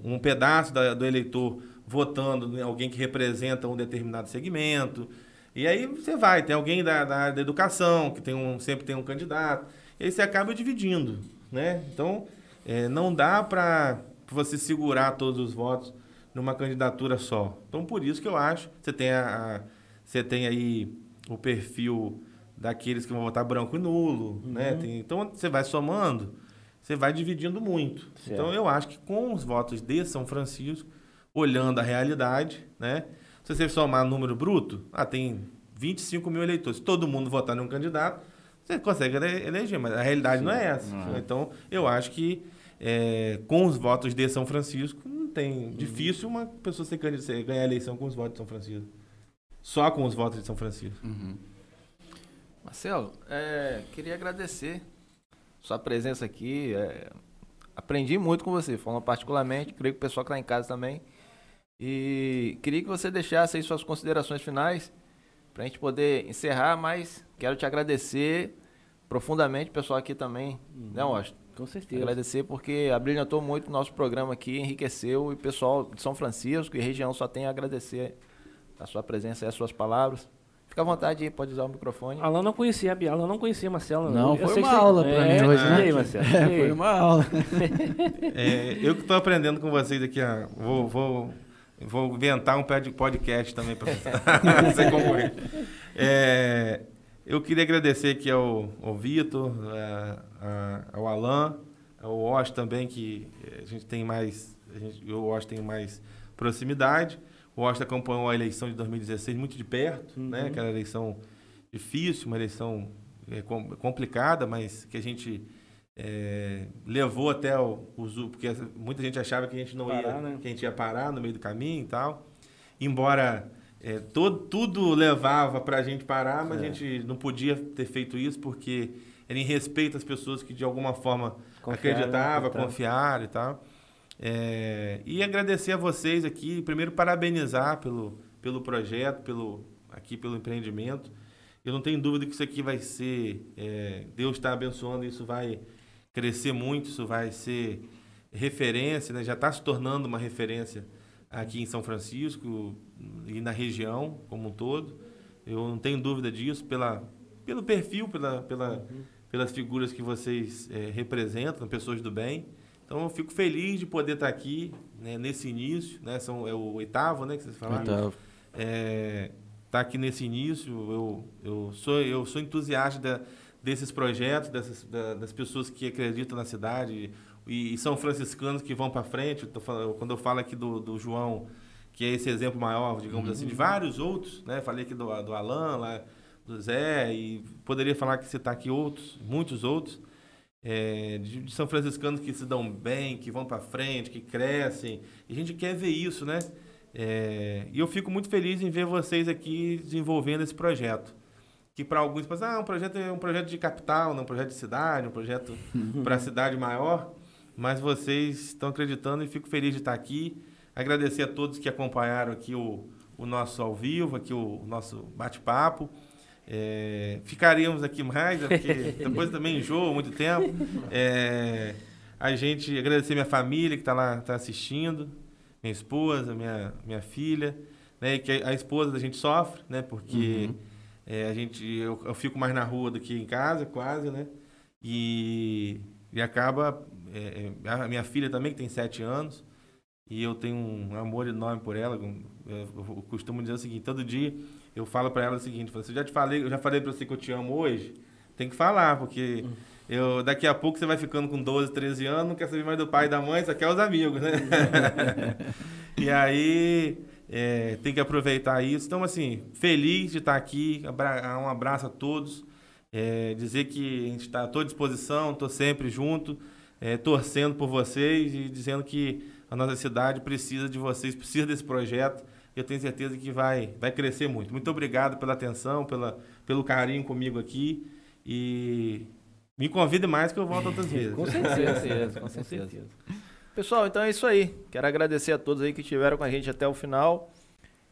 um pedaço da, do eleitor votando em alguém que representa um determinado segmento. E aí você vai, tem alguém da, da da educação, que tem um, sempre tem um candidato, e aí você acaba dividindo, né? Então, é, não dá para você segurar todos os votos numa candidatura só. Então, por isso que eu acho, você tem, a, a você tem aí o perfil daqueles que vão votar branco e nulo, uhum. né? Tem, então, você vai somando, você vai dividindo muito. Certo. Então, eu acho que com os votos de São Francisco, olhando a realidade, né? Se você somar número bruto, ah, tem 25 mil eleitores. Se todo mundo votar num candidato, você consegue eleger, mas a realidade Sim, não é essa. Não é. Então, eu acho que é, com os votos de São Francisco, não tem. Uhum. Difícil uma pessoa ser, ser, ganhar a eleição com os votos de São Francisco. Só com os votos de São Francisco. Uhum. Marcelo, é, queria agradecer sua presença aqui. É, aprendi muito com você, falando particularmente, creio que o pessoal que está em casa também. E queria que você deixasse aí suas considerações finais para a gente poder encerrar, mas quero te agradecer profundamente, pessoal aqui também, né, uhum. né, Washington? Com certeza. Agradecer porque abrilhantou muito o nosso programa aqui, enriqueceu e o pessoal de São Francisco e região só tem a agradecer a sua presença e as suas palavras. Fica à vontade aí, pode usar o microfone. Alan não conhecia a Biala, não conhecia a Marcela. Não, Eu foi uma você- aula pra É, mim hoje, né? aí, Marcelo? É, foi uma aula. É, eu que estou aprendendo com vocês aqui, ó, vou, vou, vou inventar um pod- podcast também para você concorrer. É, eu queria agradecer aqui ao, ao Vitor, a- ao Alan, ao Osh também, que a gente tem mais, a gente, eu o Osh tem mais proximidade. O Osh acompanhou a eleição de 2016 muito de perto, né? Uhum. Aquela eleição difícil, uma eleição é, com- complicada, mas que a gente é, levou até o, o porque muita gente achava que a gente não ia, Parar, né? que a gente ia parar no meio do caminho e tal. Embora é, todo, tudo levava para a gente parar, mas a gente não podia ter feito isso porque era em respeito às pessoas que de alguma forma Confiaram, acreditavam, acreditavam. confiaram e tal. É, e agradecer a vocês aqui, primeiro parabenizar pelo, pelo projeto, pelo, aqui pelo empreendimento. Eu não tenho dúvida que isso aqui vai ser, é, Deus está abençoando, isso vai crescer muito, isso vai ser referência, né? já está se tornando uma referência aqui em São Francisco e na região como um todo. Eu não tenho dúvida disso pela, pelo perfil, pela, pela, pelas figuras que vocês é, representam, pessoas do bem. Então eu fico feliz de poder estar aqui né, nesse início, né? São, é o oitavo, né, que vocês falaram. Então, É, tá aqui nesse início, eu, eu sou eu sou entusiasta da- desses projetos, dessas, da- das pessoas que acreditam na cidade e, e são franciscanos que vão para frente. Eu quando eu falo aqui do, do João, que é esse exemplo maior, digamos assim, de vários outros, né? Falei aqui do, do Alan, lá, do Zé e poderia falar que citar aqui outros, muitos outros. é, de, de São Franciscanos que se dão bem, que vão para frente, que crescem. E a gente quer ver isso, né? É, e eu fico muito feliz em ver vocês aqui desenvolvendo esse projeto. Que para alguns pensam, ah, um projeto é um projeto de capital, não um projeto de cidade, um projeto para a cidade maior. Mas vocês estão acreditando e fico feliz de estar aqui. Agradecer a todos que acompanharam aqui o, o nosso ao vivo, aqui o, nosso bate-papo. É, ficaríamos aqui mais, né, porque depois também enjoo muito tempo. É, a gente agradecer minha família que está lá tá assistindo, minha esposa, minha, minha filha, né, que a esposa da gente sofre, né, porque é, a gente eu, eu fico mais na rua do que em casa, quase, né, e, e acaba é, é, a minha filha também que tem sete anos e eu tenho um amor enorme por ela. é, Eu costumo dizer o seguinte: todo dia eu falo para ela o seguinte, assim, eu já te falei, eu já falei para você que eu te amo hoje, tem que falar, porque eu, daqui a pouco você vai ficando com 12, 13 anos, não quer saber mais do pai e da mãe, só quer os amigos, né? e aí é, tem que aproveitar isso. Então, assim, feliz de estar aqui, um abraço a todos, é, dizer que a gente está à toda disposição, estou sempre junto, é, torcendo por vocês e dizendo que a nossa cidade precisa de vocês, precisa desse projeto. Eu tenho certeza que vai, vai crescer muito. Muito obrigado pela atenção, pela, pelo carinho comigo aqui. E me convide mais que eu volto outras vezes. Com certeza, com certeza. Pessoal, então é isso aí. Quero agradecer a todos aí que estiveram com a gente até o final.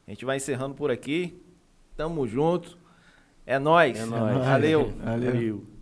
A gente vai encerrando por aqui. Tamo junto. É nóis. É nóis. Valeu. Valeu. Valeu.